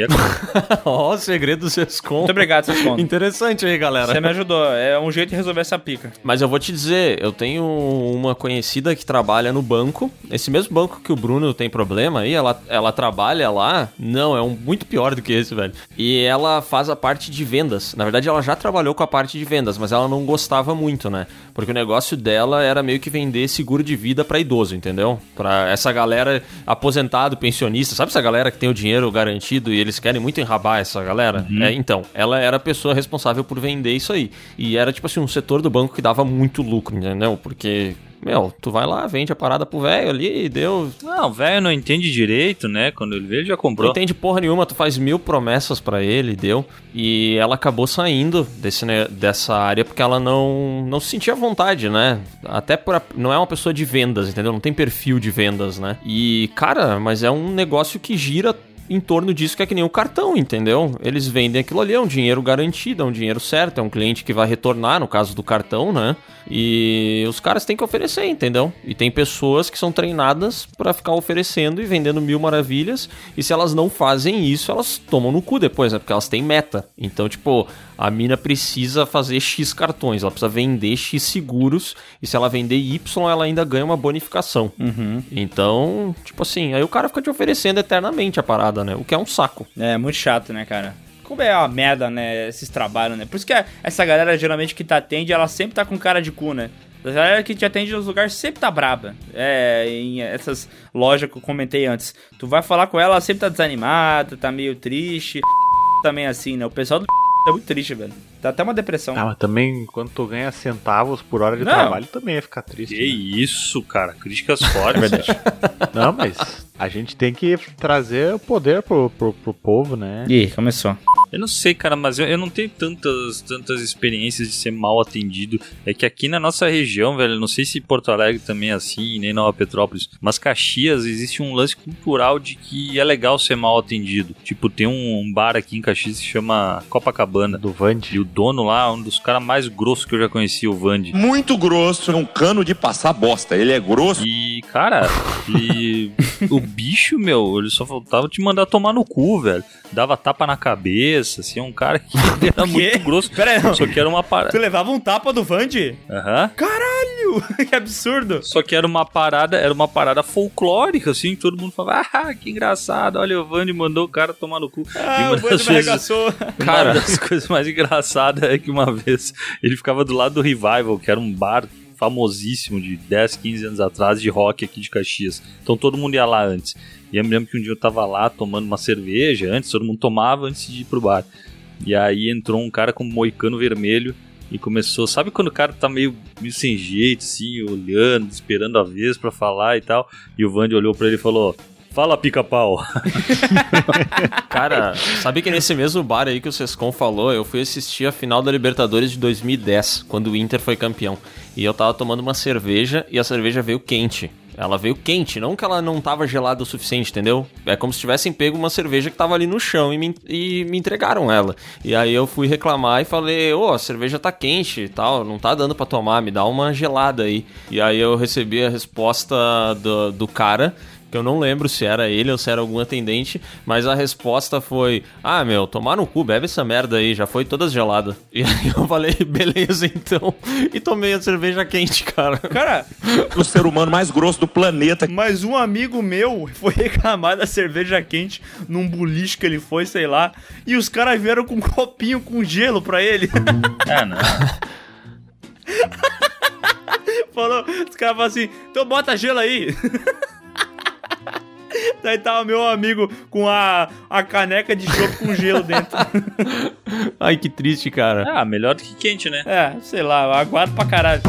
Speaker 4: É
Speaker 1: Ó, o segredo do Sescom.
Speaker 3: Muito obrigado, pontos.
Speaker 1: Interessante aí, galera.
Speaker 3: Você me ajudou. É um jeito de resolver essa pica.
Speaker 1: Mas eu vou te dizer, eu tenho uma conhecida que trabalha no banco. Esse mesmo banco que o Bruno tem problema aí, ela, ela trabalha lá. Não, é um muito pior do que esse, velho. E ela faz a parte de vendas. Na verdade, ela já trabalhou com a parte de vendas, mas ela não gostava muito, né? Porque o negócio dela era meio que vender seguro de vida pra idoso, entendeu? Pra essa galera aposentado, pensionista, sabe essa galera que tem o dinheiro garantido e eles querem muito enrabar essa galera? É, então, ela era a pessoa responsável por vender isso aí. E era tipo assim, um setor do banco que dava muito lucro, entendeu? Porque meu, tu vai lá, vende a parada pro velho ali, deu.
Speaker 4: Não, o velho não entende direito, né? Quando ele vê, ele já
Speaker 1: Não
Speaker 4: comprou.
Speaker 1: entende porra nenhuma, tu faz mil promessas pra ele, deu. E ela acabou saindo desse, ne- dessa área porque ela não, não se sentia à vontade, né? Até por, não é uma pessoa de vendas, entendeu? Não tem perfil de vendas, né? E, cara, mas é um negócio que gira em torno disso que é que nem o cartão, entendeu? Eles vendem aquilo ali, é um dinheiro garantido, é um dinheiro certo, é um cliente que vai retornar, no caso do cartão, né? E os caras têm que oferecer, entendeu? E tem pessoas que são treinadas pra ficar oferecendo e vendendo mil maravilhas, e se elas não fazem isso, elas tomam no cu depois, né? Porque elas têm meta. Então, tipo, a mina precisa fazer X cartões, ela precisa vender X seguros, e se ela vender Y, ela ainda ganha uma bonificação. Então, tipo assim, aí o cara fica te oferecendo eternamente a parada, né? O que é um saco.
Speaker 3: É, muito chato, né, cara? Como é uma merda, né, esses trabalhos, né? Por isso que essa galera, geralmente, que te atende, ela sempre tá com cara de cu, né? A galera que te atende nos lugares sempre tá braba. É, em essas lojas que eu comentei antes. Tu vai falar com ela, ela sempre tá desanimada, tá meio triste. Também assim, né? O pessoal do é muito triste, velho. Dá até uma depressão.
Speaker 2: Ah, mas também quando tu ganha centavos por hora de
Speaker 3: Não.
Speaker 2: trabalho também ia ficar triste.
Speaker 4: Que
Speaker 2: né?
Speaker 4: isso, cara. Críticas fortes.
Speaker 3: verdade.
Speaker 2: Não, mas a gente tem que trazer o poder pro, pro, pro povo, né?
Speaker 3: Ih, começou.
Speaker 4: Eu não sei, cara, mas eu, eu não tenho tantas, tantas experiências de ser mal atendido. É que aqui na nossa região, velho, não sei se Porto Alegre também é assim, nem Nova Petrópolis, mas Caxias existe um lance cultural de que é legal ser mal atendido. Tipo, tem um, um bar aqui em Caxias que se chama Copacabana.
Speaker 2: Do Vande.
Speaker 4: E o dono lá, um dos caras mais grossos que eu já conheci, o Vande.
Speaker 6: Muito grosso, é um cano de passar bosta. Ele é grosso.
Speaker 4: E, cara, e o bicho, meu, ele só faltava te mandar tomar no cu, velho. Dava tapa na cabeça, assim, é um cara que era muito grosso.
Speaker 3: Pera aí.
Speaker 4: Só que era uma
Speaker 3: Tu
Speaker 4: parada.
Speaker 3: levava um tapa do Vande?
Speaker 4: Aham.
Speaker 3: Caralho! que absurdo.
Speaker 4: Só que era uma parada, era uma parada folclórica, assim, todo mundo falava, ah, que engraçado, olha, o Vande mandou o cara tomar no cu.
Speaker 3: Ah, o Vande
Speaker 4: das
Speaker 3: me arregaçou.
Speaker 4: Cara, das coisas mais engraçadas é que uma vez ele ficava do lado do Revival, que era um bar famosíssimo de 10, 15 anos atrás de rock aqui de Caxias. Então todo mundo ia lá antes. E eu me lembro que um dia eu tava lá tomando uma cerveja antes, todo mundo tomava antes de ir pro bar. E aí entrou um cara com um moicano vermelho e começou, sabe quando o cara tá meio, meio sem jeito, assim, olhando, esperando a vez pra falar e tal. E o Vandy olhou pra ele e falou: Fala pica-pau.
Speaker 1: Cara, sabe que nesse mesmo bar aí que o Sescon falou, eu fui assistir a final da Libertadores de 2010, quando o Inter foi campeão. E eu tava tomando uma cerveja e a cerveja veio quente. Ela veio quente, não que ela não tava gelada o suficiente, entendeu? É como se tivessem pego uma cerveja que tava ali no chão e me, e me entregaram ela. E aí eu fui reclamar e falei, ô, a cerveja tá quente e tal, não tá dando pra tomar, me dá uma gelada aí. E aí eu recebi a resposta do, do cara que eu não lembro se era ele ou se era algum atendente, mas a resposta foi: Ah, meu, tomar no cu, bebe essa merda aí, já foi toda gelada. E aí eu falei: Beleza, então. E tomei a cerveja quente, cara.
Speaker 3: Cara,
Speaker 6: O ser humano mais grosso do planeta.
Speaker 3: Mas um amigo meu foi reclamar da cerveja quente num boliche que ele foi, sei lá, e os caras vieram com um copinho com gelo pra ele.
Speaker 4: ah, não.
Speaker 3: Falou, os caras falaram assim, então bota gelo aí. Daí tava meu amigo com a, a caneca de chopp com gelo dentro.
Speaker 1: Ai, que triste, cara.
Speaker 4: Ah, melhor do que quente, né?
Speaker 3: É, sei lá, aguardo pra caralho.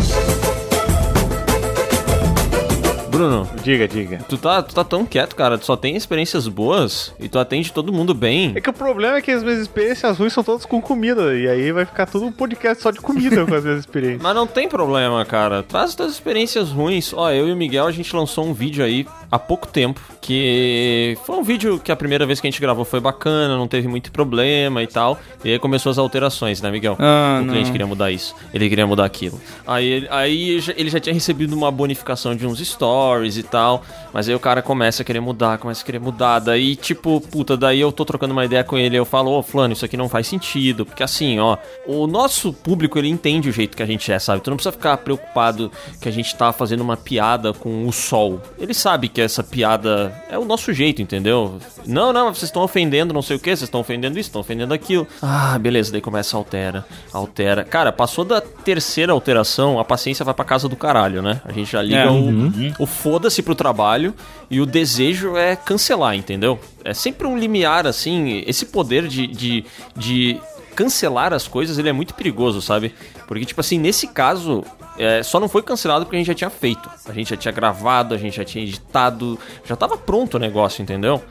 Speaker 1: Bruno,
Speaker 2: Diga, diga.
Speaker 1: tu tá, tu tá tão quieto, cara. Tu só tem experiências boas e tu atende todo mundo bem.
Speaker 2: É que o problema é que as minhas experiências ruins são todas com comida. E aí vai ficar tudo um podcast só de comida com as minhas experiências.
Speaker 1: Mas não tem problema, cara. Traz tuas experiências ruins. Ó, eu e o Miguel, a gente lançou um vídeo aí há pouco tempo, que foi um vídeo que a primeira vez que a gente gravou foi bacana, não teve muito problema e tal. E aí começou as alterações, né, Miguel?
Speaker 3: Ah,
Speaker 1: o
Speaker 3: não.
Speaker 1: cliente queria mudar isso, ele queria mudar aquilo. Aí, ele- aí já- ele já tinha recebido uma bonificação de uns stories e tal, mas aí o cara começa a querer mudar, começa a querer mudar. Daí, tipo, puta, daí eu tô trocando uma ideia com ele, eu falo, ô, Flano, isso aqui não faz sentido, porque assim, ó, o nosso público, ele entende o jeito que a gente é, sabe? Tu não precisa ficar preocupado que a gente tá fazendo uma piada com o sol. Ele sabe que essa piada é o nosso jeito, entendeu? Não, não, vocês estão ofendendo não sei o que, vocês estão ofendendo isso, estão ofendendo aquilo. Ah, beleza, daí começa a altera, altera. Cara, passou da terceira alteração, a paciência vai pra casa do caralho, né? A gente já liga
Speaker 3: É.
Speaker 1: o, o foda-se pro trabalho e o desejo é cancelar, entendeu? É sempre um limiar, assim, esse poder de, de, de cancelar as coisas, ele é muito perigoso, sabe? Porque, tipo assim, nesse caso, é, só não foi cancelado porque a gente já tinha feito. A gente já tinha gravado, a gente já tinha editado, já tava pronto o negócio, entendeu?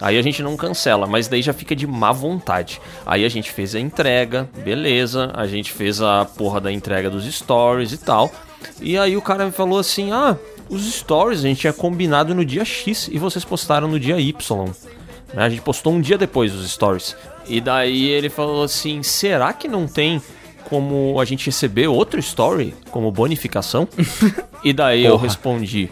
Speaker 1: Aí a gente não cancela, mas daí já fica de má vontade. Aí a gente fez a entrega, beleza, a gente fez a porra da entrega dos stories e tal. E aí o cara me falou assim: ah, os stories a gente tinha combinado no dia X e vocês postaram no dia Y. Né? A gente postou um dia depois os stories. E daí ele falou assim: será que não tem como a gente receber outro story como bonificação? e daí eu respondi: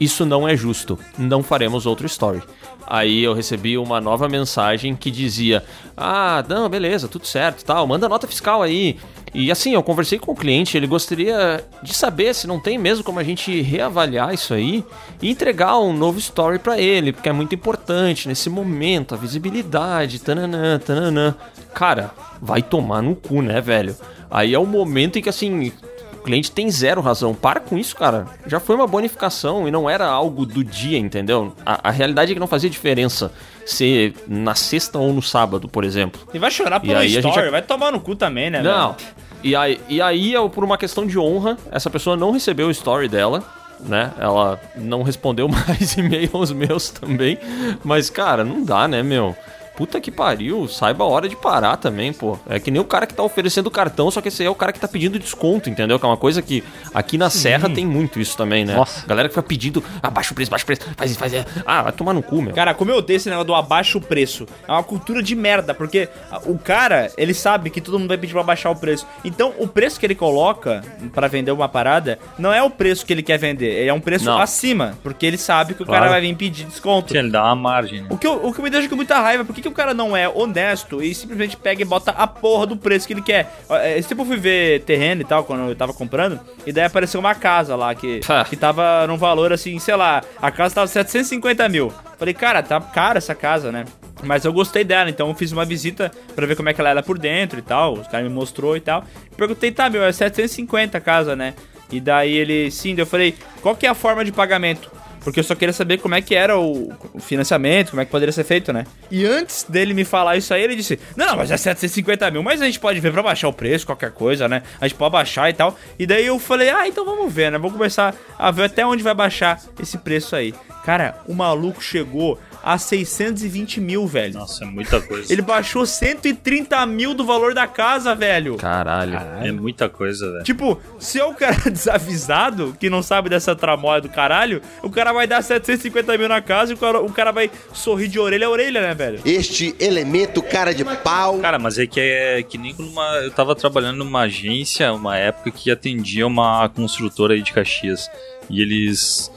Speaker 1: isso não é justo, não faremos outro story. Aí eu recebi uma nova mensagem que dizia: Ah, não, beleza, tudo certo, tal, manda nota fiscal aí. E assim, eu conversei com o cliente, ele gostaria de saber se não tem mesmo como a gente reavaliar isso aí e entregar um novo story pra ele, porque é muito importante nesse momento, a visibilidade, tananã, tananã. Cara, vai tomar no cu, né, velho? Aí é o momento em que assim, o cliente tem zero razão. Para com isso, cara. Já foi uma bonificação e não era algo do dia, entendeu? A, a realidade é que não fazia diferença ser na sexta ou no sábado, por exemplo.
Speaker 3: E vai chorar
Speaker 1: E
Speaker 3: pelo
Speaker 1: aí a
Speaker 3: story,
Speaker 1: gente-
Speaker 3: vai tomar no cu também, né,
Speaker 1: Não.
Speaker 3: velho?
Speaker 1: E aí, e aí, eu, por uma questão de honra, essa pessoa não recebeu o story dela, né? Ela não respondeu mais e-mails meus também. Mas, cara, não dá, né, meu? Puta que pariu, saiba a hora de parar também, pô. É que nem o cara que tá oferecendo cartão, só que esse aí é o cara que tá pedindo desconto, entendeu? Que é uma coisa que aqui na Serra tem muito isso também, né?
Speaker 2: Nossa.
Speaker 1: Galera que fica pedindo, abaixa o preço, abaixa o preço, faz isso, faz isso. Ah, vai tomar no cu, meu.
Speaker 3: Cara, como eu odeio esse negócio do abaixo o preço. É uma cultura de merda, porque o cara, ele sabe que todo mundo vai pedir pra baixar o preço. Então, o preço que ele coloca pra vender uma parada não é o preço que ele quer vender, ele é um preço
Speaker 1: Não.
Speaker 3: acima, porque ele sabe que o
Speaker 1: Claro.
Speaker 3: cara vai vir pedir desconto.
Speaker 4: Sim, ele dá uma margem, né?
Speaker 3: O que, eu, o que me deixa com muita raiva, por que, o cara não é honesto e simplesmente pega e bota a porra do preço que ele quer? É, Esse tempo eu fui ver terreno e tal, quando eu tava comprando, e daí apareceu uma casa lá que, que tava num valor assim, sei lá, a casa tava 750 mil. Falei, cara, tá cara essa casa, né? Mas eu gostei dela, então eu fiz uma visita pra ver como é que ela era por dentro e tal. Os caras me mostrou e tal. Perguntei, tá, meu, é 750 a casa, né? E daí ele, sim, daí eu falei, qual que é a forma de pagamento? Porque eu só queria saber como é que era o financiamento, como é que poderia ser feito, né? E antes dele me falar isso aí, ele disse: Não, não, mas é 750 mil, mas a gente pode ver pra baixar o preço, qualquer coisa, né? A gente pode baixar e tal. E daí eu falei: Ah, então vamos ver, né? Vamos começar a ver até onde vai baixar esse preço aí. Cara, o maluco chegou a 620 mil, velho.
Speaker 4: Nossa, é muita coisa.
Speaker 3: Ele baixou 130 mil do valor da casa, velho.
Speaker 1: Caralho.
Speaker 4: É muita coisa, velho.
Speaker 3: Tipo, se é o cara desavisado, que não sabe dessa tramóia do caralho, o cara vai dar 750 mil na casa e o cara, o cara vai sorrir de orelha a orelha, né, velho?
Speaker 10: Este elemento cara de pau.
Speaker 4: Cara, mas é que é que nem quando uma, eu tava trabalhando numa agência, uma época que atendia uma construtora aí de Caxias. E eles.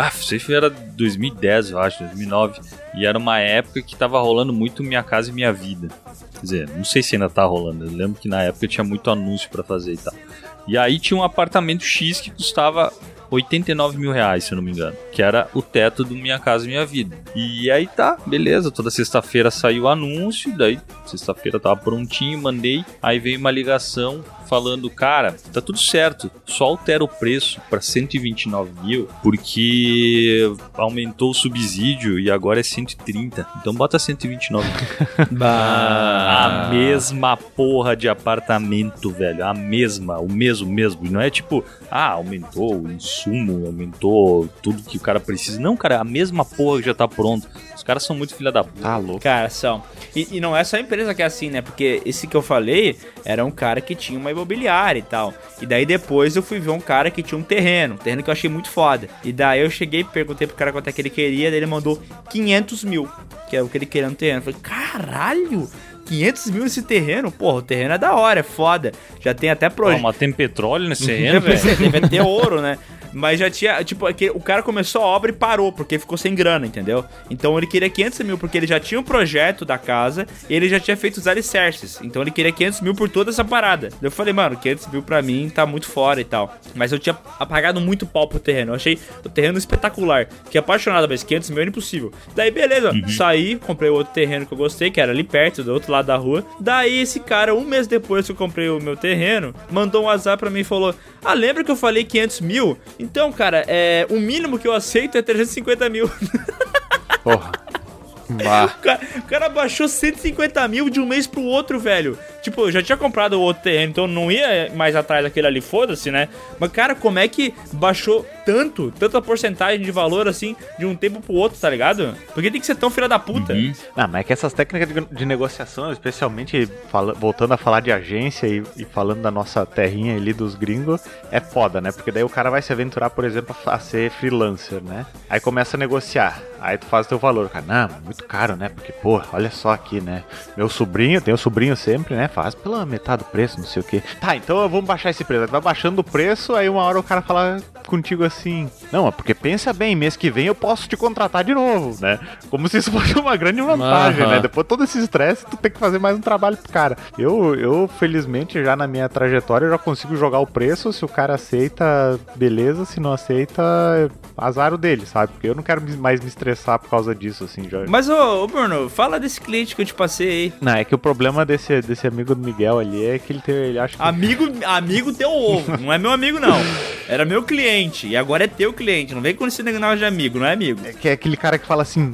Speaker 4: Ah, se era 2010, eu acho, 2009. E era uma época que tava rolando muito Minha Casa e Minha Vida. Quer dizer, não sei se ainda tá rolando. Eu lembro que na época tinha muito anúncio pra fazer e tal. E aí tinha um apartamento X que custava 89 mil reais, se eu não me engano. Que era o teto do Minha Casa e Minha Vida. E aí tá, beleza. Toda sexta-feira saiu o anúncio. Daí, sexta-feira tava prontinho, mandei. Aí veio uma ligação falando, cara, tá tudo certo, só altera o preço pra 129 mil porque aumentou o subsídio e agora é 130. Então bota 129 mil. A mesma porra de apartamento, velho. A mesma, o mesmo mesmo. E não é tipo, ah, aumentou o insumo, aumentou tudo que o cara precisa. Não, cara, é a mesma porra que já tá pronto. Os caras são muito filha da puta.
Speaker 2: Tá louco.
Speaker 3: Cara, são. E, e não é só a empresa que é assim, né? Porque esse que eu falei era um cara que tinha uma imobiliária e tal. E daí depois eu fui ver um cara que tinha um terreno, um terreno que eu achei muito foda. E daí eu cheguei e perguntei pro cara quanto é que ele queria, daí ele mandou 500 mil, que é o que ele queria no terreno. Eu falei, caralho! 500 mil esse terreno? Porra, o terreno é da hora, é foda. Já tem até projeto.
Speaker 4: mas tem petróleo nesse terreno, velho.
Speaker 3: deve ter ouro, né? Mas já tinha, tipo, aquele- o cara começou a obra e parou, porque ficou sem grana, entendeu? Então ele queria 500 mil, porque ele já tinha o projeto da casa e ele já tinha feito os alicerces. Então ele queria 500 mil por toda essa parada. Eu falei, mano, 500 mil pra mim tá muito fora e tal. Mas eu tinha apagado muito pau pro terreno. Eu achei o terreno espetacular. Fiquei apaixonado, mas 500 mil era impossível. Daí, beleza, saí, comprei outro terreno que eu gostei, que era ali perto, do outro lado da rua. Daí esse cara, um mês depois que eu comprei o meu terreno, mandou um WhatsApp pra mim e falou: Ah, lembra que eu falei 500 mil? Então, cara, é, o mínimo que eu aceito é 350 mil.
Speaker 2: Porra.
Speaker 3: O cara, o cara baixou 150 mil de um mês pro outro, velho. Tipo, eu já tinha comprado o outro terreno, então não ia mais atrás daquele ali, foda-se, né? Mas, cara, como é que baixou tanto, tanta porcentagem de valor assim, de um tempo pro outro, tá ligado? Porque tem que ser tão filha da puta.
Speaker 4: Uhum.
Speaker 2: Não, mas é que essas técnicas de, de negociação, especialmente fala- voltando a falar de agência e, e falando da nossa terrinha ali dos gringos, é foda, né? Porque daí o cara vai se aventurar, por exemplo, a a ser freelancer, né? Aí começa a negociar. Aí tu faz o teu valor, cara. Não, muito caro, né? Porque, pô, olha só aqui, né? Meu sobrinho, tem o sobrinho sempre, né? Faz pela metade do preço, não sei o quê. Tá, então vamos baixar esse preço. Aí tu vai baixando o preço, aí uma hora o cara fala contigo assim: Não, é porque pensa bem, mês que vem eu posso te contratar de novo, né? Como se isso fosse uma grande vantagem,
Speaker 1: Aham.
Speaker 2: né? Depois de todo esse estresse, tu tem que fazer mais um trabalho pro cara. Eu, eu, felizmente, já na minha trajetória, eu já consigo jogar o preço. Se o cara aceita, beleza. Se não aceita, é azar o dele, sabe? Porque eu não quero mais me estressar por causa disso, assim. Já...
Speaker 3: Mas, ô, ô, Bruno, fala desse cliente que eu te passei aí.
Speaker 2: Não, é que o problema desse, desse amigo do Miguel ali é que ele, tem, ele acha que.
Speaker 3: Amigo, amigo teu ovo, não é meu amigo, não. Era meu cliente, e agora é teu cliente. Não vem com esse negócio de amigo, não é amigo.
Speaker 2: É que é aquele cara que fala assim.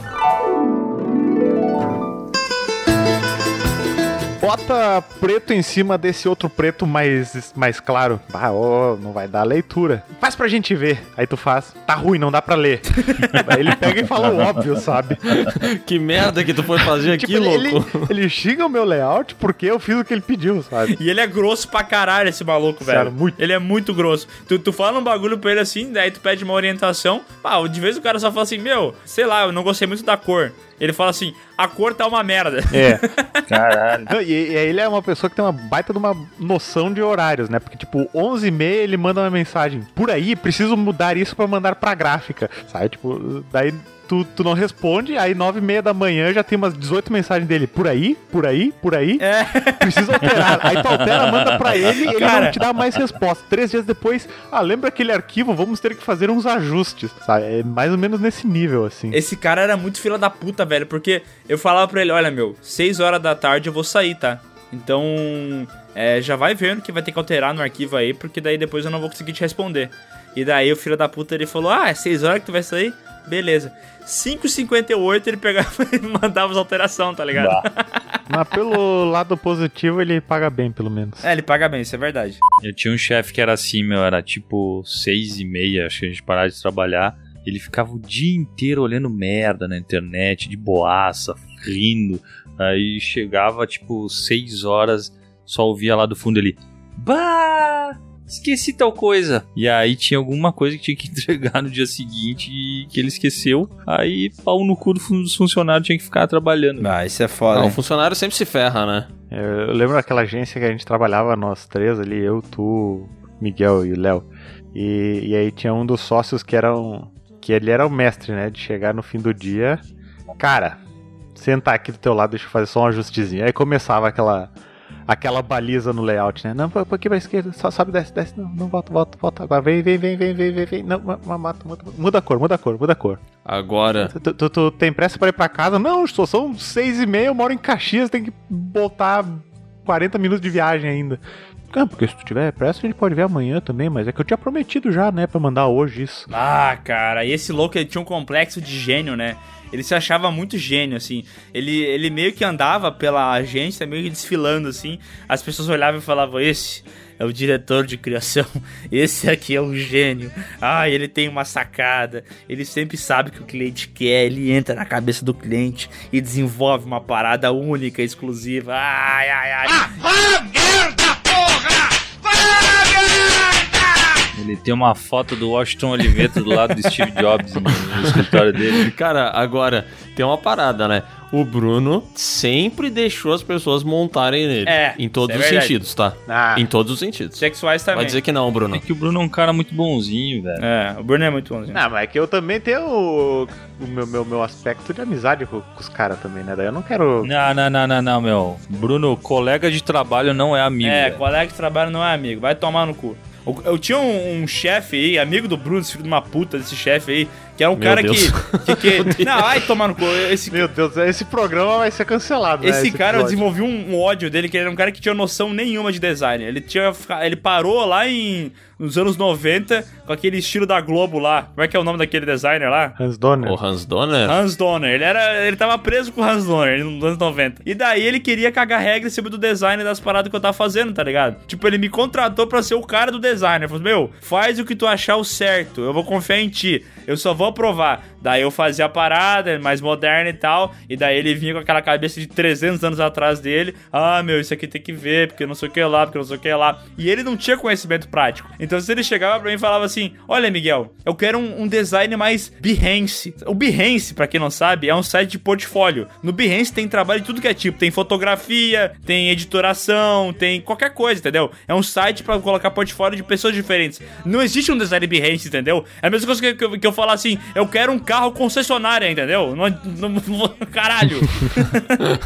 Speaker 2: Bota preto em cima desse outro preto mais, mais claro. Ah, ó, não vai dar leitura. Faz pra gente ver. Aí tu faz. Tá ruim, não dá pra ler. Aí ele pega e fala o óbvio, sabe?
Speaker 1: Que merda que tu foi fazer aqui,
Speaker 2: Tipo, ele,
Speaker 1: louco.
Speaker 2: ele, ele xinga o meu layout porque eu fiz o que ele pediu, sabe?
Speaker 3: E ele é grosso pra caralho, esse maluco,
Speaker 2: Sério,
Speaker 3: velho.
Speaker 2: muito.
Speaker 3: Ele é muito grosso. Tu, tu fala um bagulho pra ele assim, daí tu pede uma orientação. Pá, de vez o cara só fala assim, meu, sei lá, eu não gostei muito da cor. Ele fala assim, a cor tá uma merda.
Speaker 2: É.
Speaker 4: Caralho.
Speaker 2: Não, e, e aí ele é uma pessoa que tem uma baita de uma noção de horários, né? Porque, tipo, 11 e meia ele manda uma mensagem. Por aí, preciso mudar isso pra mandar pra gráfica. Sabe? Tipo, daí tu, tu não responde, aí 9 e meia da manhã já tem umas 18 mensagens dele. Por aí, por aí, por aí.
Speaker 3: É.
Speaker 2: Preciso alterar. Aí tu altera, manda pra ele e ele
Speaker 3: Cara.
Speaker 2: não te dá mais resposta. Três dias depois, ah, lembra aquele arquivo? Vamos ter que fazer uns ajustes. Sabe? É mais ou menos nesse nível, assim.
Speaker 3: Esse cara era muito fila da puta, velho, porque eu falava pra ele, olha, meu, 6 horas da tarde eu vou sair, tá? Então, é, já vai vendo que vai ter que alterar no arquivo aí, porque daí depois eu não vou conseguir te responder. E daí o filho da puta, ele falou, ah, é 6 horas que tu vai sair? Beleza. 5h58 ele pegava e mandava as alterações, tá ligado?
Speaker 2: Mas pelo lado positivo, ele paga bem, pelo menos.
Speaker 3: É, ele paga bem, isso é verdade.
Speaker 4: Eu tinha um chefe que era assim, meu, era tipo seis e meia, acho que a gente parava de trabalhar. Ele ficava o dia inteiro olhando merda na internet, de boaça, rindo. Aí chegava, tipo, seis horas, só ouvia lá do fundo ele. Bah! Esqueci tal coisa. E aí tinha alguma coisa que tinha que entregar no dia seguinte e que ele esqueceu. Aí pau no cu dos funcionários tinha que ficar trabalhando.
Speaker 3: Ah, isso é foda.
Speaker 1: Não, o funcionário sempre se ferra, né?
Speaker 2: Eu lembro daquela agência que a gente trabalhava, nós três ali, eu, tu, Miguel e o Léo. E, e aí tinha um dos sócios que era um. que ele era o mestre, né? De chegar no fim do dia. Cara, sentar aqui do teu lado, deixa eu fazer só um ajustezinho. Aí começava aquela. Aquela baliza no layout, né? Não, um pouquinho pra esquerda, só sobe, desce, desce. Não, não, volta, volta, volta. Agora vem, vem, vem, vem, vem, vem, vem. Não, ma- ma- mata, muda, muda a cor, muda a cor, muda a cor.
Speaker 1: Agora.
Speaker 2: Tu, tu- tu tem pressa pra ir pra casa? Não, só são seis e meia, eu moro em Caxias, tem que botar 40 minutos de viagem ainda. Ah, porque se tu tiver pressa, a gente pode ver amanhã também, mas é que eu tinha prometido já, né, pra mandar hoje isso.
Speaker 3: Ah, cara, e esse louco ele tinha um complexo de gênio, né? Ele se achava muito gênio, assim. Ele, ele meio que andava pela agência, meio que desfilando, assim. As pessoas olhavam e falavam: Esse é o diretor de criação. Esse aqui é um gênio. Ah, ele tem uma sacada. Ele sempre sabe o que o cliente quer. Ele entra na cabeça do cliente e desenvolve uma parada única, exclusiva. Ai, ai, ai. ¡Para!
Speaker 4: Ele tem uma foto do Washington Oliveto do lado do Steve Jobs no, no escritório dele.
Speaker 1: Cara, agora, tem uma parada, né? O Bruno sempre deixou as pessoas montarem nele.
Speaker 3: É,
Speaker 1: Em todos
Speaker 3: é
Speaker 1: os
Speaker 3: verdade.
Speaker 1: sentidos, tá?
Speaker 2: Ah.
Speaker 1: Em todos os sentidos.
Speaker 3: Sexuais também.
Speaker 1: Vai dizer que não, Bruno.
Speaker 4: É que o Bruno é um cara muito bonzinho, velho.
Speaker 3: É, o Bruno é muito bonzinho.
Speaker 2: Não, mas é que eu também tenho o, o meu, meu, meu aspecto de amizade com, com os caras também, né? Daí eu não quero.
Speaker 4: Não, não, não, não, não, meu. Bruno, colega de trabalho não é amigo.
Speaker 3: É,
Speaker 4: velho.
Speaker 3: colega de trabalho não é amigo. Vai tomar no cu. Eu, eu tinha um, um chefe aí, amigo do Bruno, esse filho de uma puta desse chefe aí, que era um
Speaker 1: Meu
Speaker 3: cara
Speaker 1: Deus.
Speaker 3: que, que, que- Não, vai tomar no cu. Esse,
Speaker 2: Meu Deus, esse programa vai ser cancelado, né?
Speaker 3: esse cara eu
Speaker 2: episódio.
Speaker 3: desenvolvi um, um ódio dele, que ele era um cara que tinha noção nenhuma de design. Ele tinha. Ele parou lá em. Nos anos 90, com aquele estilo da Globo lá. Como é que é o nome daquele designer lá?
Speaker 2: Hans Donner.
Speaker 1: O Hans Donner?
Speaker 3: Hans Donner. Ele era. Ele tava preso com o Hans Donner nos anos 90. E daí ele queria cagar regra em cima do design das paradas que eu tava fazendo, tá ligado? Tipo, ele me contratou pra ser o cara do design. Ele falou, meu, faz o que tu achar o certo. Eu vou confiar em ti. Eu só vou aprovar. Daí eu fazia a parada, mais moderna e tal. E daí ele vinha com aquela cabeça de 300 anos atrás dele. Ah, meu, isso aqui tem que ver, porque não sei o que lá, porque não sei o que lá. E ele não tinha conhecimento prático. Então se ele chegava pra mim e falava assim: Olha, Miguel, eu quero um, um design mais Behance. O Behance, pra quem não sabe, é um site de portfólio. No Behance tem trabalho de tudo que é tipo: tem fotografia, tem editoração, tem qualquer coisa, entendeu? É um site pra colocar portfólio de pessoas diferentes. Não existe um design Behance, entendeu? É a mesma coisa que, que, que eu falar assim: eu quero um carro concessionária, entendeu? Não, não- caralho.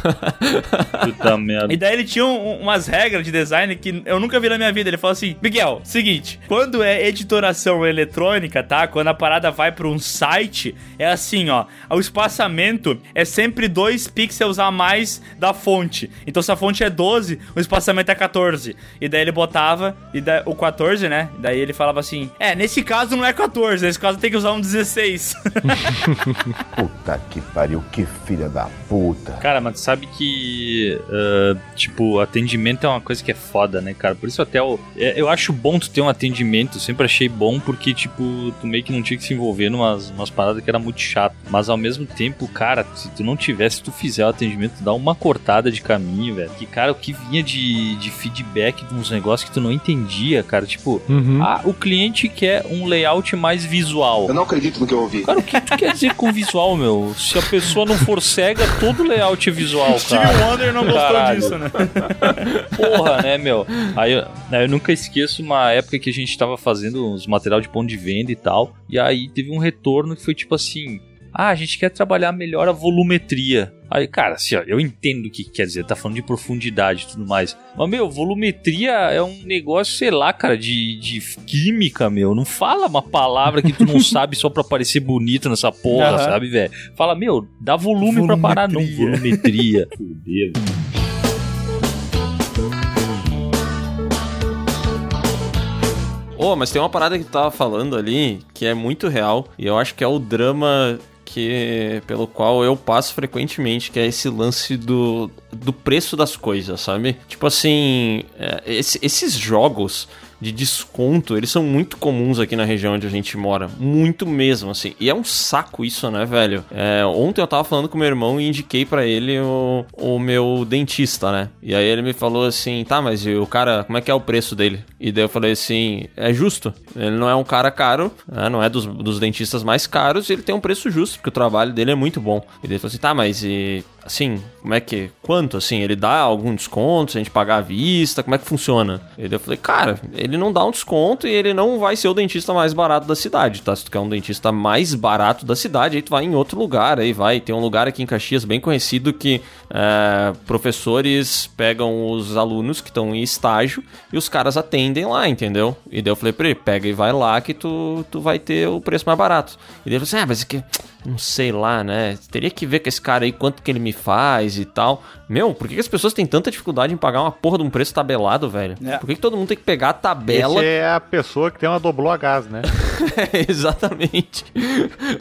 Speaker 4: Puta merda.
Speaker 3: E daí ele tinha um- umas regras de design que eu nunca vi na minha vida. Ele falou assim: Miguel, seguinte, quando é editoração eletrônica, tá? Quando a parada vai pra um site, é assim, ó. O espaçamento é sempre 2 pixels a mais da fonte. Então se a fonte é 12, o espaçamento é 14. E daí ele botava, e da, o 14, né? Daí ele falava assim: É, nesse caso não é 14, nesse caso tem que usar um 16.
Speaker 10: Puta que pariu, que filha da puta.
Speaker 4: Cara, mas tu sabe que, ah, tipo, atendimento é uma coisa que é foda, né, cara? Por isso até eu, é, eu acho bom tu ter um atendimento, sempre achei bom, porque, tipo, tu meio que não tinha que se envolver numas, umas paradas que era muito chato. Mas ao mesmo tempo, cara, se tu não tivesse, se tu fizer o atendimento, tu dá uma cortada de caminho, velho. Que, cara, o que vinha de, de feedback de uns negócios que tu não entendia, cara, tipo,
Speaker 2: Uhum.
Speaker 4: ah, o cliente quer um layout mais visual.
Speaker 10: Eu não acredito no que eu ouvi.
Speaker 4: Cara, o que tu quer dizer com visual, meu? Se a pessoa não for cega, todo layout é visual,
Speaker 3: Steve
Speaker 4: cara.
Speaker 3: Wonder não gostou
Speaker 4: Caralho.
Speaker 3: disso, né?
Speaker 4: Porra, né, meu? Aí eu, aí eu nunca esqueço uma época que a gente tava fazendo uns material de ponto de venda e tal. E aí teve um retorno que foi tipo assim: Ah, a gente quer trabalhar melhor a volumetria. Aí, cara, assim, ó, eu entendo o que quer dizer, tá falando de profundidade e tudo mais. Mas, meu, volumetria é um negócio, sei lá, cara, de, de química, meu. Não fala uma palavra que tu não sabe só pra parecer bonito nessa porra,
Speaker 3: Aham.
Speaker 4: sabe, velho? Fala, meu, dá volume pra parar, não. Volumetria. Fudeu.
Speaker 1: Ô, mas tem uma parada que tu tava falando ali que é muito real e eu acho que é o drama que pelo qual eu passo frequentemente, que é esse lance do, do preço das coisas, sabe? Tipo assim, é, esse- esses jogos de desconto, eles são muito comuns aqui na região onde a gente mora. Muito mesmo, assim. E é um saco isso, né, velho? É, ontem eu tava falando com meu irmão e indiquei pra ele o, o meu dentista, né? E aí ele me falou assim, tá, mas o cara, como é que é o preço dele? E daí eu falei assim, é justo. Ele não é um cara caro, né? não é dos, dos dentistas mais caros, ele tem um preço justo, porque o trabalho dele é muito bom. E daí ele falou assim, tá, mas e assim, como é que. Quanto assim? Ele dá algum desconto se a gente pagar à vista? Como é que funciona? E daí eu falei, cara, ele não dá um desconto e ele não vai ser o dentista mais barato da cidade, tá? Se tu quer um dentista mais barato da cidade, aí tu vai em outro lugar, aí vai. Tem um lugar aqui em Caxias bem conhecido que é, professores pegam os alunos que estão em estágio e os caras atendem lá, entendeu? E daí eu falei ele, pega e vai lá que tu, tu vai ter o preço mais barato. E daí ele falou assim, ah, mas é que não sei lá, né? Teria que ver com esse cara aí quanto que ele me faz e tal. Meu, por que, que as pessoas têm tanta dificuldade em pagar uma porra de um preço tabelado, velho?
Speaker 3: É.
Speaker 1: Por que, que todo mundo tem que pegar a tabela?
Speaker 2: Esse é a pessoa que tem uma doblô a gás, né?
Speaker 1: Exatamente.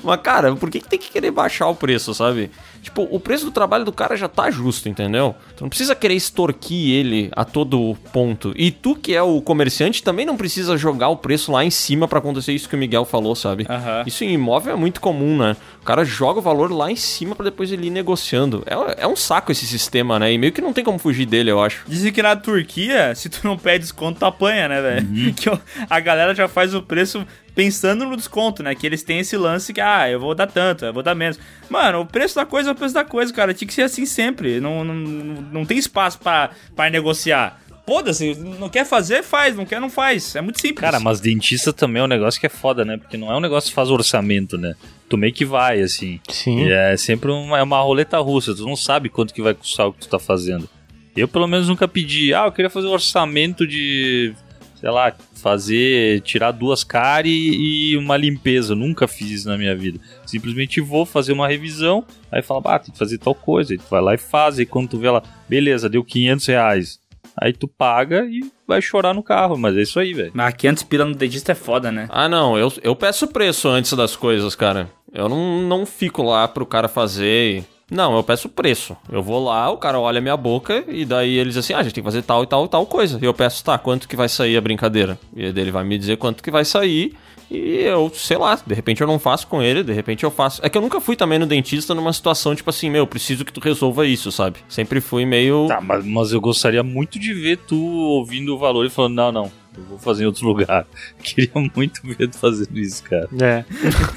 Speaker 1: Mas, cara, por que, que tem que querer baixar o preço, sabe? Tipo, o preço do trabalho do cara já tá justo, entendeu? Tu não precisa querer extorquir ele a todo ponto. E tu, que é o comerciante, também não precisa jogar o preço lá em cima pra acontecer isso que o Miguel falou, sabe?
Speaker 3: Aham.
Speaker 1: Isso em imóvel é muito comum, né? O cara joga o valor lá em cima pra depois ele ir negociando. É, é um saco esse sistema, né? E meio que não tem como fugir dele, eu acho.
Speaker 3: Dizem que na Turquia, se tu não pede desconto, tu apanha, né, velho?
Speaker 1: Uhum.
Speaker 3: Que o- a galera já faz o preço pensando no desconto, né? Que eles têm esse lance que, ah, eu vou dar tanto, eu vou dar menos. Mano, o preço da coisa é o preço da coisa, cara. Tinha que ser assim sempre. Não, não, não tem espaço pra, pra negociar. Foda-se, não quer fazer, faz. Não quer, não faz. É muito simples.
Speaker 4: Cara, mas dentista também é um negócio que é foda, né? Porque não é um negócio que faz orçamento, né? Tu meio que vai, assim.
Speaker 2: Sim.
Speaker 4: E é sempre uma, é uma roleta russa, tu não sabe quanto que vai custar o que tu tá fazendo. Eu, pelo menos, nunca pedi, ah, eu queria fazer um orçamento de, sei lá, fazer, tirar duas cáries e uma limpeza. Nunca fiz isso na minha vida. Simplesmente vou fazer uma revisão, aí fala, ah, tem que fazer tal coisa. Aí tu vai lá e faz, e quando tu vê lá, beleza, deu 500 reais. Aí tu paga e vai chorar no carro, mas é isso aí, velho.
Speaker 3: Mas 500 pila no dentista é foda, né?
Speaker 1: Ah, não, eu, eu peço preço antes das coisas, cara. Eu não, não fico lá pro cara fazer. e- Não, eu peço preço. Eu vou lá, o cara olha minha boca e daí ele diz assim: ah, a gente tem que fazer tal e tal e tal coisa. E eu peço, tá, quanto que vai sair a brincadeira? E ele vai me dizer quanto que vai sair. E eu, sei lá, de repente eu não faço com ele, de repente eu faço. É que eu nunca fui também no dentista numa situação tipo assim, meu, preciso que tu resolva isso, sabe? Sempre fui meio.
Speaker 4: Tá, mas, mas eu gostaria muito de ver tu ouvindo o valor e falando, não, não, eu vou fazer em outro lugar. Queria muito ver tu fazendo isso, cara.
Speaker 2: É.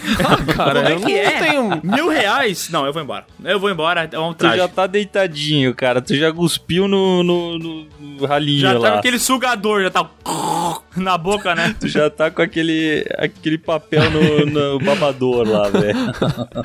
Speaker 1: cara,
Speaker 3: Como é
Speaker 1: eu
Speaker 3: que
Speaker 1: não
Speaker 3: é?
Speaker 1: tenho.
Speaker 3: Mil reais? Não, eu vou embora. Eu vou embora, é um
Speaker 4: Tu
Speaker 3: traje.
Speaker 4: já tá deitadinho, cara. Tu já cuspiu no, no, no- no ralinho
Speaker 3: Já tá
Speaker 4: lá.
Speaker 3: com aquele sugador, já tá na boca, né?
Speaker 4: Tu já tá com aquele, aquele papel no, no babador lá, velho.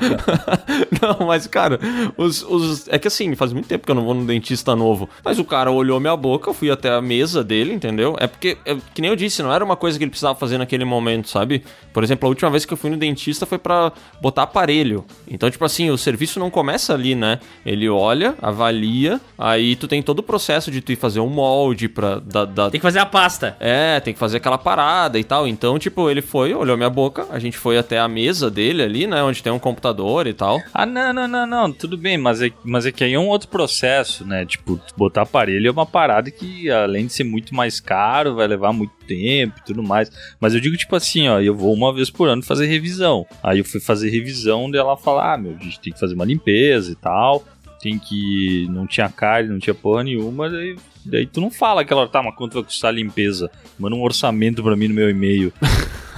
Speaker 1: Não, mas, cara, os, os- é que assim, faz muito tempo que eu não vou no dentista novo. Mas o cara olhou minha boca, eu fui até a mesa dele, entendeu? É porque, é, que nem eu disse, não era uma coisa que ele precisava fazer naquele momento, sabe? Por exemplo, a última vez que eu fui no dentista foi pra botar aparelho. Então, tipo assim, o serviço não começa ali, né? Ele olha, avalia, aí tu tem todo o processo de tu ir fazer um molde pra. Da, da-
Speaker 3: Tem que fazer a pasta.
Speaker 1: é, tem que fazer aquela parada e tal. Então, tipo, ele foi, olhou minha boca, a gente foi até a mesa dele ali, né? Onde tem um computador e tal.
Speaker 4: Ah, não, não, não, não, tudo bem, mas é, mas é que aí é um outro processo, né? Tipo, botar aparelho é uma parada que, além de ser muito mais caro, vai levar muito tempo e tudo mais. Mas eu digo, tipo assim, ó, eu vou uma vez por ano fazer revisão. Aí eu fui fazer revisão dela falar, ah, meu, a gente tem que fazer uma limpeza e tal. Tem que. Não tinha carne, não tinha porra nenhuma, daí. Daí tu não fala aquela hora, tá, mas quanto vai custar a limpeza? Manda um orçamento pra mim no meu e-mail.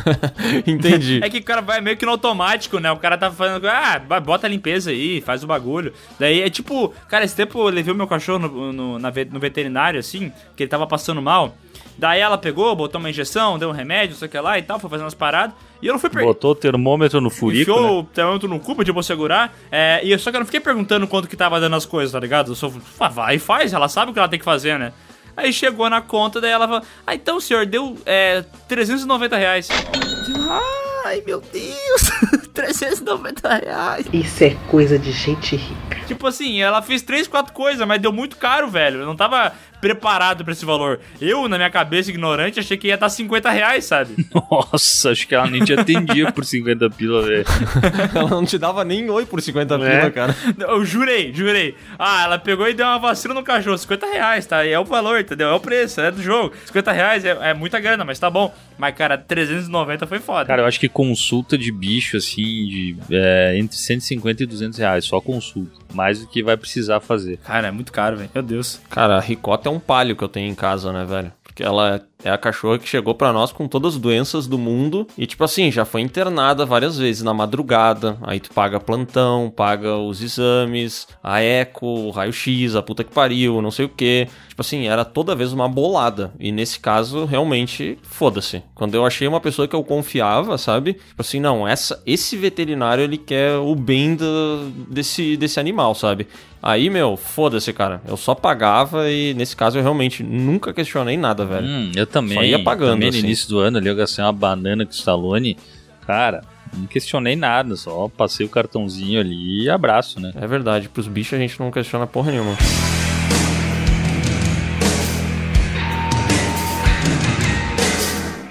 Speaker 1: Entendi.
Speaker 3: É que o cara vai meio que no automático, né? O cara tá falando, ah, bota a limpeza aí, faz o bagulho. Daí é tipo, cara, esse tempo eu levei o meu cachorro no, no, na no veterinário, assim, que ele tava passando mal. Daí ela pegou, botou uma injeção, deu um remédio, não sei o que lá e tal, foi fazendo umas paradas. E eu não fui per-
Speaker 4: Botou o termômetro no furico,
Speaker 3: Enfiou
Speaker 4: né?
Speaker 3: o termômetro no cu, pediu pra eu segurar. É, e eu, só que eu não fiquei perguntando quanto que tava dando as coisas, tá ligado? Eu só ah, vai e faz, ela sabe o que ela tem que fazer, né? Aí chegou na conta, daí ela falou: Ah, então, senhor, deu é, 390 reais. Ai, meu Deus! 390 reais.
Speaker 9: Isso é coisa de gente rica.
Speaker 3: Tipo assim, ela fez três, quatro coisas, mas deu muito caro, velho. Eu não tava preparado pra esse valor. Eu, na minha cabeça ignorante, achei que ia estar 50 reais, sabe?
Speaker 4: Nossa, acho que ela nem te atendia por 50 pila, velho.
Speaker 1: Ela não te dava nem oi por 50
Speaker 2: É.
Speaker 1: pila, cara.
Speaker 3: Eu jurei, jurei. Ah, ela pegou e deu uma vacina no cachorro. 50 reais, tá? E é o valor, entendeu? É o preço, é do jogo. 50 reais é, é muita grana, mas tá bom. Mas, cara, 390 foi foda.
Speaker 4: Cara, eu acho que consulta de bicho, assim, de é, entre 150 e 200 reais, só consulta. Mais do que vai precisar fazer.
Speaker 3: Cara, é muito caro, velho. Meu Deus.
Speaker 1: Cara, a ricota é um palio que eu tenho em casa, né, velho? Porque ela é a cachorra que chegou pra nós com todas as doenças do mundo. E, tipo assim, já foi internada várias vezes na madrugada. Aí tu paga plantão, paga os exames, a eco, o raio-x, a puta que pariu, não sei o quê. Tipo assim, era toda vez uma bolada. E nesse caso, realmente, foda-se. Quando eu achei uma pessoa que eu confiava, sabe? Tipo assim, não, essa, esse veterinário, ele quer o bem do- desse, desse animal, sabe? Aí, meu, foda-se, cara. Eu só pagava e nesse caso eu realmente nunca questionei nada, velho.
Speaker 4: Hum, eu também.
Speaker 1: Só ia pagando,
Speaker 4: Também no
Speaker 1: assim.
Speaker 4: início do ano ali eu gastei uma banana com o Stallone. Cara, Não questionei nada, só passei o cartãozinho ali e abraço, né?
Speaker 1: É verdade, pros bichos a gente não questiona porra nenhuma.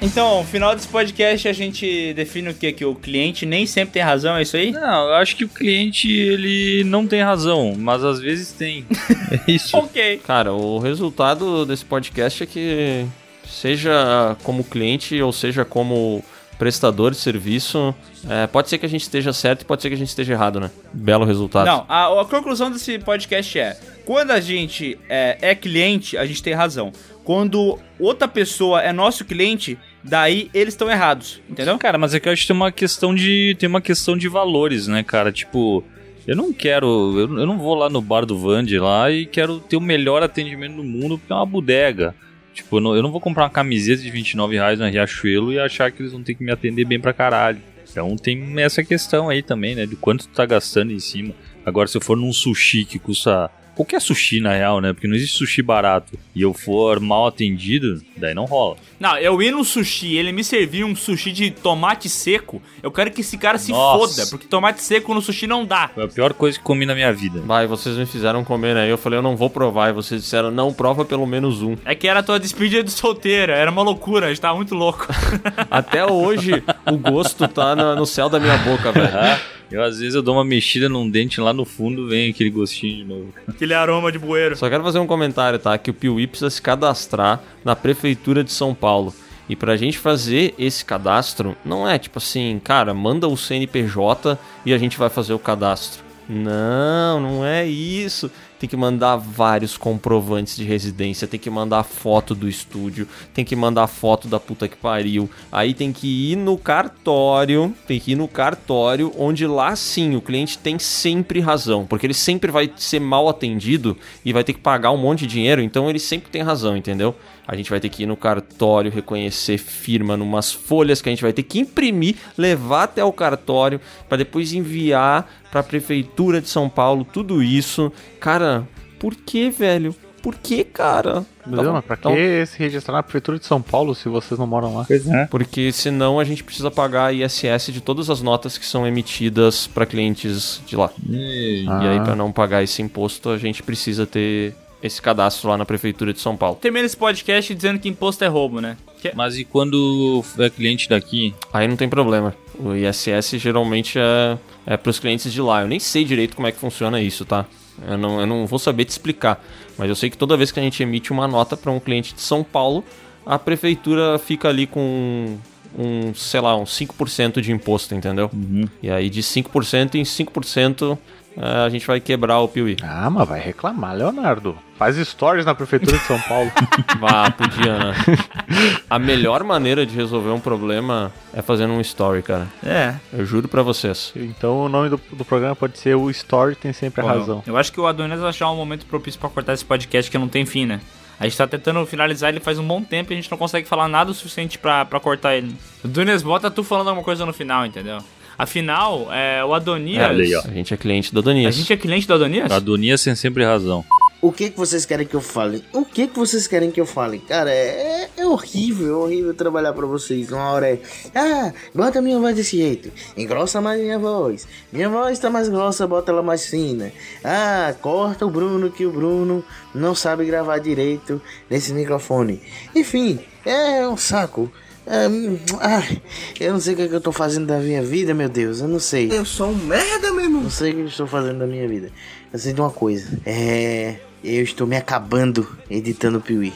Speaker 3: Então, no final desse podcast a gente define o que? Que o cliente nem sempre tem razão, é isso aí?
Speaker 4: Não, eu acho que o cliente, ele não tem razão, mas às vezes tem. É isso.
Speaker 3: Ok.
Speaker 1: Cara, o resultado desse podcast é que, seja como cliente ou seja como prestador de serviço, é, pode ser que a gente esteja certo e pode ser que a gente esteja errado, né? Belo resultado.
Speaker 3: Não, a, a conclusão desse podcast é: quando a gente é, é cliente, a gente tem razão. Quando outra pessoa é nosso cliente, daí eles estão errados, entendeu?
Speaker 4: Cara, mas é que eu acho que tem uma questão de. Tem uma questão de valores, né, cara? Tipo, eu não quero. Eu, eu não vou lá no bar do Vande lá e quero ter o melhor atendimento do mundo porque é uma bodega. Tipo, eu não, eu não vou comprar uma camiseta de 29 reais na Riachuelo e achar que eles vão ter que me atender bem pra caralho. Então tem essa questão aí também, né? De quanto tu tá gastando em cima. Agora, se eu for num sushi que custa. Qualquer sushi, na real, né? Porque não existe sushi barato. E eu for mal atendido, daí não rola.
Speaker 3: Não, eu ir no sushi, ele me serviu um sushi de tomate seco. Eu quero que esse cara se
Speaker 4: Nossa.
Speaker 3: foda, porque tomate seco no sushi não dá.
Speaker 4: Foi a pior coisa que comi na minha vida.
Speaker 1: Vai, vocês me fizeram comer, né? Eu falei, eu não vou provar. E vocês disseram, não, prova pelo menos um.
Speaker 3: É que era a tua despedida de solteira, era uma loucura, a gente tava muito louco.
Speaker 1: Até hoje, o gosto tá no céu da minha boca, velho.
Speaker 4: Ah, eu às vezes eu dou uma mexida num dente lá no fundo, vem aquele gostinho de novo.
Speaker 3: Aquele aroma de bueiro.
Speaker 1: Só quero fazer um comentário, tá? Que o Piuí precisa se cadastrar na Prefeitura de São Paulo. E pra gente fazer esse cadastro, não é tipo assim, cara, manda o CNPJ e a gente vai fazer o cadastro. Não, não é isso. Tem que mandar vários comprovantes de residência, tem que mandar foto do estúdio, tem que mandar foto da puta que pariu. Aí tem que ir no cartório, tem que ir no cartório, onde lá sim o cliente tem sempre razão, porque ele sempre vai ser mal atendido e vai ter que pagar um monte de dinheiro, então ele sempre tem razão, entendeu? A gente vai ter que ir no cartório, reconhecer firma numas folhas que a gente vai ter que imprimir, levar até o cartório para depois enviar para a prefeitura de São Paulo, tudo isso. Cara, por que, velho? Por que, cara?
Speaker 2: Meu Deus, mas pra
Speaker 1: Então-
Speaker 2: que se registrar na prefeitura de São Paulo se vocês não moram lá?
Speaker 4: Pois é.
Speaker 1: Porque senão a gente precisa pagar ISS de todas as notas que são emitidas para clientes de lá. E aí, para não pagar esse imposto, a gente precisa ter esse cadastro lá na prefeitura de São Paulo.
Speaker 3: Termina esse podcast dizendo que imposto é roubo, né? Que-
Speaker 4: Mas e quando é cliente daqui?
Speaker 1: Aí não tem problema. O ISS geralmente é, é para os clientes de lá. Eu nem sei direito como é que funciona isso, tá? Eu não, eu não vou saber te explicar. Mas eu sei que toda vez que a gente emite uma nota para um cliente de São Paulo, a prefeitura fica ali com um, sei lá, uns 5% de imposto, entendeu? E aí de 5% em 5% eh, a gente vai quebrar o Piuí.
Speaker 2: Ah, mas vai reclamar, Leonardo. Faz stories na prefeitura de São Paulo.
Speaker 1: Vá, podia, né? A melhor maneira de resolver um problema é fazendo um story, cara.
Speaker 3: É.
Speaker 1: Eu juro pra vocês.
Speaker 2: então o nome do, do programa pode ser O Story Tem Sempre a
Speaker 3: Bom,
Speaker 2: Razão.
Speaker 3: Eu acho que o Adonis vai achar um momento propício pra cortar esse podcast que não tem fim, né? A gente tá tentando finalizar ele faz um bom tempo e a gente não consegue falar nada o suficiente pra, pra cortar ele. Adonis, bota tu falando alguma coisa no final, entendeu? Afinal, é, o Adonias.
Speaker 4: Olha aí, ó.
Speaker 1: A gente é cliente do
Speaker 3: A
Speaker 1: Adonias.
Speaker 3: gente é cliente do Adonias?
Speaker 4: Adonias tem sempre razão.
Speaker 9: O que que vocês querem que eu fale? O que que vocês querem que eu fale? Cara, é, é horrível, é horrível trabalhar pra vocês. Uma hora é, ah, bota minha voz desse jeito, engrossa mais minha voz. Minha voz tá mais grossa, bota ela mais fina. Ah, corta o Bruno que o Bruno não sabe gravar direito nesse microfone. Enfim, é um saco. É, ai, eu não sei o que, é que eu tô fazendo da minha vida, meu Deus, eu não sei. Eu sou um merda, meu irmão. Não sei o que eu estou fazendo da minha vida. Eu sei de uma coisa, é. Eu estou me acabando editando o Piuí.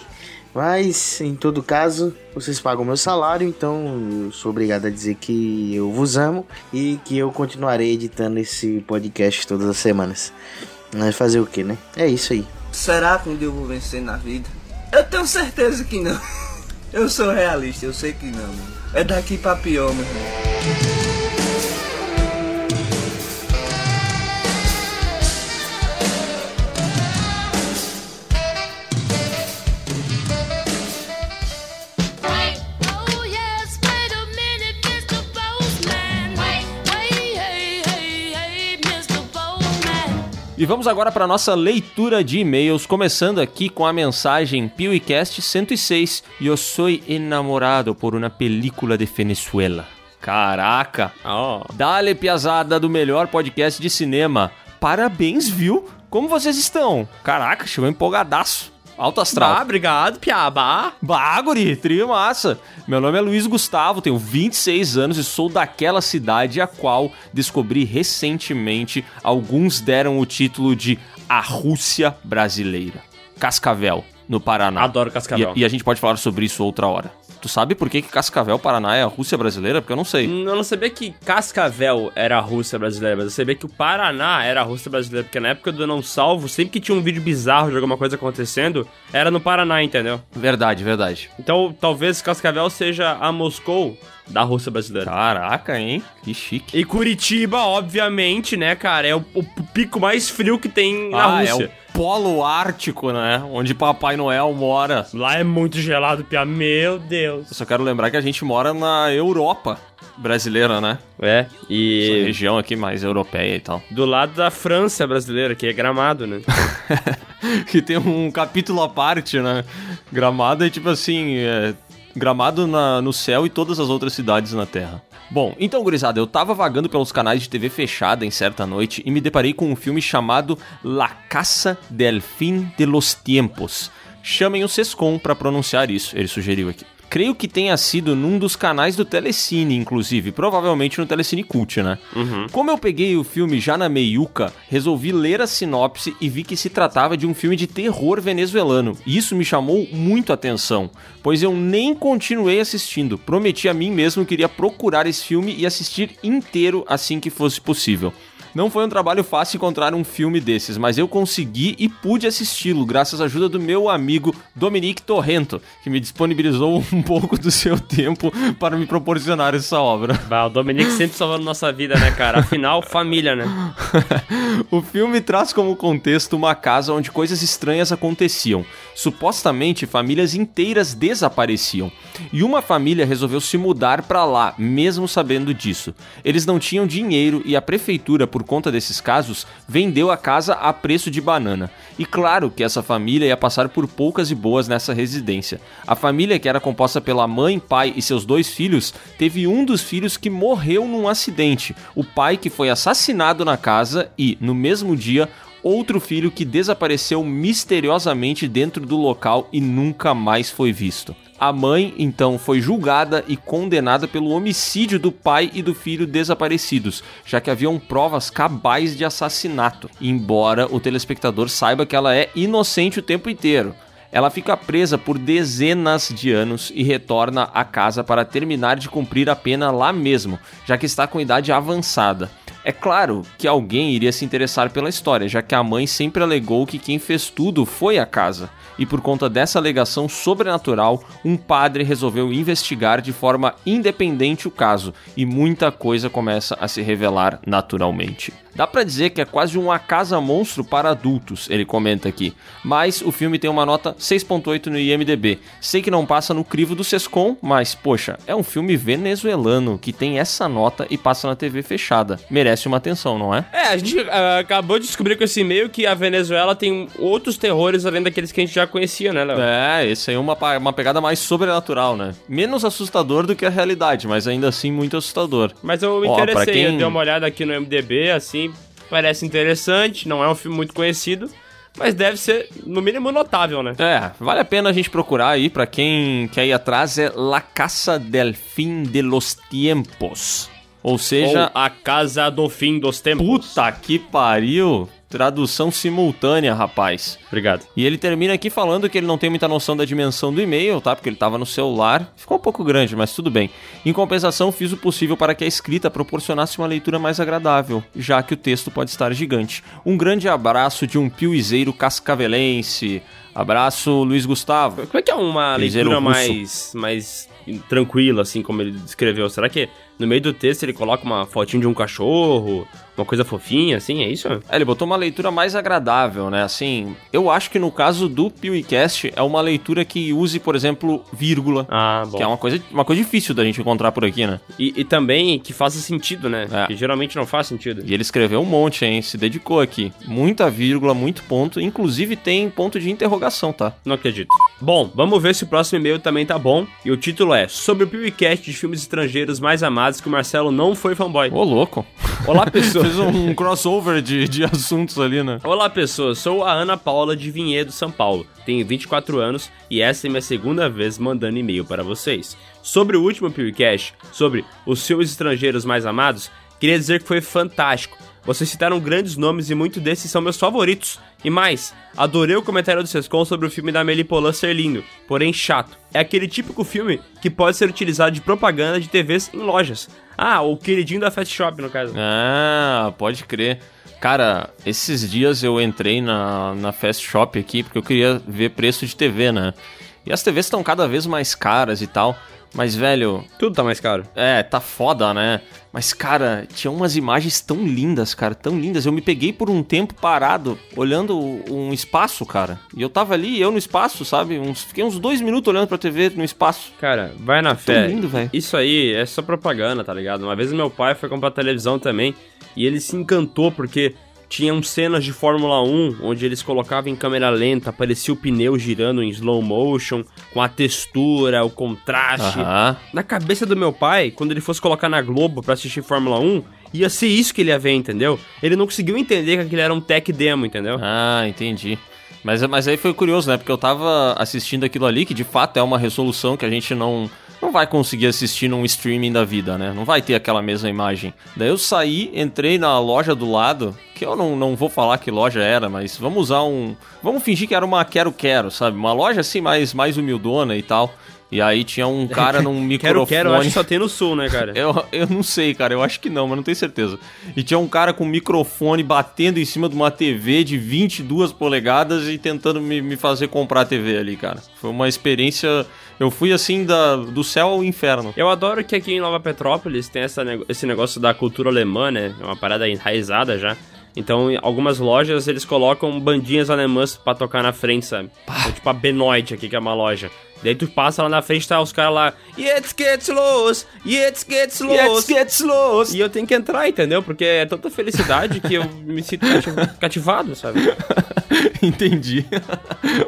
Speaker 9: Mas, em todo caso, vocês pagam meu salário, então eu sou obrigado a dizer que eu vos amo e que eu continuarei editando esse podcast todas as semanas. Mas fazer o que, né? É isso aí.
Speaker 11: Será que um dia eu vou vencer na vida? Eu tenho certeza que não. Eu sou realista, eu sei que não. mano. É daqui pra pior, meu irmão.
Speaker 1: E vamos agora para nossa leitura de e-mails, começando aqui com a mensagem PeeWeeCast 106. Eu sou enamorado por uma película de Venezuela. Caraca.
Speaker 3: Ó.
Speaker 1: Dale Piazada do melhor podcast de cinema. Parabéns, viu? Como vocês estão? Caraca, chegou empolgadaço. Alto astral.
Speaker 3: Bah, obrigado, Piabá.
Speaker 1: Baguri, trio massa. Meu nome é Luiz Gustavo, tenho 26 anos e sou daquela cidade a qual descobri recentemente. Alguns deram o título de A Rússia Brasileira. Cascavel, no Paraná.
Speaker 3: Adoro Cascavel.
Speaker 1: E, e a gente pode falar sobre isso outra hora. Tu sabe por que, que Cascavel, Paraná é a Rússia brasileira? Porque eu não sei.
Speaker 3: Eu não sabia que Cascavel era a Rússia brasileira, mas eu sabia que o Paraná era a Rússia brasileira, porque na época do Não Salvo, sempre que tinha um vídeo bizarro de alguma coisa acontecendo, era no Paraná, entendeu?
Speaker 1: Verdade, verdade.
Speaker 3: Então talvez Cascavel seja a Moscou da Rússia brasileira.
Speaker 1: Caraca, hein? Que chique.
Speaker 3: E Curitiba, obviamente, né, cara, é o, o pico mais frio que tem na
Speaker 1: ah, é
Speaker 3: Rússia.
Speaker 1: o Polo Ártico, né? Onde Papai Noel mora.
Speaker 3: Lá é muito gelado, Pia. Meu Deus.
Speaker 1: Eu só quero lembrar que a gente mora na Europa brasileira, né?
Speaker 3: É,
Speaker 1: Essa
Speaker 3: e
Speaker 1: região aqui mais europeia e tal.
Speaker 3: do lado da França brasileira, que é Gramado, né?
Speaker 1: que tem um capítulo à parte, né? Gramado é tipo assim, é, Gramado na- no céu e todas as outras cidades na Terra. Bom, então, gurizada, eu tava vagando pelos canais de TV fechada em certa noite e me deparei com um filme chamado La Caça del Fin de los Tiempos. Chamem o Sescom pra pronunciar isso, ele sugeriu aqui. Creio que tenha sido num dos canais do Telecine, inclusive, provavelmente no Telecine Cult, né? Como eu peguei o filme já na meiuca, resolvi ler a sinopse e vi que se tratava de um filme de terror venezuelano. E isso me chamou muito a atenção, pois eu nem continuei assistindo. Prometi a mim mesmo que iria procurar esse filme e assistir inteiro assim que fosse possível. Não foi um trabalho fácil encontrar um filme desses, mas eu consegui e pude assisti-lo graças à ajuda do meu amigo Dominique Torrento, que me disponibilizou um pouco do seu tempo para me proporcionar essa obra.
Speaker 3: Bah, o Dominique sempre salvando nossa vida, né, cara? Afinal, família, né?
Speaker 1: o filme traz como contexto uma casa onde coisas estranhas aconteciam. Supostamente, famílias inteiras desapareciam. E uma família resolveu se mudar para lá, mesmo sabendo disso. Eles não tinham dinheiro e a prefeitura, por conta desses casos, vendeu a casa a preço de banana. E claro que essa família ia passar por poucas e boas nessa residência. A família, que era composta pela mãe, pai e seus dois filhos, teve um dos filhos que morreu num acidente. O pai que foi assassinado na casa e, no mesmo dia, outro filho que desapareceu misteriosamente dentro do local e nunca mais foi visto. A mãe, então, foi julgada e condenada pelo homicídio do pai e do filho desaparecidos, já que haviam provas cabais de assassinato, embora o telespectador saiba que ela é inocente o tempo inteiro. Ela fica presa por dezenas de anos e retorna à casa para terminar de cumprir a pena lá mesmo, já que está com idade avançada. É claro que alguém iria se interessar pela história, já que a mãe sempre alegou que quem fez tudo foi a casa. E por conta dessa alegação sobrenatural, um padre resolveu investigar de forma independente o caso e muita coisa começa a se revelar naturalmente. Dá pra dizer que é quase uma casa monstro para adultos, ele comenta aqui. Mas o filme tem uma nota 6.8 no IMDb. Sei que não passa no crivo do Sescom, mas poxa, é um filme venezuelano que tem essa nota e passa na TV fechada. Merece uma atenção, não é?
Speaker 3: É, a gente ah, acabou de descobrir com esse e-mail que a Venezuela tem outros terrores além daqueles que a gente já conhecia, né, Léo?
Speaker 1: É, esse aí é uma, uma pegada mais sobrenatural, né? Menos assustador do que a realidade, mas ainda assim muito assustador.
Speaker 3: Mas eu me
Speaker 1: Ó,
Speaker 3: interessei,
Speaker 1: quem-
Speaker 3: eu dei uma olhada aqui no MDB, assim, parece interessante, não é um filme muito conhecido, mas deve ser, no mínimo, notável, né?
Speaker 1: É, vale a pena a gente procurar aí, pra quem quer ir atrás, é La Casa del Fin de los Tiempos. Ou seja,
Speaker 3: A Casa do Fim dos Tempos.
Speaker 1: puta que pariu! Tradução simultânea, rapaz.
Speaker 3: Obrigado.
Speaker 1: E ele termina aqui falando que ele não tem muita noção da dimensão do e-mail, tá? Porque ele tava no celular. Ficou um pouco grande, mas tudo bem. Em compensação, fiz o possível para que a escrita proporcionasse uma leitura mais agradável, já que o texto pode estar gigante. Um grande abraço de um piuizeiro cascavelense. Abraço, Luiz Gustavo.
Speaker 3: Como é que é uma
Speaker 1: Piseiro
Speaker 3: leitura
Speaker 1: russo.
Speaker 3: mais, mais tranquila, assim, como ele descreveu? Será que no meio do texto ele coloca uma fotinho de um cachorro, uma coisa fofinha, assim, é isso?
Speaker 1: É, ele botou uma leitura mais agradável, né? Assim, eu acho que no caso do PeeWeeCast é uma leitura que use, por exemplo, vírgula.
Speaker 3: Ah, bom.
Speaker 1: Que é uma coisa, uma coisa difícil da gente encontrar por aqui, né?
Speaker 3: E, e também que faça sentido, né?
Speaker 1: É.
Speaker 3: Que geralmente não faz sentido.
Speaker 1: E ele escreveu um monte, hein? Se dedicou aqui. Muita vírgula, muito ponto. Inclusive tem ponto de interrogação, tá?
Speaker 3: Não acredito. Bom, vamos ver se o próximo e-mail também tá bom. E o título é Sobre o PewCast de filmes estrangeiros mais amados que o Marcelo não foi fanboy.
Speaker 1: Ô, louco.
Speaker 3: Olá, pessoas.
Speaker 1: Fez um crossover de, de assuntos ali, né?
Speaker 3: Olá, pessoas. Sou a Ana Paula de Vinhedo, São Paulo. Tenho 24 anos e essa é minha segunda vez mandando e-mail para vocês. Sobre o último PewCast, sobre os seus estrangeiros mais amados, queria dizer que foi fantástico. Vocês citaram grandes nomes e muitos desses são meus favoritos. E mais, adorei o comentário do Sescon sobre o filme da Amélie Poulain ser lindo, porém chato. É aquele típico filme que pode ser utilizado de propaganda de TVs em lojas. Ah, o queridinho da Fast Shop, no caso.
Speaker 1: Ah, pode crer. Cara, esses dias eu entrei na, na Fast Shop aqui porque eu queria ver preço de TV, né? E as TVs estão cada vez mais caras e tal. Mas, velho.
Speaker 3: Tudo tá mais caro.
Speaker 1: É, tá foda, né? Mas, cara, tinha umas imagens tão lindas, cara, tão lindas. Eu me peguei por um tempo parado, olhando um espaço, cara. E eu tava ali, eu no espaço, sabe? Uns, fiquei uns dois minutos olhando pra TV no espaço.
Speaker 3: Cara, vai na fé.
Speaker 1: lindo, velho.
Speaker 3: Isso aí é só propaganda, tá ligado? Uma vez meu pai foi comprar televisão também e ele se encantou porque tinham cenas de Fórmula 1 onde eles colocavam em câmera lenta, aparecia o pneu girando em slow motion, com a textura, o contraste. Na cabeça do meu pai, quando ele fosse colocar na Globo pra assistir Fórmula 1, ia ser isso que ele ia ver, entendeu? Ele não conseguiu entender que aquilo era um tech demo, entendeu?
Speaker 1: Ah, entendi. Mas, mas aí foi curioso, né? Porque eu tava assistindo aquilo ali, que de fato é uma resolução que a gente não, não vai conseguir assistir num streaming da vida, né? Não vai ter aquela mesma imagem. Daí eu saí, entrei na loja do lado, que eu não, não vou falar que loja era, mas vamos usar um. Vamos fingir que era uma Quero Quero, sabe? Uma loja assim mais, mais humildona e tal. E aí tinha um cara num microfone.
Speaker 3: Quero, quero, eu acho que só tem no sul, né, cara?
Speaker 1: Eu, eu não sei, cara. Eu acho que não, mas não tenho certeza. E tinha um cara com um microfone batendo em cima de uma TV de 22 polegadas e tentando me, me fazer comprar a TV ali, cara. Foi uma experiência. Eu fui assim da, do céu ao inferno.
Speaker 3: Eu adoro que aqui em Nova Petrópolis tem essa, esse negócio da cultura alemã, né? É uma parada enraizada já. Então, em algumas lojas eles colocam bandinhas alemãs pra tocar na frente, sabe? Então, tipo a Benoit aqui, que é uma loja. Daí tu passa lá na frente, tá os caras lá. Jetzt geht's los! Jetzt geht's los!
Speaker 1: Jetzt geht's los!
Speaker 3: E eu tenho que entrar, entendeu? Porque é tanta felicidade que eu me sinto cati- cativado, sabe?
Speaker 1: Entendi.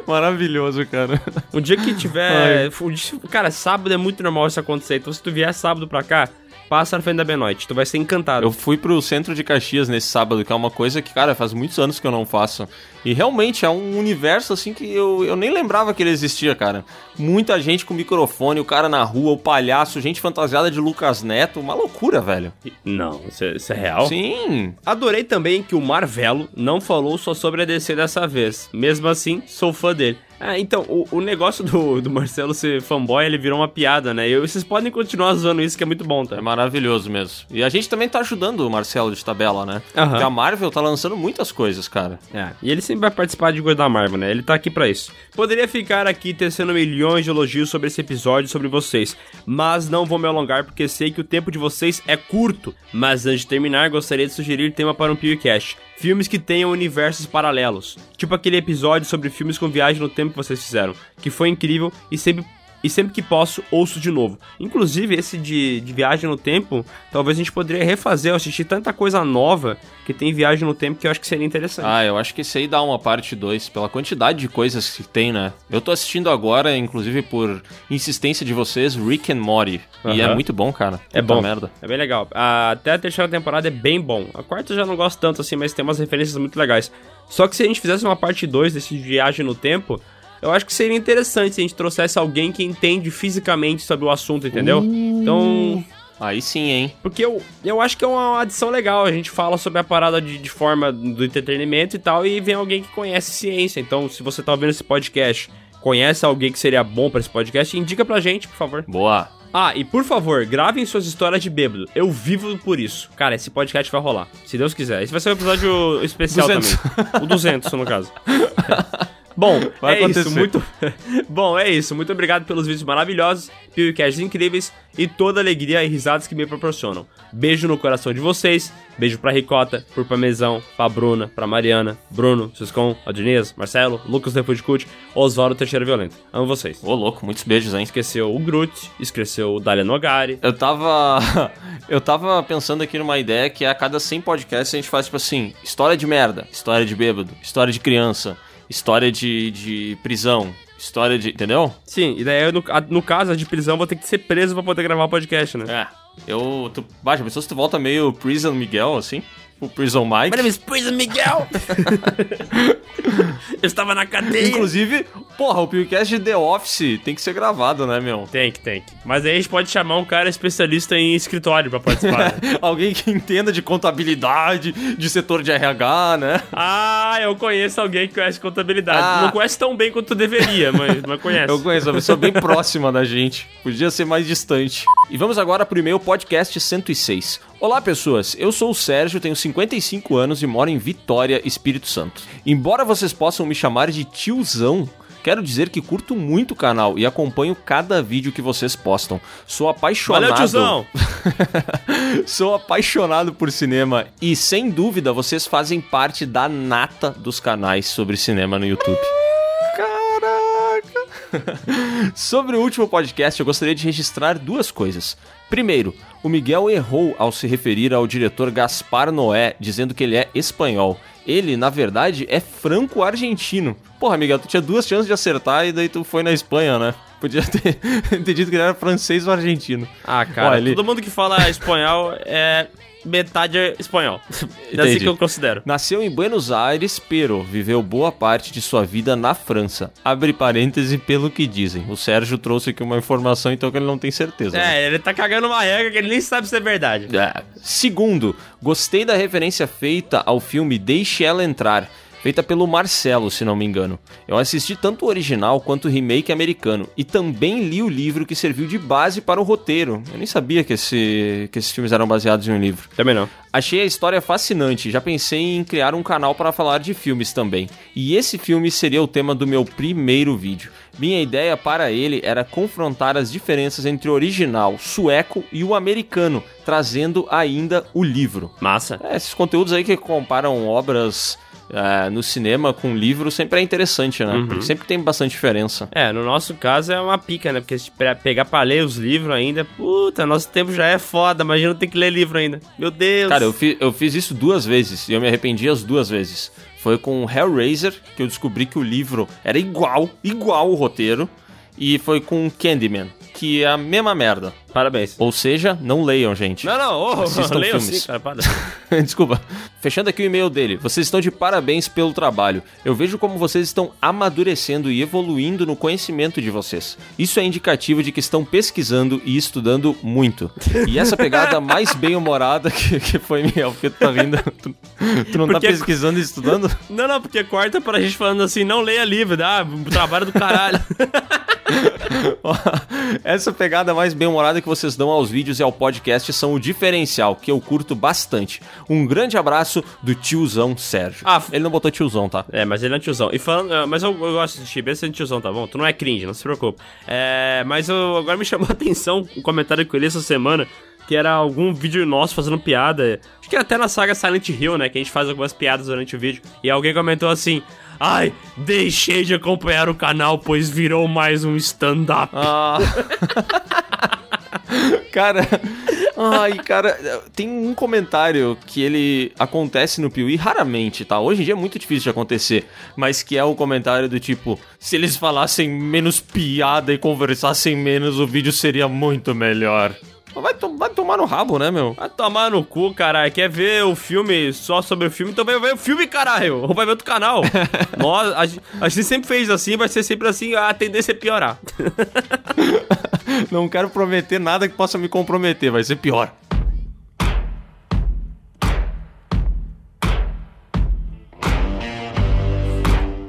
Speaker 1: Maravilhoso, cara.
Speaker 3: Um dia que tiver. dia- Cara, sábado é muito normal isso acontecer. Então, se tu vier sábado pra cá, passa na frente da Benoit. Tu vai ser encantado.
Speaker 1: Eu fui pro centro de Caxias nesse sábado, que é uma coisa que, cara, faz muitos anos que eu não faço. E realmente é um universo assim que eu, eu nem lembrava que ele existia, cara. Muita gente com microfone, o cara na rua, o palhaço, gente fantasiada de Lucas Neto, uma loucura, velho.
Speaker 3: Não, isso é, isso é real?
Speaker 1: Sim.
Speaker 3: Adorei também que o Marvelo não falou só sobre a DC dessa vez. Mesmo assim, sou fã dele. Ah, então, o, o negócio do, do Marcelo ser fanboy, ele virou uma piada, né? E vocês podem continuar zoando isso, que é muito bom, tá?
Speaker 1: É maravilhoso mesmo. E a gente também tá ajudando o Marcelo de tabela, né?
Speaker 3: Aham.
Speaker 1: Porque a Marvel tá lançando muitas coisas, cara.
Speaker 3: É, e ele sempre vai participar de coisa da Marvel, né? Ele tá aqui pra isso. Poderia ficar aqui tecendo milhões de elogios sobre esse episódio e sobre vocês, mas não vou me alongar porque sei que o tempo de vocês é curto. Mas antes de terminar, gostaria de sugerir tema para um PewCast. Filmes que tenham universos paralelos. Tipo aquele episódio sobre filmes com viagem no tempo que vocês fizeram, que foi incrível e sempre e sempre que posso, ouço de novo. Inclusive, esse de, de viagem no tempo, talvez a gente poderia refazer. Eu assisti tanta coisa nova que tem viagem no tempo que eu acho que seria interessante.
Speaker 1: Ah, eu acho que esse aí dá uma parte 2, pela quantidade de coisas que tem, né? Eu tô assistindo agora, inclusive por insistência de vocês, Rick and Morty. E é muito bom, cara.
Speaker 3: É
Speaker 1: Puta
Speaker 3: bom.
Speaker 1: merda.
Speaker 3: É bem legal. A- Até a terceira temporada é bem bom. A quarta eu já não gosto tanto assim, mas tem umas referências muito legais. Só que se a gente fizesse uma parte 2 desse viagem no tempo, eu acho que seria interessante se a gente trouxesse alguém que entende fisicamente sobre o assunto, entendeu? Então.
Speaker 1: Aí sim, hein?
Speaker 3: Porque eu, eu acho que é uma adição legal. A gente fala sobre a parada de, de forma do entretenimento e tal, e vem alguém que conhece ciência. Então, se você tá ouvindo esse podcast, conhece alguém que seria bom pra esse podcast, indica pra gente, por favor.
Speaker 1: Boa.
Speaker 3: Ah, e por favor, gravem suas histórias de bêbado. Eu vivo por isso. Cara, esse podcast vai rolar. Se Deus quiser. Esse vai ser um episódio especial
Speaker 1: 200.
Speaker 3: também. O 200, no caso. Bom,
Speaker 1: Vai
Speaker 3: é isso.
Speaker 1: acontecer.
Speaker 3: Muito... Bom, é isso. Muito obrigado pelos vídeos maravilhosos, podcasts incríveis e toda a alegria e risadas que me proporcionam. Beijo no coração de vocês. Beijo pra Ricota, pro Pamezão, pra Bruna, pra Mariana, Bruno, Siscon, Aldinez, Marcelo, Lucas Depois de Cult, Oswaldo Teixeira Violento. Amo vocês.
Speaker 1: Ô, louco, muitos beijos, hein?
Speaker 3: Esqueceu o Groot, esqueceu o Dalia Nogari.
Speaker 1: Eu tava. Eu tava pensando aqui numa ideia que é a cada 100 podcasts a gente faz, tipo assim, história de merda, história de bêbado, história de criança, história de, de prisão, história de. Entendeu?
Speaker 3: Sim, e daí no, a- no caso a de prisão eu vou ter que ser preso pra poder gravar o podcast, né?
Speaker 1: É. Eu. Tu, baixa, pensou se tu volta meio Prison Miguel, assim? O Prison Mike.
Speaker 3: My name is Prison Miguel. Eu estava na cadeia.
Speaker 1: Inclusive, porra, o podcast de The Office tem que ser gravado, né, meu?
Speaker 3: Tem que, tem que. Mas aí a gente pode chamar um cara especialista em escritório pra participar. né?
Speaker 1: Alguém que entenda de contabilidade, de setor de RH, né?
Speaker 3: ah, eu conheço alguém que conhece contabilidade.
Speaker 1: Ah.
Speaker 3: Não conhece tão bem quanto deveria, mas, mas conhece.
Speaker 1: Eu conheço, uma pessoa bem próxima da gente. Podia ser mais distante. E vamos agora pro e-mail podcast 106. Olá, pessoas. Eu sou o Sérgio, tenho 55 anos e moro em Vitória, Espírito Santo. Embora vocês possam me chamar de tiozão, quero dizer que curto muito o canal e acompanho cada vídeo que vocês postam. Sou apaixonado.
Speaker 3: Valeu, tiozão!
Speaker 1: Sou apaixonado por cinema e, sem dúvida, vocês fazem parte da nata dos canais sobre cinema no YouTube. Caraca! Sobre o último podcast, eu gostaria de registrar duas coisas. Primeiro, o Miguel errou ao se referir ao diretor Gaspar Noé, dizendo que ele é espanhol. Ele, na verdade, é franco-argentino. Porra, Miguel, tu tinha duas chances de acertar e daí tu foi na Espanha, né? Podia ter, ter dito que ele era francês ou argentino.
Speaker 3: Ah, cara,
Speaker 1: Olha, ele-
Speaker 3: todo mundo que fala espanhol é metade espanhol. É assim que eu considero.
Speaker 1: Nasceu em Buenos Aires, pero viveu boa parte de sua vida na França. Abre parêntese pelo que dizem. O Sérgio trouxe aqui uma informação, então que ele não tem certeza. né?
Speaker 3: É, ele tá cagando uma regra que ele nem sabe se é verdade.
Speaker 1: É. Segundo, gostei da referência feita ao filme Deixe Ela Entrar, feita pelo Marcelo, se não me engano. Eu assisti tanto o original quanto o remake americano e também li o livro que serviu de base para o roteiro. Eu nem sabia que, esse, que esses filmes eram baseados em um livro.
Speaker 3: Também não.
Speaker 1: Achei a história fascinante, já pensei em criar um canal para falar de filmes também. E esse filme seria o tema do meu primeiro vídeo. Minha ideia para ele era confrontar as diferenças entre o original sueco e o americano, trazendo ainda o livro.
Speaker 3: Massa.
Speaker 1: É, esses conteúdos aí que comparam obras é, no cinema com livro sempre é interessante, né?
Speaker 3: Uhum.
Speaker 1: Porque sempre tem bastante diferença.
Speaker 3: É, no nosso caso é uma pica, né? Porque se pe- pegar pra ler os livros ainda, puta, nosso tempo já é foda, imagina ter que ler livro ainda. Meu Deus.
Speaker 1: Cara, eu, fi- eu fiz isso duas vezes e eu me arrependi as duas vezes. Foi com Hellraiser que eu descobri que o livro era igual, igual o roteiro. E foi com Candyman, que é a mesma merda.
Speaker 3: Parabéns.
Speaker 1: Ou seja, não leiam, gente.
Speaker 3: Não, não, ô,
Speaker 1: Assistam
Speaker 3: leiam
Speaker 1: filmes.
Speaker 3: sim, cara.
Speaker 1: Desculpa. Fechando aqui o e-mail dele. Vocês estão de parabéns pelo trabalho. Eu vejo como vocês estão amadurecendo e evoluindo no conhecimento de vocês. Isso é indicativo de que estão pesquisando e estudando muito. E essa pegada mais bem-humorada que, que foi, Miguel, porque tu tá vindo. Tu, tu não
Speaker 3: Porque-
Speaker 1: tá pesquisando e estudando?
Speaker 3: Não, não, porque corta pra gente falando assim, não leia livro, dá, trabalho do caralho.
Speaker 1: Essa pegada mais bem-humorada que vocês dão aos vídeos e ao podcast são o diferencial, que eu curto bastante. Um grande abraço do tiozão Sérgio.
Speaker 3: Ah,
Speaker 1: ele não botou tiozão, tá?
Speaker 3: É, mas ele é tiozão. E falando, ah, mas eu, eu gosto de ti, bem sendo tiozão, tá bom? Tu não é cringe, não se preocupe. É, mas eu, agora me chamou a atenção um comentário que eu li essa semana, que era algum vídeo nosso fazendo piada. Acho que era até na saga Silent Hill, né? Que a gente faz algumas piadas durante o vídeo. E alguém comentou assim. Ai, deixei de acompanhar o canal, pois virou mais um stand-up.
Speaker 1: Ah. cara, ai, cara, tem um comentário que ele acontece no Piuí raramente, tá? Hoje em dia é muito difícil de acontecer, mas que é o comentário do tipo, se eles falassem menos piada e conversassem menos, o vídeo seria muito melhor. Vai, to- vai tomar no rabo, né, meu?
Speaker 3: Vai tomar no cu, caralho. Quer ver o filme só sobre o filme? Então vai ver o filme, caralho. Ou vai ver outro canal. Nós, a, gente- a gente sempre fez assim, vai ser sempre assim, a tendência é piorar.
Speaker 1: Não quero prometer nada que possa me comprometer, vai ser pior.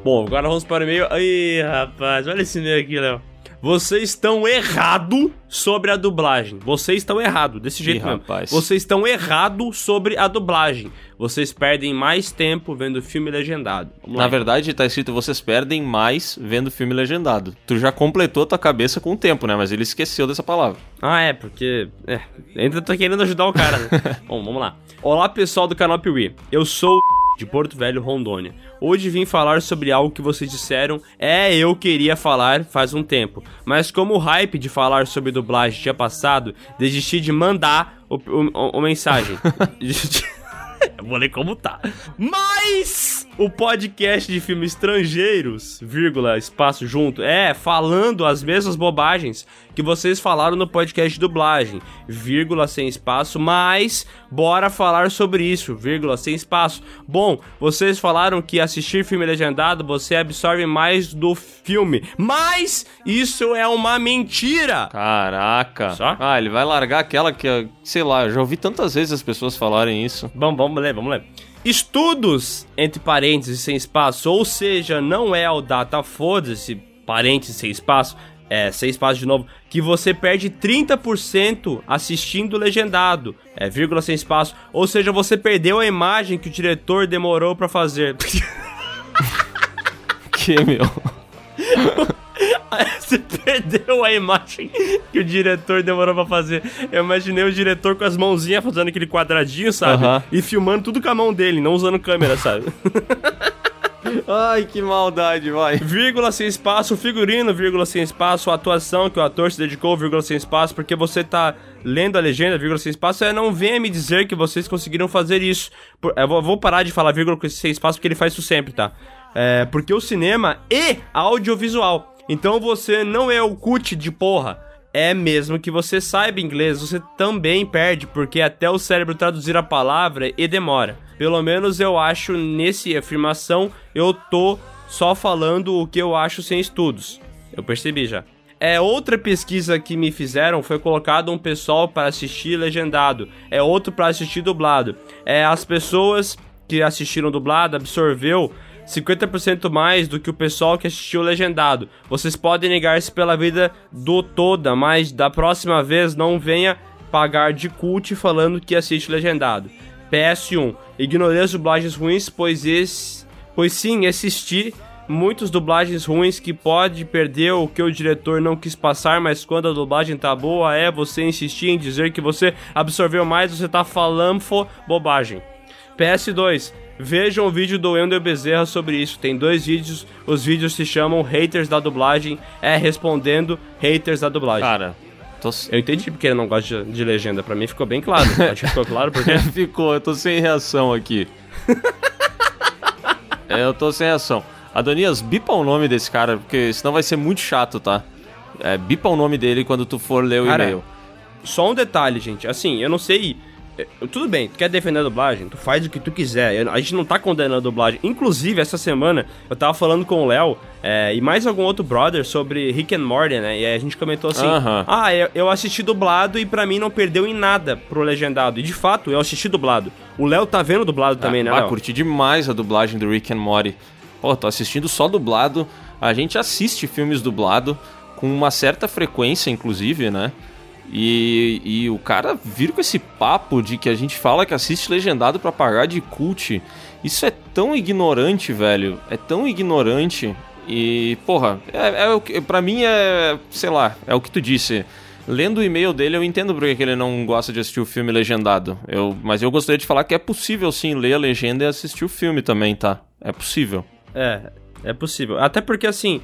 Speaker 3: Bom, agora vamos para o e-mail. Ai, rapaz, olha esse e-mail aqui, Léo. Vocês estão errado sobre a dublagem. Vocês estão errado, desse jeito mesmo.
Speaker 1: rapaz.
Speaker 3: Vocês estão errado sobre a dublagem. Vocês perdem mais tempo vendo filme legendado. Vamos
Speaker 1: Na
Speaker 3: lá.
Speaker 1: verdade, tá escrito vocês perdem mais vendo filme legendado. Tu já completou tua cabeça com o tempo, né? Mas ele esqueceu dessa palavra.
Speaker 3: Ah, é, porque. É, ainda tô querendo ajudar o cara, né? Bom, vamos lá. Olá, pessoal do canal Piuí. Eu sou o de Porto Velho, Rondônia. Hoje vim falar sobre algo que vocês disseram é eu queria falar faz um tempo. Mas como o hype de falar sobre dublagem tinha passado, desisti de mandar o, o, o- o mensagem. Vou ler como tá. Mas o podcast de filmes estrangeiros, vírgula, espaço junto, é falando as mesmas bobagens que vocês falaram no podcast de dublagem, vírgula, sem espaço, mas bora falar sobre isso, vírgula, sem espaço. Bom, vocês falaram que assistir filme legendado você absorve mais do filme, mas isso é uma mentira!
Speaker 1: Caraca.
Speaker 3: Só?
Speaker 1: Ah, ele vai largar aquela que, sei lá, já ouvi tantas vezes as pessoas falarem isso.
Speaker 3: Vamos, vamos ler, vamos ler. Estudos, entre parênteses, sem espaço, ou seja, não é o data foda-se, parênteses, sem espaço, é, sem espaço de novo, que você perde 30% assistindo legendado, é, vírgula, sem espaço, ou seja, você perdeu a imagem que o diretor demorou pra fazer.
Speaker 1: Que, meu?
Speaker 3: Você perdeu a imagem que o diretor demorou pra fazer. Eu imaginei o diretor com as mãozinhas fazendo aquele quadradinho, sabe?
Speaker 1: Aham.
Speaker 3: E filmando tudo com a mão dele, não usando câmera, sabe?
Speaker 1: Ai, que maldade, vai.
Speaker 3: vírgula sem espaço, figurino, vírgula sem espaço, atuação que o ator se dedicou, vírgula sem espaço, porque você tá lendo a legenda, vírgula sem espaço, é não venha me dizer que vocês conseguiram fazer isso. Eu vou- vou parar de falar vírgula sem espaço porque ele faz isso sempre, tá? É, porque o cinema e audiovisual. Então você não é o cut de porra. É mesmo que você saiba inglês, você também perde, porque até o cérebro traduzir a palavra e demora. Pelo menos eu acho nesse afirmação, eu tô só falando o que eu acho sem estudos. Eu percebi já. É outra pesquisa que me fizeram foi colocado um pessoal para assistir legendado, é outro para assistir dublado. É as pessoas que assistiram dublado absorveu 50% mais do que o pessoal que assistiu legendado. Vocês podem negar-se pela vida do toda, mas da próxima vez não venha pagar de cult falando que assiste legendado. PS1. Ignorei as dublagens ruins, pois esse, pois sim, assisti muitas dublagens ruins que pode perder o que o diretor não quis passar, mas quando a dublagem tá boa, é você insistir em dizer que você absorveu mais, você tá falando bobagem. PS2. Vejam o vídeo do Wendel Bezerra sobre isso. Tem dois vídeos. Os vídeos se chamam Haters da Dublagem. É respondendo Haters da Dublagem.
Speaker 1: Cara, tô...
Speaker 3: Eu entendi porque ele não gosta de, de legenda. Pra mim ficou bem claro. Acho que ficou claro porque.
Speaker 1: Ficou, eu tô sem reação aqui. é, eu tô sem reação. Adonias, bipa o nome desse cara, porque senão vai ser muito chato, tá? É, bipa o nome dele quando tu for ler o e-mail.
Speaker 3: Só um detalhe, gente. Assim, eu não sei. Eh, Tudo bem, tu quer defender a dublagem? Tu faz o que tu quiser. A gente não tá condenando a dublagem. Inclusive, essa semana eu tava falando com o Léo eh, e mais algum outro brother sobre Rick and Morty, né? E aí a gente comentou assim:
Speaker 1: Aham.
Speaker 3: Ah, eu, eu assisti dublado e pra mim não perdeu em nada pro legendado. E de fato, eu assisti dublado. O Léo tá vendo dublado também, né,
Speaker 1: Ah, curti demais a dublagem do Rick and Morty. Pô, tô assistindo só dublado. A gente assiste filmes dublado com uma certa frequência, inclusive, né? E, e o cara vir com esse papo de que a gente fala que assiste legendado pra pagar de cult. Isso é tão ignorante, velho. É tão ignorante. E, porra, é, é o que, pra mim é, sei lá, é o que tu disse. Lendo o e-mail dele, eu entendo porque que ele não gosta de assistir o filme legendado. Eu, mas eu gostaria de falar que é possível sim ler a legenda e assistir o filme também, tá? É possível.
Speaker 3: É, é possível. Até porque assim,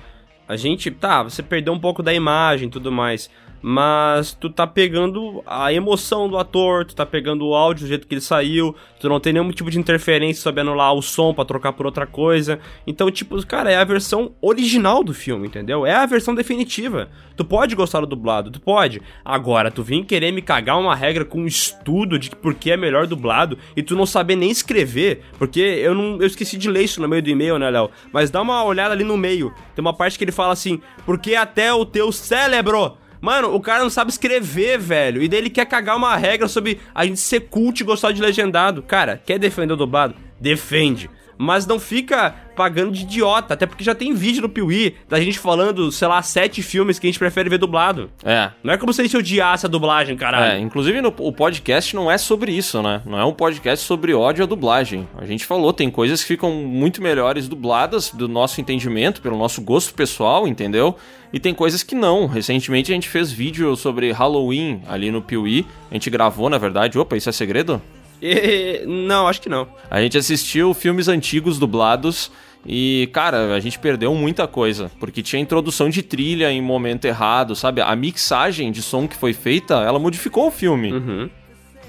Speaker 3: a gente, tá, você perdeu um pouco da imagem e tudo mais, mas tu tá pegando a emoção do ator, tu tá pegando o áudio do jeito que ele saiu, tu não tem nenhum tipo de interferência sobre anular o som pra trocar por outra coisa. Então, tipo, cara, é a versão original do filme, entendeu? É a versão definitiva. Tu pode gostar do dublado, tu pode. Agora, tu vem querer me cagar uma regra com um estudo de por que é melhor dublado e tu não saber nem escrever, porque eu não eu esqueci de ler isso no meio do e-mail, né, Léo? Mas dá uma olhada ali no meio. Tem uma parte que ele fala assim: "Porque até o teu cérebro Mano, o cara não sabe escrever, velho. E daí ele quer cagar uma regra sobre a gente ser cult e gostar de legendado. Cara, quer defender o dublado? Defende. Mas não fica pagando de idiota, até porque já tem vídeo no Piuí da gente falando, sei lá, sete filmes que a gente prefere ver dublado.
Speaker 1: É.
Speaker 3: Não é como se a gente odiasse a dublagem, caralho.
Speaker 1: É, inclusive no, o podcast não é sobre isso, né? Não é um podcast sobre ódio à dublagem. A gente falou, tem coisas que ficam muito melhores dubladas do nosso entendimento, pelo nosso gosto pessoal, entendeu? E tem coisas que não. Recentemente a gente fez vídeo sobre Halloween ali no Piuí. A gente gravou, na verdade. Opa, isso é segredo?
Speaker 3: E- não, acho que não.
Speaker 1: A gente assistiu filmes antigos dublados e, cara, a gente perdeu muita coisa, porque tinha introdução de trilha em momento errado, sabe? A mixagem de som que foi feita, ela modificou o filme.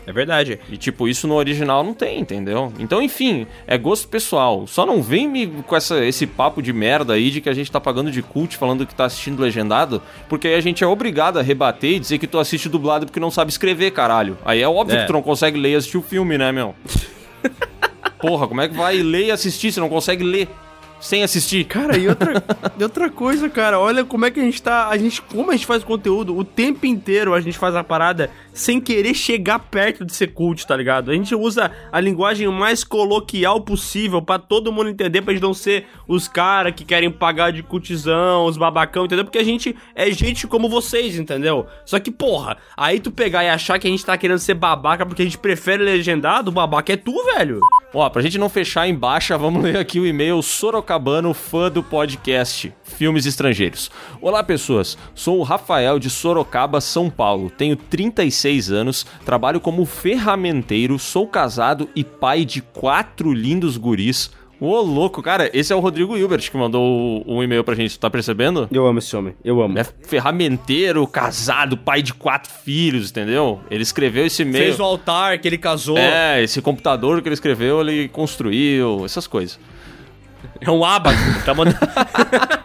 Speaker 3: É verdade.
Speaker 1: E, tipo, isso no original não tem, entendeu? Então, enfim, é gosto pessoal. Só não vem me com essa, esse papo de merda aí de que a gente tá pagando de cult falando que tá assistindo legendado, porque aí a gente é obrigado a rebater e dizer que tu assiste dublado porque não sabe escrever, caralho. Aí é óbvio
Speaker 3: É.
Speaker 1: que tu não consegue ler e assistir o filme, né, meu? Porra, como é que vai ler e assistir se não consegue ler sem assistir?
Speaker 3: Cara, e outra, e outra coisa, cara, olha como é que a gente tá. A gente, como a gente faz conteúdo, o tempo inteiro a gente faz a parada sem querer chegar perto de ser cult, tá ligado? A gente usa a linguagem mais coloquial possível pra todo mundo entender, pra gente não ser os caras que querem pagar de cultizão, os babacão, entendeu? Porque a gente é gente como vocês, entendeu? Só que, porra, aí tu pegar e achar que a gente tá querendo ser babaca porque a gente prefere legendado, o babaca é tu, velho.
Speaker 1: Ó, pra gente não fechar em baixa, vamos ler aqui o e-mail Sorocabano, fã do podcast Filmes Estrangeiros. Olá, pessoas. Sou o Rafael de Sorocaba, São Paulo. Tenho 36 anos, trabalho como ferramenteiro, sou casado e pai de quatro lindos guris. Ô, louco, cara, esse é o Rodrigo Hilbert que mandou um e-mail pra gente, tá percebendo?
Speaker 3: Eu amo esse homem, eu amo.
Speaker 1: É ferramenteiro, casado, pai de quatro filhos, entendeu? Ele escreveu esse e-mail.
Speaker 3: Fez o altar que ele casou.
Speaker 1: É, esse computador que ele escreveu, ele construiu, essas coisas.
Speaker 3: É um abaco. Tá mandando.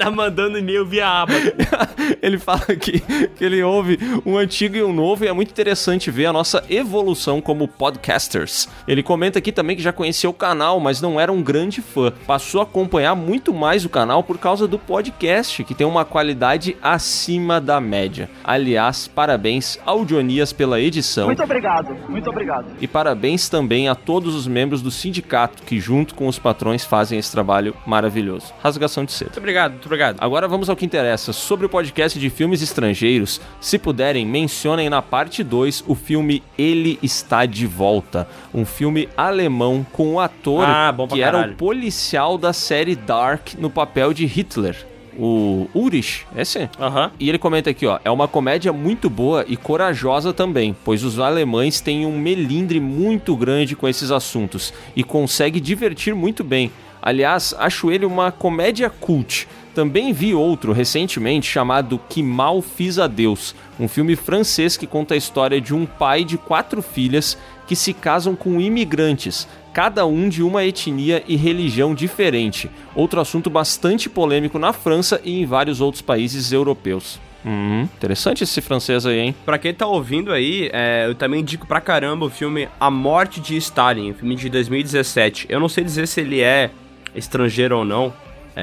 Speaker 3: tá mandando e-mail via abaco.
Speaker 1: ele fala que, que ele ouve um antigo e um novo e é muito interessante ver a nossa evolução como podcasters. Ele comenta aqui também que já conhecia o canal, mas não era um grande fã. Passou a acompanhar muito mais o canal por causa do podcast, que tem uma qualidade acima da média. Aliás, parabéns ao Dionias pela edição.
Speaker 12: Muito obrigado, muito obrigado.
Speaker 1: E parabéns também a todos os membros do sindicato que, junto com os patrões, fazem esse trabalho maravilhoso. Rasgação de cedo.
Speaker 3: Muito obrigado, obrigado.
Speaker 1: Agora vamos ao que interessa. Sobre o podcast de filmes estrangeiros, se puderem, mencionem na parte 2 o filme Ele Está de Volta. Um filme alemão com o ator
Speaker 3: Ah,
Speaker 1: que era o policial da série Dark no papel de Hitler. O Ulrich, esse?
Speaker 3: Aham.
Speaker 1: E ele comenta aqui, ó, é uma comédia muito boa e corajosa também, pois os alemães têm um melindre muito grande com esses assuntos e consegue divertir muito bem. Aliás, acho ele uma comédia cult. Também vi outro recentemente chamado Que Mal Fiz a Deus, um filme francês que conta a história de um pai de quatro filhas que se casam com imigrantes, cada um de uma etnia e religião diferente. Outro assunto bastante polêmico na França e em vários outros países europeus. Hum, interessante esse francês aí, hein?
Speaker 3: Pra quem tá ouvindo aí, é, eu também indico pra caramba o filme A Morte de Stalin, filme de 2017. Eu não sei dizer se ele é estrangeiro ou não,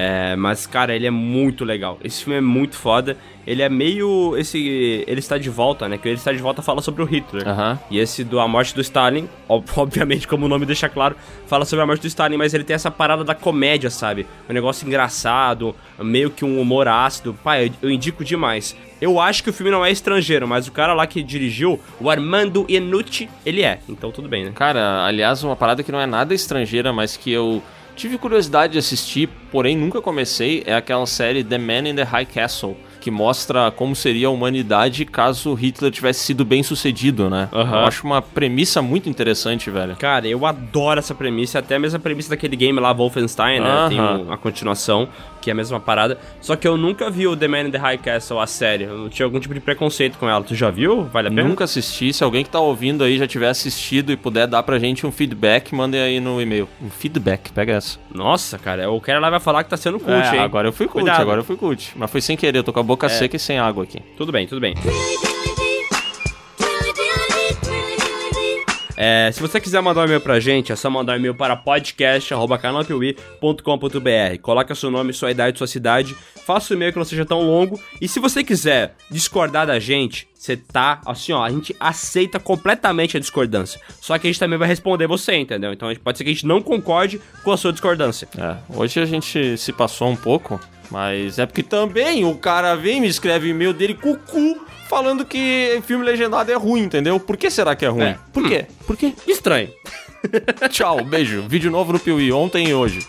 Speaker 3: é, mas, cara, ele é muito legal. Esse filme é muito foda. Ele é meio. Esse. Ele está de volta, né? Que ele está de volta fala sobre o Hitler. E esse do A Morte do Stalin, ob- obviamente, como o nome deixa claro, fala sobre a morte do Stalin, mas ele tem essa parada da comédia, sabe? Um negócio engraçado, meio que um humor ácido. Pai, eu, eu indico demais. Eu acho que o filme não é estrangeiro, mas o cara lá que dirigiu, o Armando Iannucci, ele é. Então tudo bem, né?
Speaker 1: Cara, aliás, uma parada que não é nada estrangeira, mas que eu tive curiosidade de assistir, porém nunca comecei, é aquela série The Man in the High Castle, que mostra como seria a humanidade caso Hitler tivesse sido bem sucedido, né?
Speaker 3: Aham.
Speaker 1: Eu acho uma premissa muito interessante, velho.
Speaker 3: Cara, eu adoro essa premissa, até mesmo a premissa daquele game lá, Wolfenstein, né? Tem
Speaker 1: Aham.
Speaker 3: um- a continuação, que é a mesma parada. Só que eu nunca vi o The Man in the High Castle, a série. Eu tinha algum tipo de preconceito com ela. Tu já viu? Vale a pena?
Speaker 1: Nunca assisti. Se alguém que tá ouvindo aí já tiver assistido e puder dar pra gente um feedback, mandem aí no e-mail. Um feedback, pega essa.
Speaker 3: Nossa, cara, o cara lá vai falar que tá sendo cult,
Speaker 1: é,
Speaker 3: hein?
Speaker 1: agora eu fui cult,
Speaker 3: Cuidado.
Speaker 1: agora eu fui cult. Mas foi sem querer, eu tô com a boca
Speaker 3: É.
Speaker 1: seca e sem água aqui.
Speaker 3: Tudo bem, tudo bem. É, se você quiser mandar um e-mail pra gente, é só mandar um e-mail para podcast.canalpiuí.com.br. Coloca seu nome, sua idade, sua cidade. Faça o e-mail que não seja tão longo. E se você quiser discordar da gente, você tá assim, ó. A gente aceita completamente a discordância. Só que a gente também vai responder você, entendeu? Então pode ser que a gente não concorde com a sua discordância.
Speaker 1: É, hoje a gente se passou um pouco, mas é porque também o cara vem e me escreve e-mail dele com o cu falando que filme legendado é ruim, entendeu? Por que será que é ruim?
Speaker 3: É.
Speaker 1: Por quê? Por quê?
Speaker 3: Estranho.
Speaker 1: Tchau, beijo. Vídeo novo no Piuí ontem e hoje.